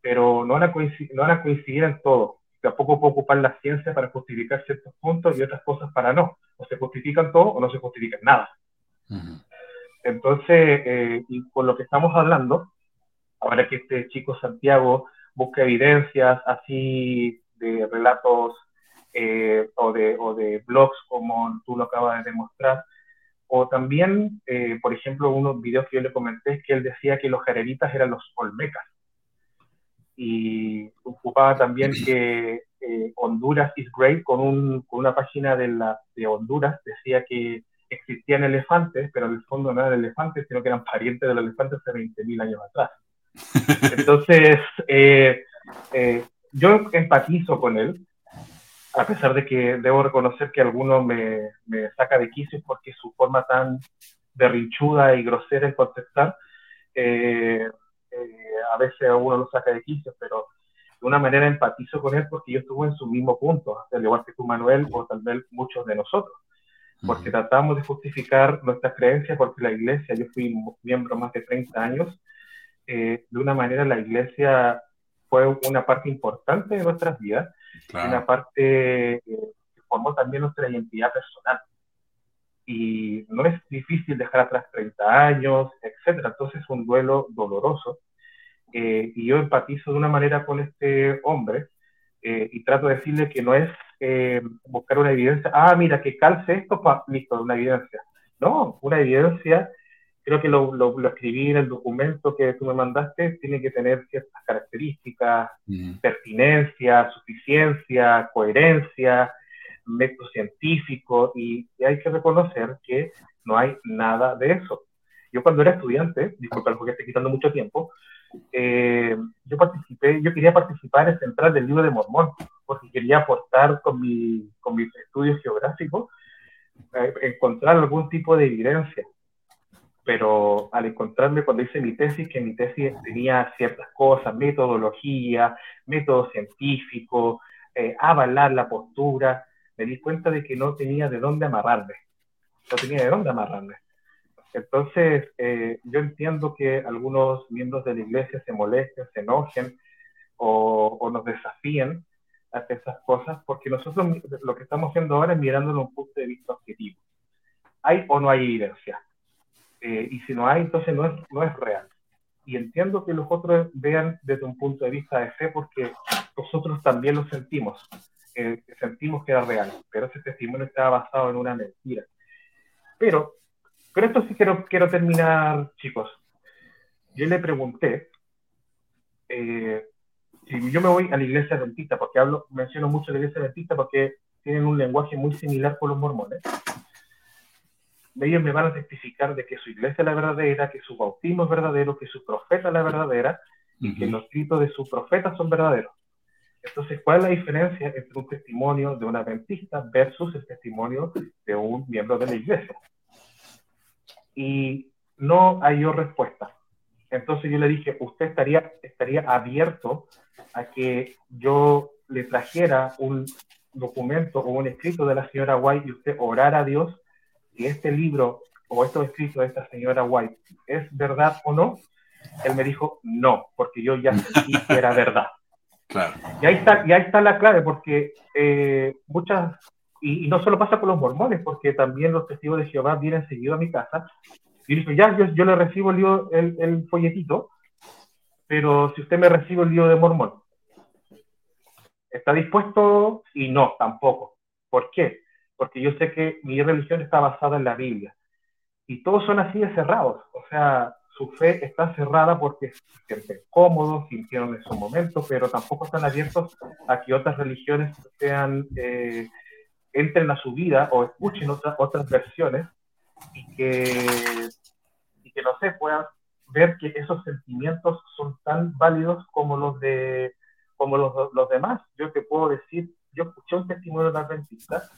pero no van a coincidir, no van a coincidir en todo. Tampoco puede ocupar la ciencia para justificar ciertos puntos y otras cosas para no. O se justifican todo o no se justifican nada. Entonces, eh, y con lo que estamos hablando, ahora que este chico Santiago busca evidencias así de relatos eh, o, de, o, de, blogs como tú lo acabas de demostrar. O también, eh, por ejemplo, unos videos que yo le comenté es que él decía que los jareritas eran los olmecas. Y ocupaba también que eh, Honduras is great, con, un, con una página de, la, de Honduras, decía que existían elefantes, pero en el fondo no eran elefantes, sino que eran parientes de los elefantes hace 20.000 años atrás. Entonces, eh, yo empatizo con él, a pesar de que debo reconocer que alguno me, me saca de quicio porque su forma tan berrinchuda y grosera en contestar, eh, eh, a veces a uno lo saca de quicio, pero de una manera empatizo con él porque yo estuve en su mismo punto, al igual que tú, Manuel, o tal vez muchos de nosotros, porque tratamos de justificar nuestras creencias, porque la iglesia, yo fui miembro más de 30 años, eh, de una manera la iglesia fue una parte importante de nuestras vidas, una parte eh, que formó también nuestra identidad personal. Y no es difícil dejar atrás 30 años, etcétera. Entonces es un duelo doloroso. Eh, y yo empatizo de una manera con este hombre eh, y trato de decirle que no es buscar una evidencia, ah, mira, que calce esto, listo, una evidencia. No, una evidencia creo que lo, lo, escribí en el documento que tú me mandaste, tiene que tener ciertas características, mm. pertinencia, suficiencia, coherencia, método científico, y, hay que reconocer que no hay nada de eso. Yo cuando era estudiante, disculpa porque estoy quitando mucho tiempo, eh, yo participé, yo quería participar en Central del Libro de Mormón, porque quería aportar con, mi, con mis estudios geográficos, eh, encontrar algún tipo de evidencia pero al encontrarme cuando hice mi tesis, que mi tesis tenía ciertas cosas, metodología, método científico, eh, avalar la postura, me di cuenta de que no tenía de dónde amarrarme, no tenía de dónde amarrarme. Entonces, eh, yo entiendo que algunos miembros de la iglesia se molesten, se enojen o, nos desafíen ante esas cosas, porque nosotros lo que estamos haciendo ahora es mirándolo un punto de vista objetivo. ¿Hay o no hay evidencia? Eh, y si no hay, entonces no es, no es real. Y entiendo que los otros vean desde un punto de vista de fe, porque nosotros también lo sentimos. Eh, sentimos que era real, pero ese testimonio estaba basado en una mentira. Pero, pero esto sí quiero, quiero terminar, chicos. Yo le pregunté, eh, si yo me voy a la iglesia adventista, porque hablo, menciono mucho la iglesia adventista porque tienen un lenguaje muy similar con los mormones, ellos me van a testificar de que su iglesia es la verdadera, que su bautismo es verdadero, que su profeta es la verdadera y que los escritos de su profeta son verdaderos. Entonces, ¿cuál es la diferencia entre un testimonio de un adventista versus el testimonio de un miembro de la iglesia? Y no hay respuesta. Entonces yo le dije, usted estaría, estaría abierto a que yo le trajera un documento o un escrito de la señora White y usted orara a Dios si este libro o estos escritos de esta señora White es verdad o no. Él me dijo no, porque yo ya sentí que era verdad. Claro. Y ahí está, y ahí está la clave, porque eh, muchas, y, no solo pasa con los mormones, porque también los testigos de Jehová vienen seguidos a mi casa. Y dijo, ya, yo, yo le recibo el, el, el folletito, pero si usted me recibe el libro de mormón, ¿está dispuesto? Y no, tampoco. ¿Por qué? Porque yo sé que mi religión está basada en la Biblia. Y todos son así de cerrados. O sea, su fe está cerrada porque se sienten cómodos, sintieron en su momento, pero tampoco están abiertos a que otras religiones sean, eh, entren a su vida o escuchen otras, otras versiones y que, y que, no sé, puedan ver que esos sentimientos son tan válidos como los de como los, los demás. Yo te puedo decir, yo escuché un testimonio de adventista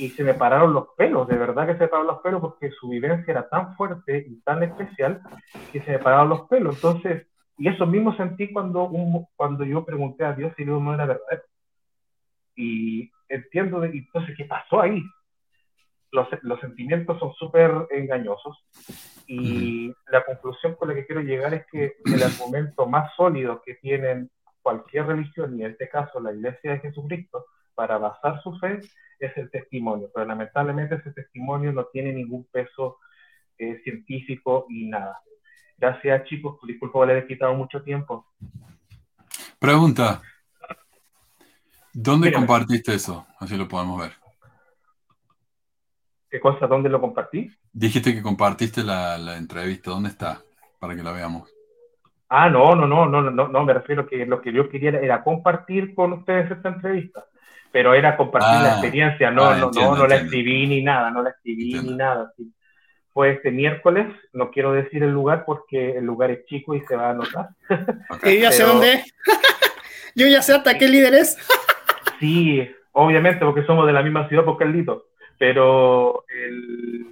y se me pararon los pelos, de verdad que se me pararon los pelos porque su vivencia era tan fuerte y tan especial que se me pararon los pelos. Entonces, y eso mismo sentí cuando, un, cuando yo pregunté a Dios si no era verdad. Y entiendo, de, entonces, ¿qué pasó ahí? Los, los sentimientos son súper engañosos y la conclusión con la que quiero llegar es que el argumento más sólido que tienen cualquier religión, y en este caso la Iglesia de Jesucristo, para basar su fe es el testimonio, pero lamentablemente ese testimonio no tiene ningún peso eh, científico y nada. Gracias chicos, disculpa por haber quitado mucho tiempo. Pregunta, ¿dónde compartiste eso? Así lo podemos ver. ¿Qué cosa? ¿Dónde lo compartí? Dijiste que compartiste la, la entrevista. ¿Dónde está? Para que la veamos. Ah, no, no, no, no, no, no, me refiero que lo que yo quería era compartir con ustedes esta entrevista, pero era compartir la Ah, experiencia, no, ah, no, entiendo, no, no la entiendo. escribí ni nada, no la escribí Entiendo. ni nada. sí. Fue este miércoles, no quiero decir el lugar porque el lugar es chico y se va a notar. Ok. Que yo ya sé dónde yo ya sé hasta qué líder es. Sí, obviamente, porque somos de la misma ciudad, porque es Lito, pero el-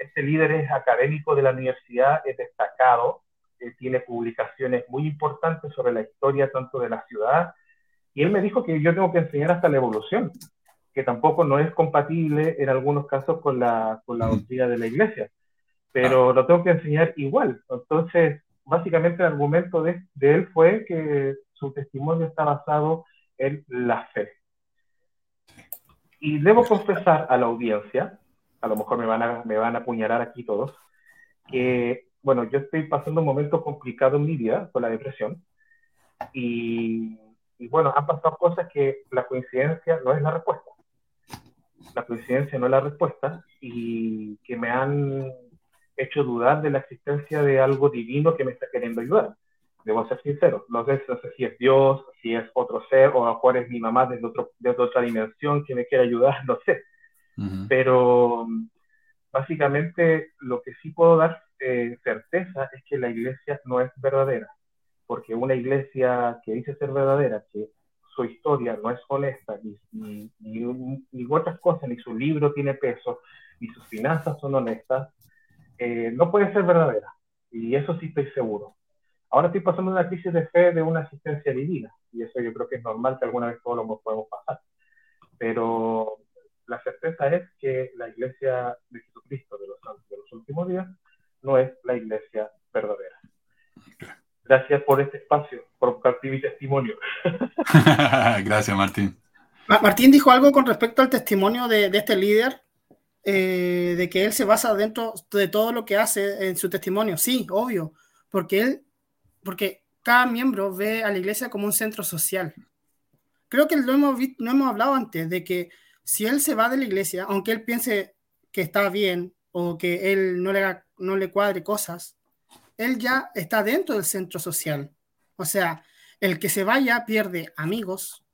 este líder es académico de la universidad, es destacado, eh, tiene publicaciones muy importantes sobre la historia tanto de la ciudad, y él me dijo que yo tengo que enseñar hasta la evolución, que tampoco no es compatible en algunos casos con la, con la doctrina de la iglesia, pero lo tengo que enseñar igual. Entonces, básicamente el argumento de, de él fue que su testimonio está basado en la fe. Y debo confesar a la audiencia, a lo mejor me van a, me van a apuñalar aquí todos, que, bueno, yo estoy pasando un momento complicado en mi vida con la depresión y, y bueno, han pasado cosas que la coincidencia no es la respuesta. La coincidencia no es la respuesta y que me han hecho dudar de la existencia de algo divino que me está queriendo ayudar. Debo ser sincero, no sé, no sé si es Dios, si es otro ser o a mejor es mi mamá desde, otro, desde otra dimensión que me quiere ayudar, no sé pero básicamente lo que sí puedo dar eh, certeza es que la iglesia no es verdadera, porque una iglesia que dice ser verdadera, que su historia no es honesta, ni, ni, ni, otras cosas, ni su libro tiene peso, ni sus finanzas son honestas, eh, no puede ser verdadera. Y eso sí estoy seguro. Ahora estoy pasando una crisis de fe de una asistencia divina, y eso yo creo que es normal que alguna vez todos lo podemos pasar. Pero la certeza es que la iglesia de Jesucristo de los, de los últimos días no es la iglesia verdadera. Gracias por este espacio, por compartir mi testimonio. Gracias, Martín. Martín dijo algo con respecto al testimonio de, de este líder, eh, de que él se basa dentro de todo lo que hace en su testimonio. Sí, obvio, porque él, porque cada miembro ve a la iglesia como un centro social. Creo que lo hemos, no hemos hablado antes, de que si él se va de la iglesia, aunque él piense que está bien o que él no le, no le cuadre cosas, él ya está dentro del centro social. O sea, el que se vaya pierde amigos,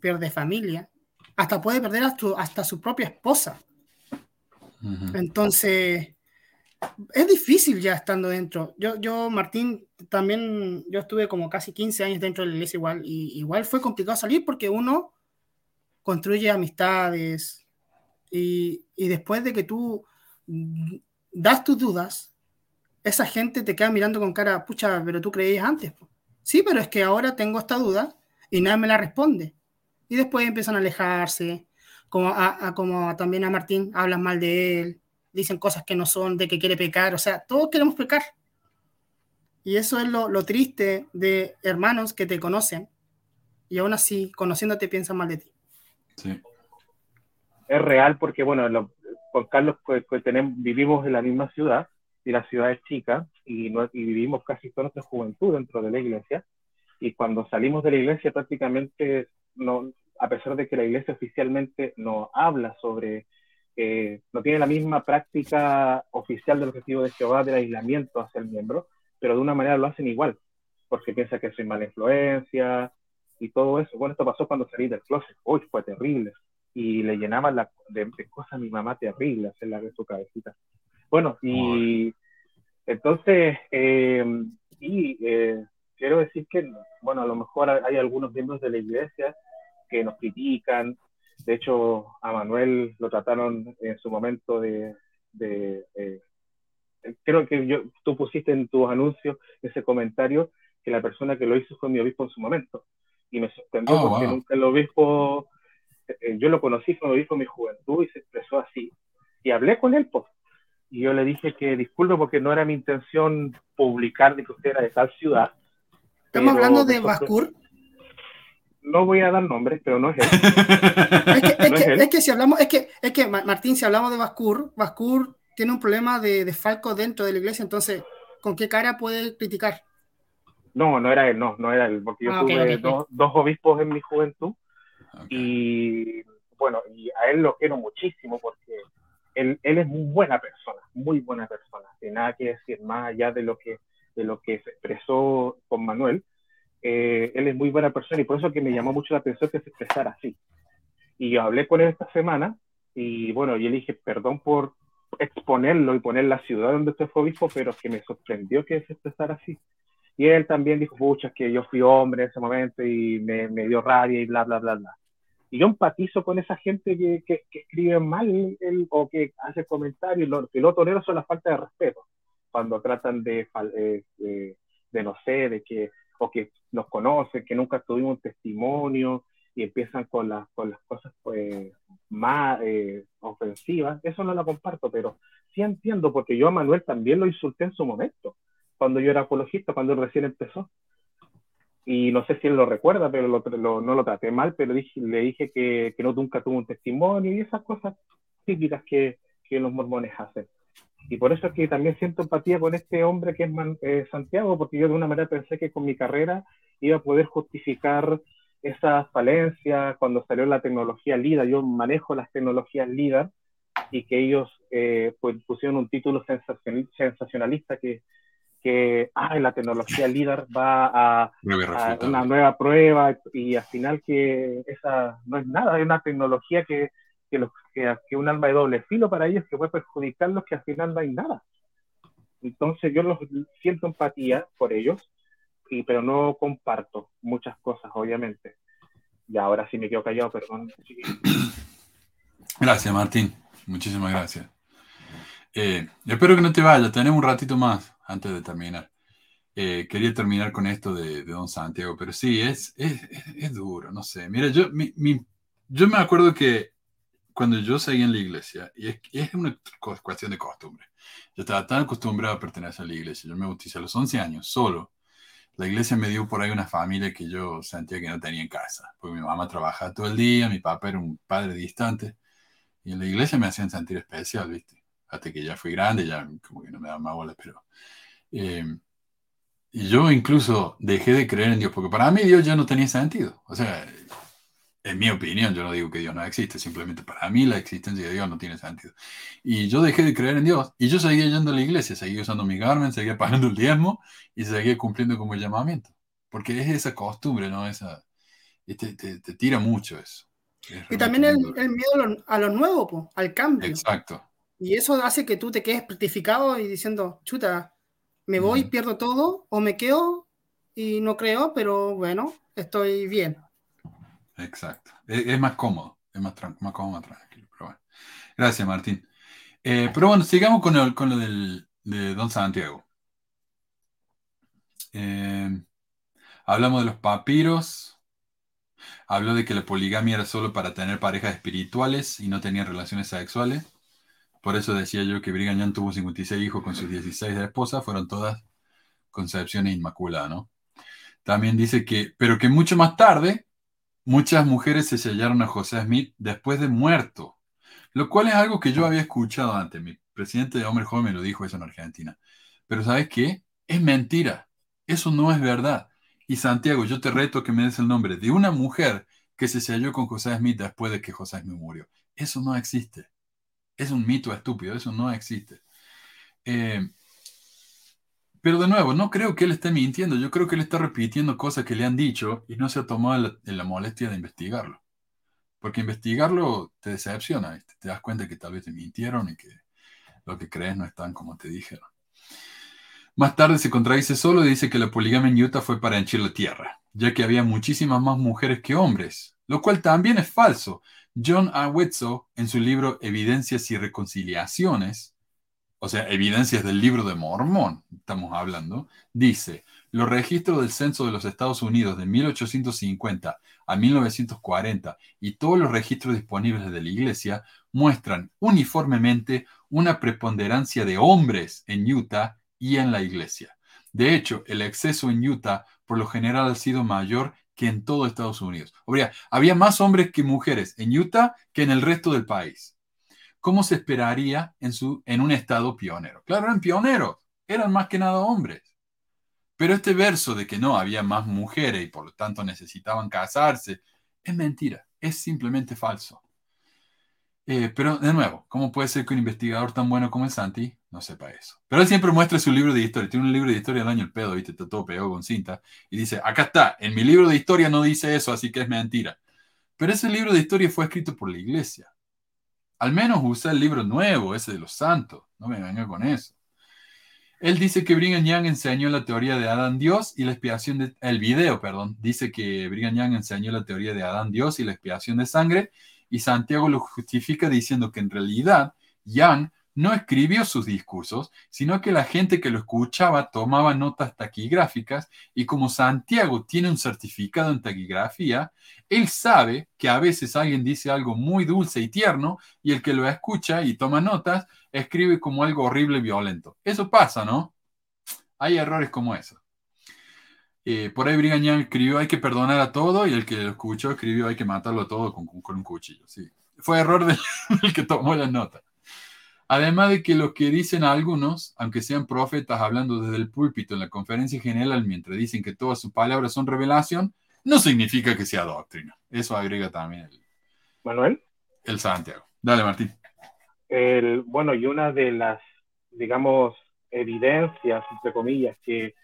pierde familia, hasta puede perder hasta, su propia esposa. Entonces, es difícil ya estando dentro. Yo, yo, Martín, también, yo estuve como casi 15 años dentro de la iglesia igual, y igual fue complicado salir porque uno construye amistades y, y después de que tú das tus dudas, esa gente te queda mirando con cara, pucha, pero tú creías antes. Sí, pero es que ahora tengo esta duda y nadie me la responde. Y después empiezan a alejarse, como, a, como también a Martín, hablan mal de él, dicen cosas que no son, de que quiere pecar, o sea, todos queremos pecar. Y eso es lo, lo triste de hermanos que te conocen y aún así, conociéndote, piensan mal de ti. Sí. Es real porque, bueno, lo, con Carlos pues, pues, tenemos, vivimos en la misma ciudad y la ciudad es chica y, no, y vivimos casi toda nuestra juventud dentro de la iglesia. Y cuando salimos de la iglesia prácticamente, no, a pesar de que la iglesia oficialmente no habla sobre, eh, no tiene la misma práctica oficial del objetivo de Jehová del aislamiento hacia el miembro, pero de una manera lo hacen igual, porque piensa que soy mala influencia y todo eso. Bueno, esto pasó cuando salí del closet, uy, fue terrible. Y le llenaban la, de, cosas a mi mamá terribles en la de su cabecita. Bueno, y entonces, eh, y eh, quiero decir que, bueno, a lo mejor hay algunos miembros de la iglesia que nos critican. De hecho, a Manuel lo trataron en su momento de... de eh, creo que yo, tú pusiste en tus anuncios ese comentario que la persona que lo hizo fue mi obispo en su momento. Y me sorprendió oh, porque nunca el obispo, eh, yo lo conocí, fue obispo en mi juventud y se expresó así. Y hablé con él, pues, y yo le dije que disculpe porque no era mi intención publicar de que usted era de tal ciudad. ¿Estamos hablando de Bascur? No voy a dar nombres, pero no es él. es, que, si hablamos, es que, es que Martín, si hablamos de Bascur, Bascur tiene un problema de, de falco dentro de la iglesia, entonces, ¿con qué cara puede criticar? No, no era él, no, no era él, porque yo ah, tuve Dos, dos, obispos en mi juventud y bueno, y a él lo quiero muchísimo porque él, él es muy buena persona, muy buena persona, sin nada que decir más allá de lo que, de lo que se expresó con Manuel. Eh, él es muy buena persona y por eso que me llamó mucho la atención que se expresara así. Y yo hablé con él esta semana y bueno, yo le dije perdón por exponerlo y poner la ciudad donde usted fue obispo, pero que me sorprendió que se expresara así. Y él también dijo, pucha, que yo fui hombre en ese momento y me, me dio rabia y bla, bla, bla, bla. Y yo empatizo con esa gente que, que, escribe mal el, o que hace comentarios. Lo, que lo tolero son la falta de respeto. Cuando tratan de, eh, de, de, no sé, de que, o que nos conocen, que nunca tuvimos testimonio y empiezan con, las con las cosas pues, más eh, ofensivas. Eso no lo comparto, pero sí entiendo, porque yo a Manuel también lo insulté en su momento, cuando yo era apologista, cuando él recién empezó y no sé si él lo recuerda, pero no lo traté mal, pero le dije que, que, no nunca tuvo un testimonio y esas cosas típicas que, que, los mormones hacen. Y por eso es que también siento empatía con este hombre que es eh, Santiago, porque yo de una manera pensé que con mi carrera iba a poder justificar esas falencias cuando salió la tecnología LIDAR. Yo manejo las tecnologías LIDAR y que ellos eh, pues, pusieron un título sensacionalista que que la tecnología líder va a, una nueva prueba y al final que esa no es nada, es una tecnología que, que, los, que, un alma de doble filo para ellos que puede perjudicarlos que al final no hay nada. Entonces yo los siento empatía por ellos, y, pero no comparto muchas cosas, obviamente. Y ahora sí me quedo callado, perdón. Gracias, Martín. Muchísimas gracias. Eh, espero que no te vayas, tenemos un ratito más antes de terminar. Eh, quería terminar con esto de, Don Santiago, pero sí, es, es, es, duro, no sé. Mira, yo, mi, yo me acuerdo que cuando yo seguí en la iglesia, y es, es una cu- cuestión de costumbre, yo estaba tan acostumbrado a pertenecer a la iglesia, yo me bauticé a los 11 años solo, la iglesia me dio por ahí una familia que yo sentía que no tenía en casa, porque mi mamá trabajaba todo el día, mi papá era un padre distante, y en la iglesia me hacían sentir especial, ¿viste? Hasta que ya fui grande, ya como que no me daba más bola, pero... eh, y yo incluso dejé de creer en Dios, porque para mí Dios ya no tenía sentido. O sea, en mi opinión, yo no digo que Dios no existe, simplemente para mí la existencia de Dios no tiene sentido. Y yo dejé de creer en Dios y yo seguía yendo a la iglesia, seguía usando mi garment, seguía pagando el diezmo y seguía cumpliendo como el llamamiento. Porque es esa costumbre, ¿no? Esa, te, te- te tira mucho eso. Es Y también el, el miedo a lo, a lo nuevo, po, al cambio. Exacto. Y eso hace que tú te quedes petrificado y diciendo, chuta, me voy, pierdo todo, o me quedo y no creo, pero bueno, estoy bien. Exacto. Es, es más cómodo, es más, más cómodo, más tranquilo. Pero bueno. Gracias, Martín. Eh, pero bueno, sigamos con, el- con lo del, de Don Santiago. Eh, hablamos de los papiros. Habló de que la poligamia era solo para tener parejas espirituales y no tenía relaciones sexuales. Por eso decía yo que Brigham Young tuvo 56 hijos con sus 16 esposas, fueron todas concepciones inmaculadas, ¿no? También dice que, pero que mucho más tarde, muchas mujeres se sellaron a José Smith después de muerto, lo cual es algo que yo había escuchado antes. Mi presidente de Hombre Joven me lo dijo eso en Argentina. Pero ¿sabes qué? Es mentira. Eso no es verdad. Y Santiago, yo te reto que me des el nombre de una mujer que se selló con José Smith después de que José Smith murió. Eso no existe. Es un mito estúpido, eso no existe. Eh, pero de nuevo, no creo que él esté mintiendo, yo creo que él está repitiendo cosas que le han dicho y no se ha tomado la, molestia de investigarlo. Porque investigarlo te decepciona, te das cuenta que tal vez te mintieron y que lo que crees no es tan como te dijeron. Más tarde se contradice solo y dice que la poligamia en Utah fue para henchir la tierra, ya que había muchísimas más mujeres que hombres, lo cual también es falso. John A. Wetzel, en su libro Evidencias y Reconciliaciones, o sea, evidencias del libro de Mormón, estamos hablando, dice, los registros del censo de los Estados Unidos de 1850 a 1940 y todos los registros disponibles de la iglesia muestran uniformemente una preponderancia de hombres en Utah y en la iglesia. De hecho, el exceso en Utah por lo general ha sido mayor que en todo Estados Unidos. Había más hombres que mujeres en Utah que en el resto del país. ¿Cómo se esperaría en, su, en un estado pionero? Claro, eran pioneros, eran más que nada hombres. Pero este verso de que no había más mujeres y por lo tanto necesitaban casarse, es mentira, es simplemente falso. Eh, pero de nuevo, ¿cómo puede ser que un investigador tan bueno como el Santi no sepa eso? Pero él siempre muestra su libro de historia. Tiene un libro de historia del año el pedo, ¿viste? Está todo pegado con cinta. Y dice, acá está, en mi libro de historia no dice eso, así que es mentira. Pero ese libro de historia fue escrito por la iglesia. Al menos usa el libro nuevo, ese de los santos. No me venga con eso. Él dice que Brigham Young enseñó la teoría de Adán Dios y la expiación de... El video, perdón, dice que Brigham Young enseñó la teoría de Adán Dios y la expiación de sangre y Santiago lo justifica diciendo que en realidad Young no escribió sus discursos, sino que la gente que lo escuchaba tomaba notas taquigráficas y como Santiago tiene un certificado en taquigrafía, él sabe que a veces alguien dice algo muy dulce y tierno y el que lo escucha y toma notas escribe como algo horrible y violento. Eso pasa, ¿no? Hay errores como eso. Eh, por ahí Brigham Young escribió hay que perdonar a todo y el que lo escuchó escribió hay que matarlo a todo con, con un cuchillo. Sí. Fue error del, del que tomó la nota. Además de que lo que dicen algunos, aunque sean profetas hablando desde el púlpito en la conferencia general mientras dicen que todas sus palabras son revelación, no significa que sea doctrina. Eso agrega también el, Manuel. el Santiago. Dale, Martín. El, bueno, y una de las, digamos, evidencias, entre comillas, que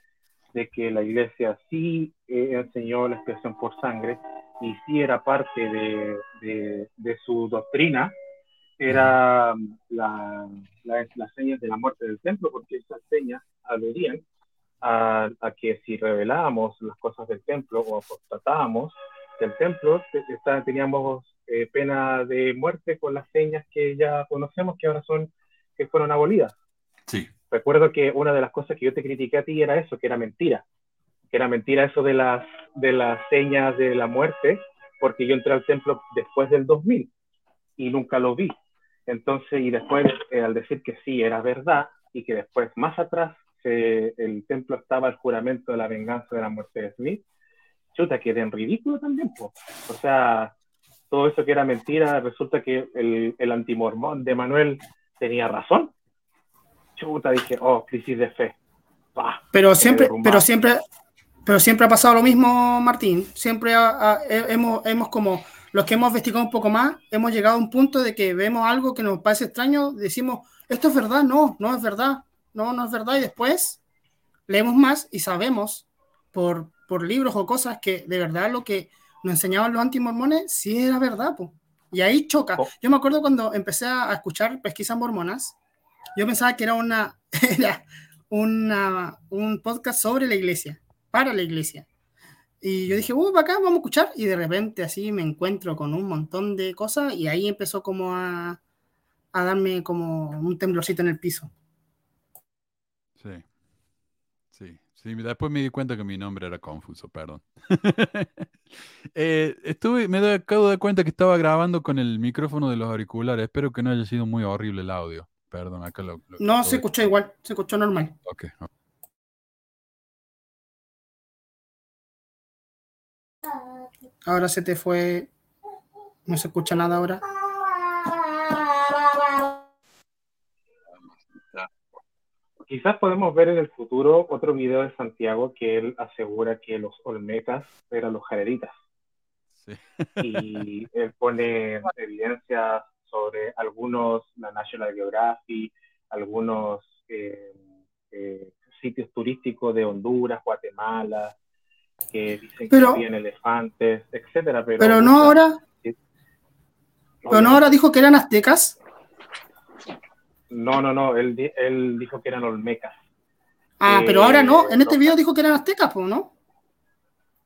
de que la iglesia sí eh, enseñó la expiación por sangre y sí era parte de, de, de su doctrina, era la, la, las señas de la muerte del templo, porque esas señas aludirían a, a, que si revelábamos las cosas del templo o apostatábamos del templo, está, teníamos eh, pena de muerte con las señas que ya conocemos que ahora son, que fueron abolidas. Sí. Recuerdo que una de las cosas que yo te critiqué a ti era eso, que era mentira, que era mentira eso de las, de las señas de la muerte, porque yo entré al templo después del 2000. y nunca lo vi. Entonces, y después, eh, al decir que sí, era verdad, y que después, más atrás, se- el templo estaba el juramento de la venganza de la muerte de Smith, chuta, que era en ridículo también, po. O sea, todo eso que era mentira, resulta que el, el antimormón de Manuel tenía razón. Chuta, dije, oh, crisis de fe. Pah, Pero siempre, pero siempre, pero siempre ha pasado lo mismo, Martín. Siempre ha- ha- he- hemos, hemos como los que hemos investigado un poco más, hemos llegado a un punto de que vemos algo que nos parece extraño, decimos, esto es verdad, no, no es verdad, no, no es verdad, y después leemos más y sabemos por, por libros o cosas que de verdad lo que nos enseñaban los antimormones sí era verdad, po. Y ahí choca. Oh. Yo me acuerdo cuando empecé a escuchar pesquisas mormonas, yo pensaba que era una, era un podcast sobre la iglesia, para la iglesia. Y yo dije, uh, acá vamos a escuchar. Y de repente así me encuentro con un montón de cosas y ahí empezó como a, a darme como un temblorcito en el piso. Sí. Sí. Sí, después me di cuenta que mi nombre era confuso, perdón. Eh, estuve, me acabo de dar cuenta que estaba grabando con el micrófono de los auriculares. Espero que no haya sido muy horrible el audio. Perdón, acá lo. lo- No lo se escuchó igual, se escuchó normal. Ok. Ahora se te fue, no se escucha nada ahora. Quizás podemos ver en el futuro otro video de Santiago que él asegura que los olmecas eran los jareritas. Sí. Y él pone evidencia sobre algunos, la National Geographic, algunos eh, eh, sitios turísticos de Honduras, Guatemala, que dicen Pero- que habían elefantes, etcétera. Pero, Pero no ahora, pero no ahora dijo que eran aztecas. No, no, no, él, él dijo que eran olmecas. Ah, Eh, pero ahora no, en este no. video dijo que eran aztecas, pues, ¿no?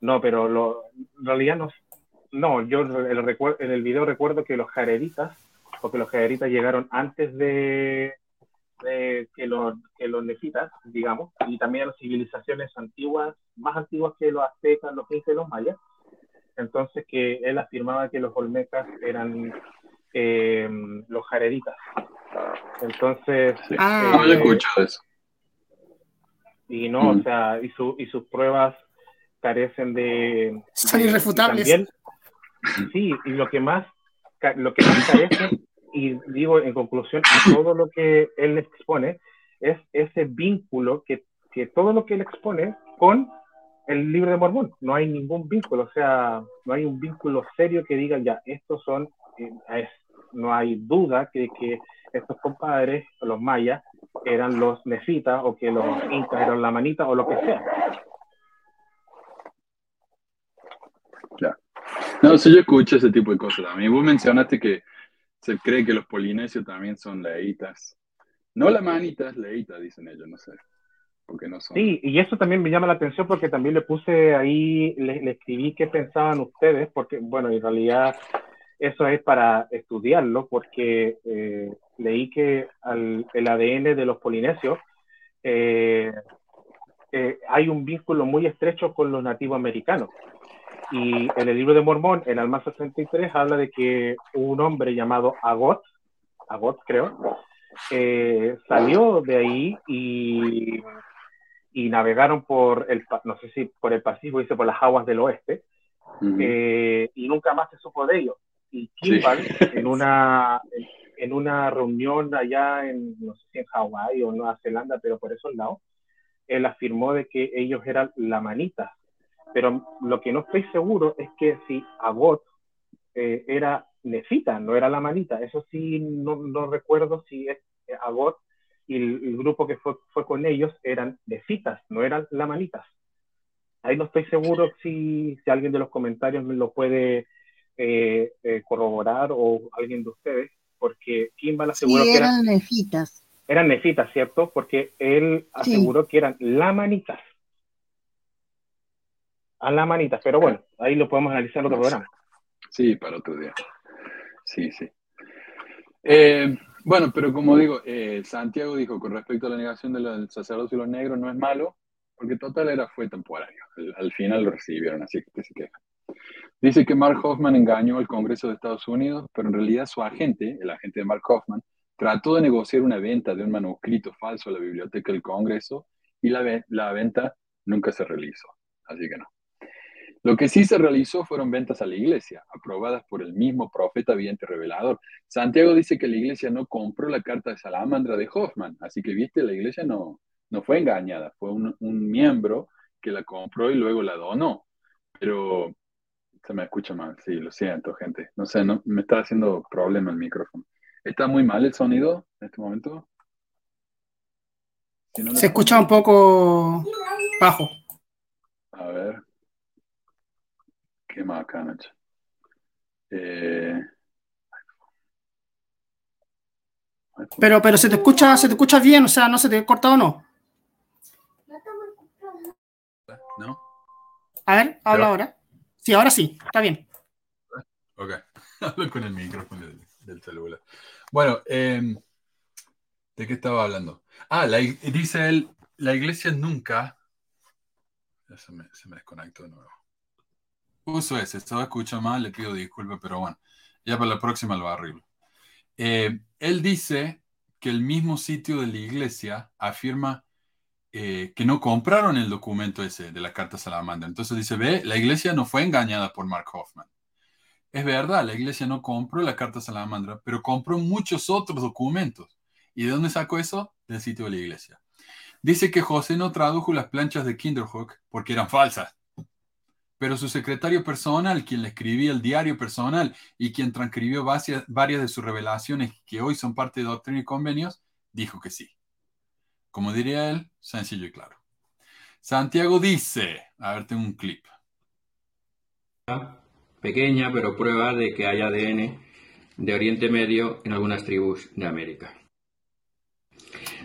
No, pero lo, en realidad no. No, yo el en el video recuerdo que los jareritas, porque los jareritas llegaron antes de, de que, los, que los nefitas, digamos, y también las civilizaciones antiguas, más antiguas que los aztecas, los incas y los mayas. Entonces que él afirmaba que los olmecas eran eh, los jareritas. Entonces, Ah, No, yo he eh, escuchado eso. y no, Mm. o sea, y, su, y sus pruebas carecen de... Son irrefutables. también- sí, y lo que más, lo que más carece, y digo en conclusión, a todo lo que él expone, es ese vínculo que, que todo lo que él expone con el libro de Mormón. No hay ningún vínculo, o sea, no hay un vínculo serio que diga, ya, estos son, eh, no hay duda que, que estos compadres, los mayas, eran los nefitas o que los incas eran la manita o lo que sea. No, sí, yo escucho ese tipo de cosas también. Vos mencionaste que se cree que los polinesios también son leitas. No las manitas, leitas, dicen ellos, no sé. Porque no son. Sí, y eso también me llama la atención porque también le puse ahí, le, le escribí qué pensaban ustedes, porque, bueno, en realidad eso es para estudiarlo, porque eh, leí que al- el ADN de los polinesios eh, eh, hay un vínculo muy estrecho con los nativos americanos. Y en el libro de Mormón, en Alma 63, habla de que un hombre llamado Agot, Agot creo, eh, salió de ahí y, y navegaron por el, no sé si por el Pacífico, dice por las aguas del oeste, eh, y nunca más se supo de ellos. Y Kimball, en, una, en, una reunión allá en, no sé si en Hawái o Nueva Zelanda, pero por esos lados, él afirmó de que ellos eran lamanitas. Pero lo que no estoy seguro es que si Agot eh, era nefita, no era lamanita. Eso sí, no, no recuerdo si es eh, Agot y el, el grupo que fue, fue con ellos eran nefitas, no eran lamanitas. Ahí no estoy seguro si, si alguien de los comentarios me lo puede eh, eh, corroborar o alguien de ustedes, porque Kimball aseguró Sí, que eran, eran nefitas. eran nefitas, ¿cierto? Porque él Sí. aseguró que eran lamanitas. A lamanitas, pero bueno, ahí lo podemos analizar en otro programa. Sí, para otro día. Sí, sí. Eh, bueno, pero como digo, eh, Santiago dijo con respecto a la negación del sacerdocio de los negros no es malo, porque total era fue temporario. Al, al final lo recibieron, así que se quejan. Dice que Mark Hoffman engañó al Congreso de Estados Unidos, pero en realidad su agente, el agente de Mark Hoffman, trató de negociar una venta de un manuscrito falso a la biblioteca del Congreso y la, la venta nunca se realizó. Así que no. Lo que sí se realizó fueron ventas a la iglesia, aprobadas por el mismo profeta viviente revelador. Santiago dice que la iglesia no compró la carta de salamandra de Hoffman, así que, viste, la iglesia no, no fue engañada, fue un, un miembro que la compró y luego la donó. Pero se me escucha mal, sí, lo siento, gente. No sé, no, me está haciendo problema el micrófono. ¿Está muy mal el sonido en este momento? Si no, le Se escucha un poco bajo. A ver. Qué macana, che. Eh, Pero, pero se te escucha, se te escucha bien, o sea, no se te corta o no. ¿No? A ver, habla Pero- ahora. Sí, ahora sí, está bien. Ok. Hablo con el micrófono del, del celular. Bueno, em, ¿de qué estaba hablando? Ah, la dice él, la iglesia nunca... Ya se me, se me desconectó de nuevo. Uso ese, estaba escuchando mal, le pido disculpas, pero bueno, ya para la próxima lo arreglo. Eh, él dice que el mismo sitio de la iglesia afirma eh, que no compraron el documento ese de la carta salamandra. Entonces dice, ve, la iglesia no fue engañada por Mark Hoffman. Es verdad, la iglesia no compró la carta salamandra, pero compró muchos otros documentos. ¿Y de dónde sacó eso? Del sitio de la iglesia. Dice que José no tradujo las planchas de Kinderhook porque eran falsas. Pero su secretario personal, quien le escribía el diario personal y quien transcribió varias, de sus revelaciones que hoy son parte de Doctrina y Convenios, dijo que sí. Como diría él, sencillo y claro. Santiago dice, a ver, tengo un clip. Pequeña, pero prueba de que hay ADN de Oriente Medio en algunas tribus de América.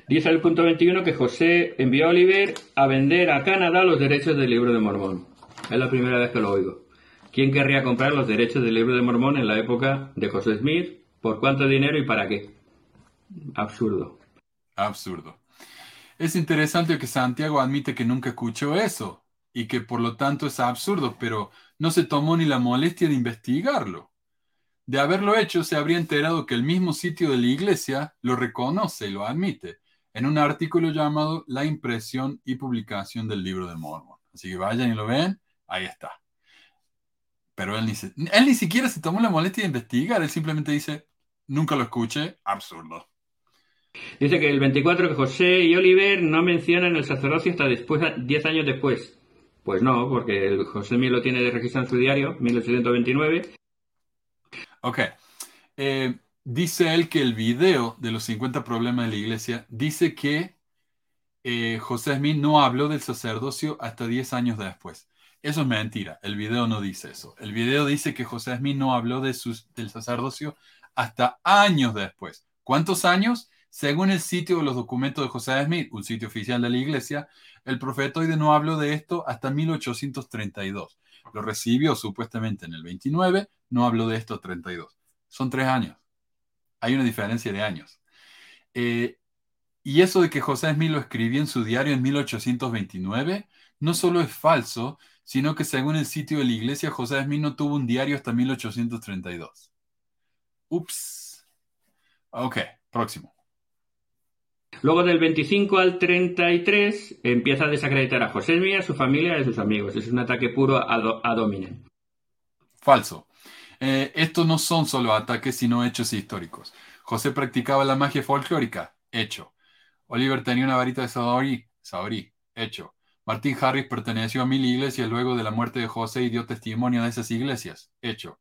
Dice el punto 21 que José envió a Oliver a vender a Canadá los derechos del libro de Mormón. Es la primera vez que lo oigo. ¿Quién querría comprar los derechos del libro de Mormón en la época de José Smith? ¿Por cuánto dinero y para qué? Absurdo. Absurdo. Es interesante que Santiago admite que nunca escuchó eso y que por lo tanto es absurdo, pero no se tomó ni la molestia de investigarlo. De haberlo hecho, se habría enterado que el mismo sitio de la iglesia lo reconoce y lo admite en un artículo llamado La impresión y publicación del libro de Mormon. Así que vayan y lo ven, ahí está. Pero él ni, se- él ni siquiera se tomó la molestia de investigar, él simplemente dice, nunca lo escuché, absurdo. Dice que el 24 que José y Oliver no mencionan el sacerdocio hasta después, 10 años después. Pues no, porque el José Smith lo tiene de registro en su diario, 1829. Ok. Eh, dice él que el video de los 50 problemas de la iglesia dice que eh, José Smith no habló del sacerdocio hasta 10 años después. Eso es mentira. El video no dice eso. El video dice que José Smith no habló de sus- del sacerdocio hasta años después. ¿Cuántos años? Según el sitio de los documentos de José Smith, un sitio oficial de la iglesia, el profetoide no habló de esto hasta 1832. Lo recibió supuestamente en el 29, no habló de esto 32. Son tres años. Hay una diferencia de años. Eh, y eso de que José Smith lo escribió en su diario en 1829 no solo es falso, sino que según el sitio de la iglesia, José Smith no tuvo un diario hasta 1832. Ups. Ok, próximo. Luego del 25 al 33 empieza a desacreditar a José Smith, a su familia y a sus amigos. Es un ataque puro a, do- a dominem. Falso. Eh, estos no son solo ataques, sino hechos históricos. José practicaba la magia folclórica. Hecho. Oliver tenía una varita de Saori. Saori. Hecho. Martín Harris perteneció a mil iglesias luego de la muerte de José y dio testimonio de esas iglesias. Hecho.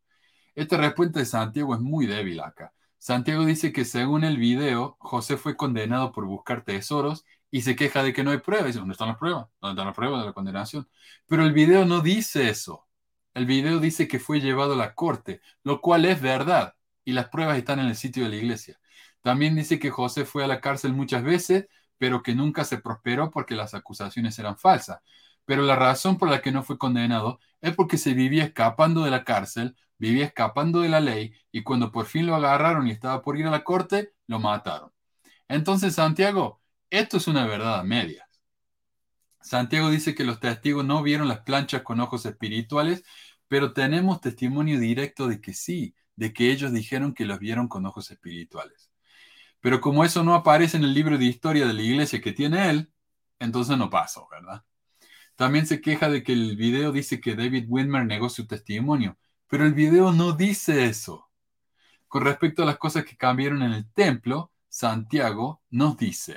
Esta respuesta de Santiago es muy débil acá. Santiago dice que según el video, José fue condenado por buscar tesoros y se queja de que no hay pruebas. Dice, ¿dónde están las pruebas? ¿Dónde están las pruebas de la condenación? Pero el video no dice eso. El video dice que fue llevado a la corte, lo cual es verdad, y las pruebas están en el sitio de la iglesia. También dice que José fue a la cárcel muchas veces, pero que nunca se prosperó porque las acusaciones eran falsas. Pero la razón por la que no fue condenado es porque se vivía escapando de la cárcel, vivía escapando de la ley, y cuando por fin lo agarraron y estaba por ir a la corte, lo mataron. Entonces, Santiago, esto es una verdad a medias. Santiago dice que los testigos no vieron las planchas con ojos espirituales, pero tenemos testimonio directo de que sí, de que ellos dijeron que los vieron con ojos espirituales. Pero como eso no aparece en el libro de historia de la iglesia que tiene él, entonces no pasó, ¿verdad? También se queja de que el video dice que David Widmer negó su testimonio, pero el video no dice eso. Con respecto a las cosas que cambiaron en el templo, Santiago nos dice.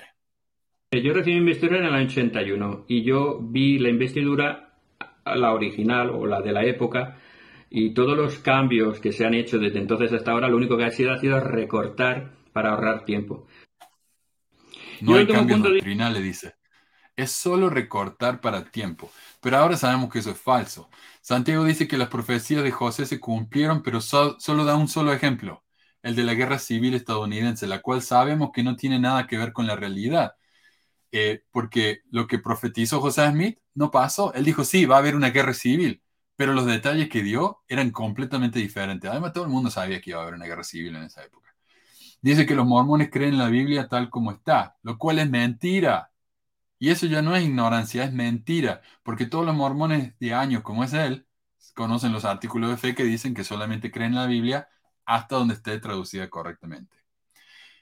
Yo recibí mi investidura en el año 81 y yo vi la investidura, la original o la de la época, y todos los cambios que se han hecho desde entonces hasta ahora, lo único que ha sido ha sido recortar para ahorrar tiempo. No hay cambio doctrinal, le dice. Es solo recortar para tiempo. Pero ahora sabemos que eso es falso. Santiago dice que las profecías de José se cumplieron, pero solo da un solo ejemplo, el de la guerra civil estadounidense, la cual sabemos que no tiene nada que ver con la realidad. Eh, porque lo que profetizó José Smith no pasó. Él dijo, sí, va a haber una guerra civil, pero los detalles que dio eran completamente diferentes. Además, todo el mundo sabía que iba a haber una guerra civil en esa época. Dice que los mormones creen la Biblia tal como está, lo cual es mentira. Y eso ya no es ignorancia, es mentira, porque todos los mormones de años como es él conocen los artículos de fe que dicen que solamente creen la Biblia hasta donde esté traducida correctamente.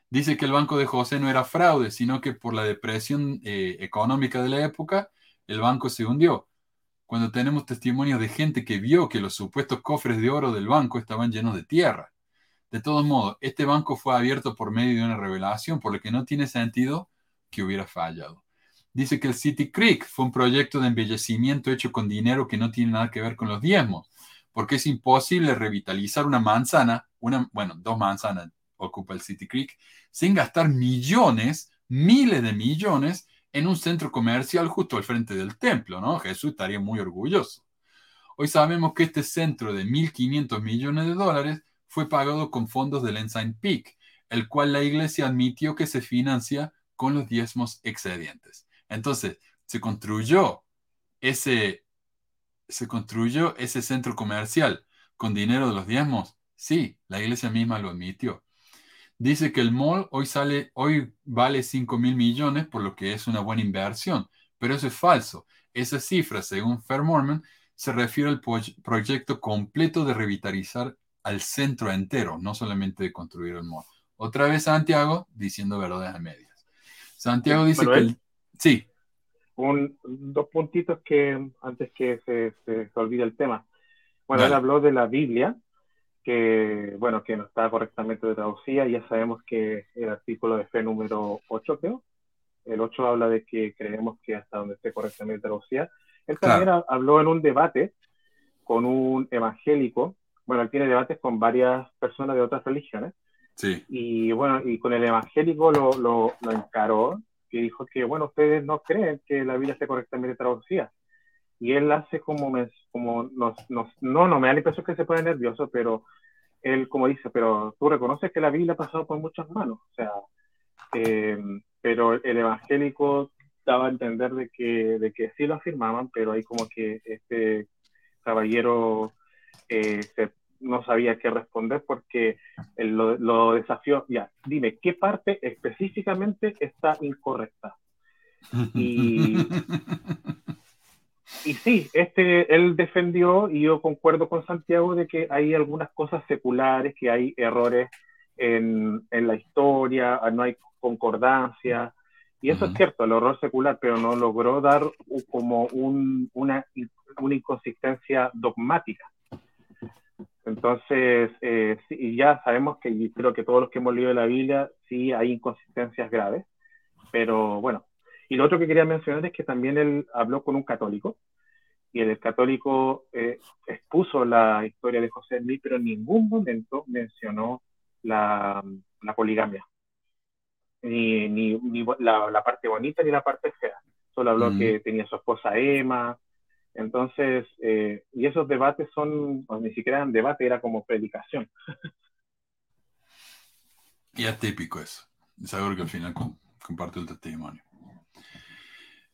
Dice que el banco de José no era fraude, sino que por la depresión eh, económica de la época, el banco se hundió. Cuando tenemos testimonios de gente que vio que los supuestos cofres de oro del banco estaban llenos de tierra. De todos modos, este banco fue abierto por medio de una revelación, por lo que no tiene sentido que hubiera fallado. Dice que el City Creek fue un proyecto de embellecimiento hecho con dinero que no tiene nada que ver con los diezmos, porque es imposible revitalizar una manzana, una, bueno, dos manzanas ocupa el City Creek, sin gastar millones, miles de millones en un centro comercial justo al frente del templo, ¿no? Jesús estaría muy orgulloso. Hoy sabemos que este centro de 1.500 millones de dólares fue pagado con fondos del Ensign Peak, el cual la iglesia admitió que se financia con los diezmos excedentes. Entonces, se construyó ese, se construyó ese centro comercial con dinero de los diezmos. Sí, la iglesia misma lo admitió. Dice que el mall hoy, sale, hoy vale 5 mil millones, por lo que es una buena inversión, pero eso es falso. Esa cifra, según Fair Mormon, se refiere al proyecto completo de revitalizar al centro entero, no solamente de construir el mall. Otra vez Santiago diciendo verdades a medias. Santiago dice que... Sí. Un, dos puntitos que antes que se, se, olvide el tema. Bueno, él habló de la Biblia que, bueno, que no está correctamente traducida. Ya sabemos que el artículo de fe número 8, creo, el 8 habla de que creemos que hasta donde esté correctamente traducida. Él también habló en un debate con un evangélico. Bueno, él tiene debates con varias personas de otras religiones. Sí. Y bueno, y con el evangélico lo, lo, lo encaró y dijo que, bueno, ustedes no creen que la Biblia esté correctamente traducida y él hace como, como nos, nos, no, no me da la impresión que se pone nervioso, pero él como dice, pero tú reconoces que la Biblia ha pasado por muchas manos, o sea, eh, pero el evangélico daba a entender de que, de que sí lo afirmaban, pero ahí como que este caballero eh, no sabía qué responder porque lo, lo desafió, ya, dime, ¿qué parte específicamente está incorrecta? Y y sí, este, él defendió, y yo concuerdo con Santiago, de que hay algunas cosas seculares, que hay errores en, en la historia, no hay concordancia, y eso es cierto, el error secular, pero no logró dar como un, una, una inconsistencia dogmática. Entonces, eh, sí, ya sabemos que, y creo que todos los que hemos leído la Biblia, sí hay inconsistencias graves, pero bueno. Y lo otro que quería mencionar es que también él habló con un católico, y el católico eh, expuso la historia de José Smith, pero en ningún momento mencionó la, la poligamia, ni, ni, ni la, la, parte bonita ni la parte fea. Solo habló mm. que tenía su esposa Emma. Entonces, eh, y esos debates son, ni siquiera eran debate, era como predicación. y es típico eso. Es algo que al final comparte el testimonio.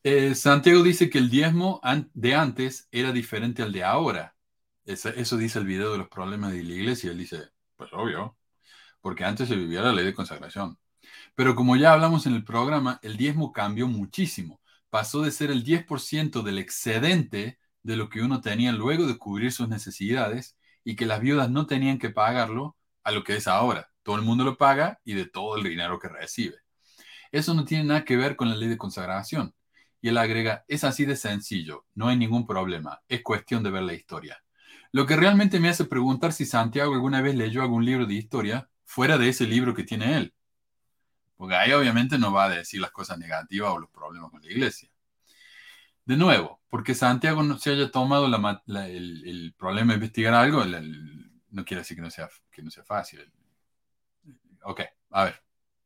Eh, Santiago dice que el diezmo de antes era diferente al de ahora. Eso, dice el video de los problemas de la iglesia. Él dice, pues obvio, porque antes se vivía la ley de consagración. Pero como ya hablamos en el programa, el diezmo cambió muchísimo. Pasó de ser el 10% del excedente de lo que uno tenía luego de cubrir sus necesidades y que las viudas no tenían que pagarlo a lo que es ahora. Todo el mundo lo paga y de todo el dinero que recibe. Eso no tiene nada que ver con la ley de consagración. Y él agrega, es así de sencillo, no hay ningún problema, es cuestión de ver la historia. Lo que realmente me hace preguntar si Santiago alguna vez leyó algún libro de historia fuera de ese libro que tiene él. Porque ahí obviamente no va a decir las cosas negativas o los problemas con la iglesia. De nuevo, porque Santiago no se haya tomado el, problema de investigar algo, no quiere decir que no sea, que no sea fácil. Ok, a ver.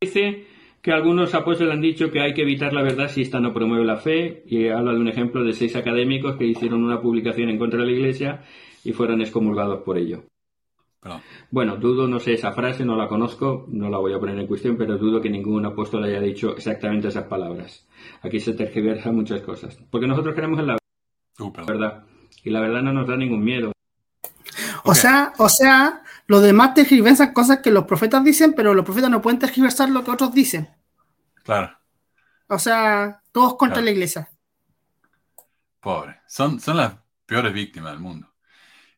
Dice que algunos apóstoles han dicho que hay que evitar la verdad si esta no promueve la fe, y habla de un ejemplo de seis académicos que hicieron una publicación en contra de la iglesia y fueron excomulgados por ello. Bueno, dudo, no sé esa frase, no la conozco, no la voy a poner en cuestión, pero dudo que ningún apóstol haya dicho exactamente esas palabras. Aquí se tergiversan muchas cosas. Porque nosotros creemos en la uh, verdad. Y la verdad no nos da ningún miedo. O sea, o sea, los demás tergiversan cosas que los profetas dicen, pero los profetas no pueden tergiversar lo que otros dicen. Claro. O sea, todos contra la iglesia. Pobre. Son, son las peores víctimas del mundo.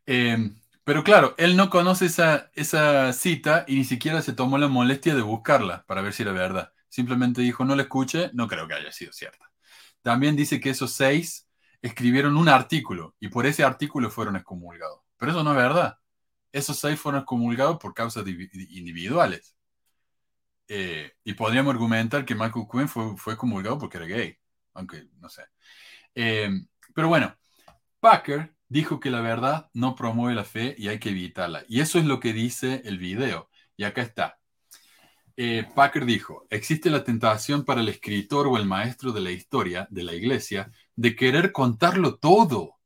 Eh, pero claro, él no conoce esa, esa cita y ni siquiera se tomó la molestia de buscarla para ver si era verdad. Simplemente dijo, no la escuche, no creo que haya sido cierta. También dice que esos seis escribieron un artículo y por ese artículo fueron excomulgados. Pero eso no es verdad. Esos seis fueron excomulgados por causas individuales. Eh, y podríamos argumentar que Michael Quinn fue, fue excomulgado porque era gay, aunque no sé. Eh, pero bueno, Packer dijo que la verdad no promueve la fe y hay que evitarla. Y eso es lo que dice el video. Y acá está. Eh, Packer dijo, existe la tentación para el escritor o el maestro de la historia de la iglesia de querer contarlo todo.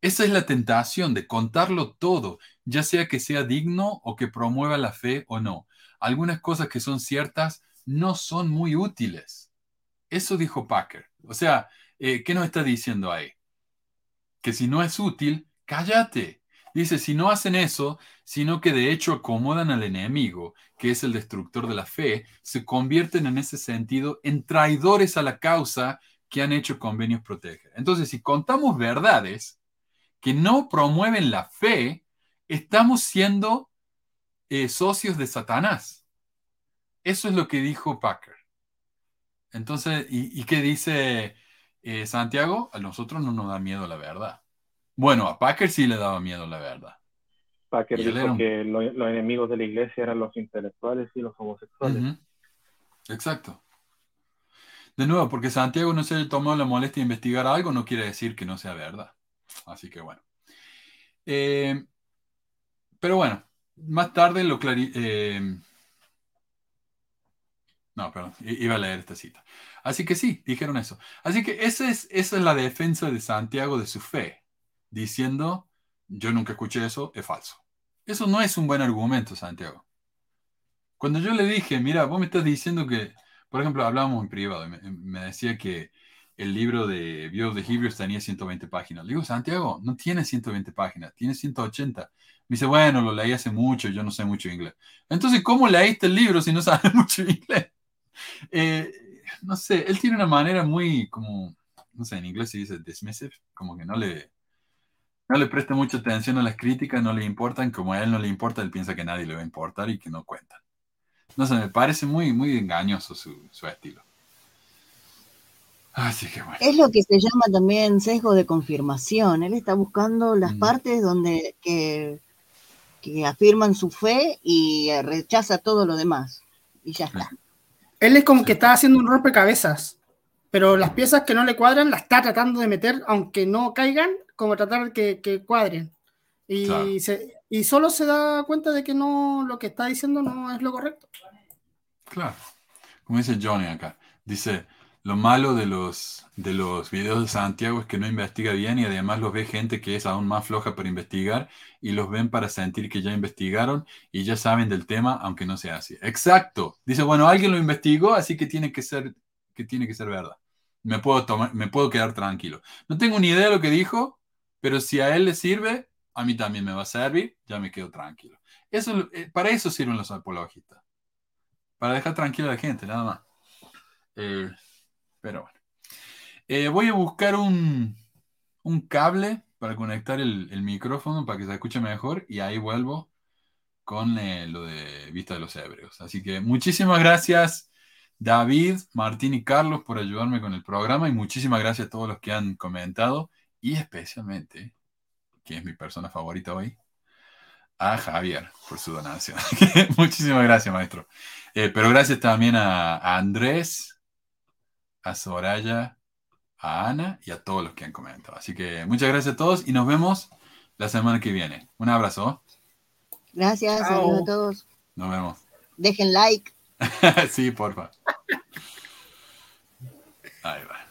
Esa es la tentación de contarlo todo, ya sea que sea digno o que promueva la fe o no. Algunas cosas que son ciertas no son muy útiles. Eso dijo Packer. O sea, eh, ¿qué nos está diciendo ahí? Que si no es útil, cállate. Dice, si no hacen eso, sino que de hecho acomodan al enemigo, que es el destructor de la fe, se convierten en ese sentido en traidores a la causa que han hecho convenios proteger. Entonces, si contamos verdades que no promueven la fe, estamos siendo eh, socios de Satanás. Eso es lo que dijo Packer. Entonces, ¿y, qué dice eh, Santiago? A nosotros no nos da miedo la verdad. Bueno, a Packer sí le daba miedo la verdad. Packer dijo que los enemigos de la iglesia eran los intelectuales y los homosexuales. Exacto. De nuevo, porque Santiago no se tomó la molestia de investigar algo, no quiere decir que no sea verdad. Así que bueno. Eh, pero bueno, más tarde lo clari eh, no, perdón, iba a leer esta cita. Así que sí, dijeron eso. Así que esa es, esa es la defensa de Santiago de su fe, diciendo, yo nunca escuché eso, es falso. Eso no es un buen argumento, Santiago. Cuando yo le dije, mira, vos me estás diciendo que, por ejemplo, hablábamos en privado, me, me decía que el libro de Bios de Hebrews tenía 120 páginas. Le digo, Santiago, no tiene 120 páginas, tiene 180. Me dice, bueno, lo leí hace mucho, yo no sé mucho inglés. Entonces, ¿cómo leíste el libro si no sabes mucho inglés? Eh, no sé, él tiene una manera muy como, no sé, en inglés se dice dismissive, como que no le, no le presta mucha atención a las críticas, no le importan, como a él no le importa, él piensa que nadie le va a importar y que no cuentan. No sé, me parece muy, muy engañoso su, estilo. Así que bueno. Es lo que se llama también sesgo de confirmación. Él está buscando las partes donde que, que afirman su fe y rechaza todo lo demás. Y ya está. Él es como que está haciendo un rompecabezas, pero las piezas que no le cuadran las está tratando de meter, aunque no caigan, como tratar que, que cuadren. Y, y solo se da cuenta de que no lo que está diciendo no es lo correcto. Claro. Como dice Johnny acá. Dice, lo malo de los, de los videos de Santiago es que no investiga bien y además los ve gente que es aún más floja para investigar y los ven para sentir que ya investigaron y ya saben del tema, aunque no sea así. Exacto. Dice, bueno, alguien lo investigó, así que tiene que ser, que tiene que ser verdad. Me puedo, tomar, me puedo quedar tranquilo. No tengo ni idea de lo que dijo, pero si a él le sirve, a mí también me va a servir, ya me quedo tranquilo. Eso, eh, para eso sirven los apologistas. Para dejar tranquila a la gente, nada más. Eh, pero bueno. Eh, voy a buscar un, un, cable para conectar el, micrófono para que se escuche mejor y ahí vuelvo con eh, lo de Vista de los Hebreos. Así que muchísimas gracias David, Martín y Carlos por ayudarme con el programa y muchísimas gracias a todos los que han comentado y especialmente, que es mi persona favorita hoy, a Javier por su donación. muchísimas gracias, maestro. Eh, pero gracias también a Andrés, a Soraya, a Ana y a todos los que han comentado. Así que muchas gracias a todos y nos vemos la semana que viene. Un abrazo. Gracias, saludos a todos. Nos vemos. Dejen like. sí, porfa. Ahí va.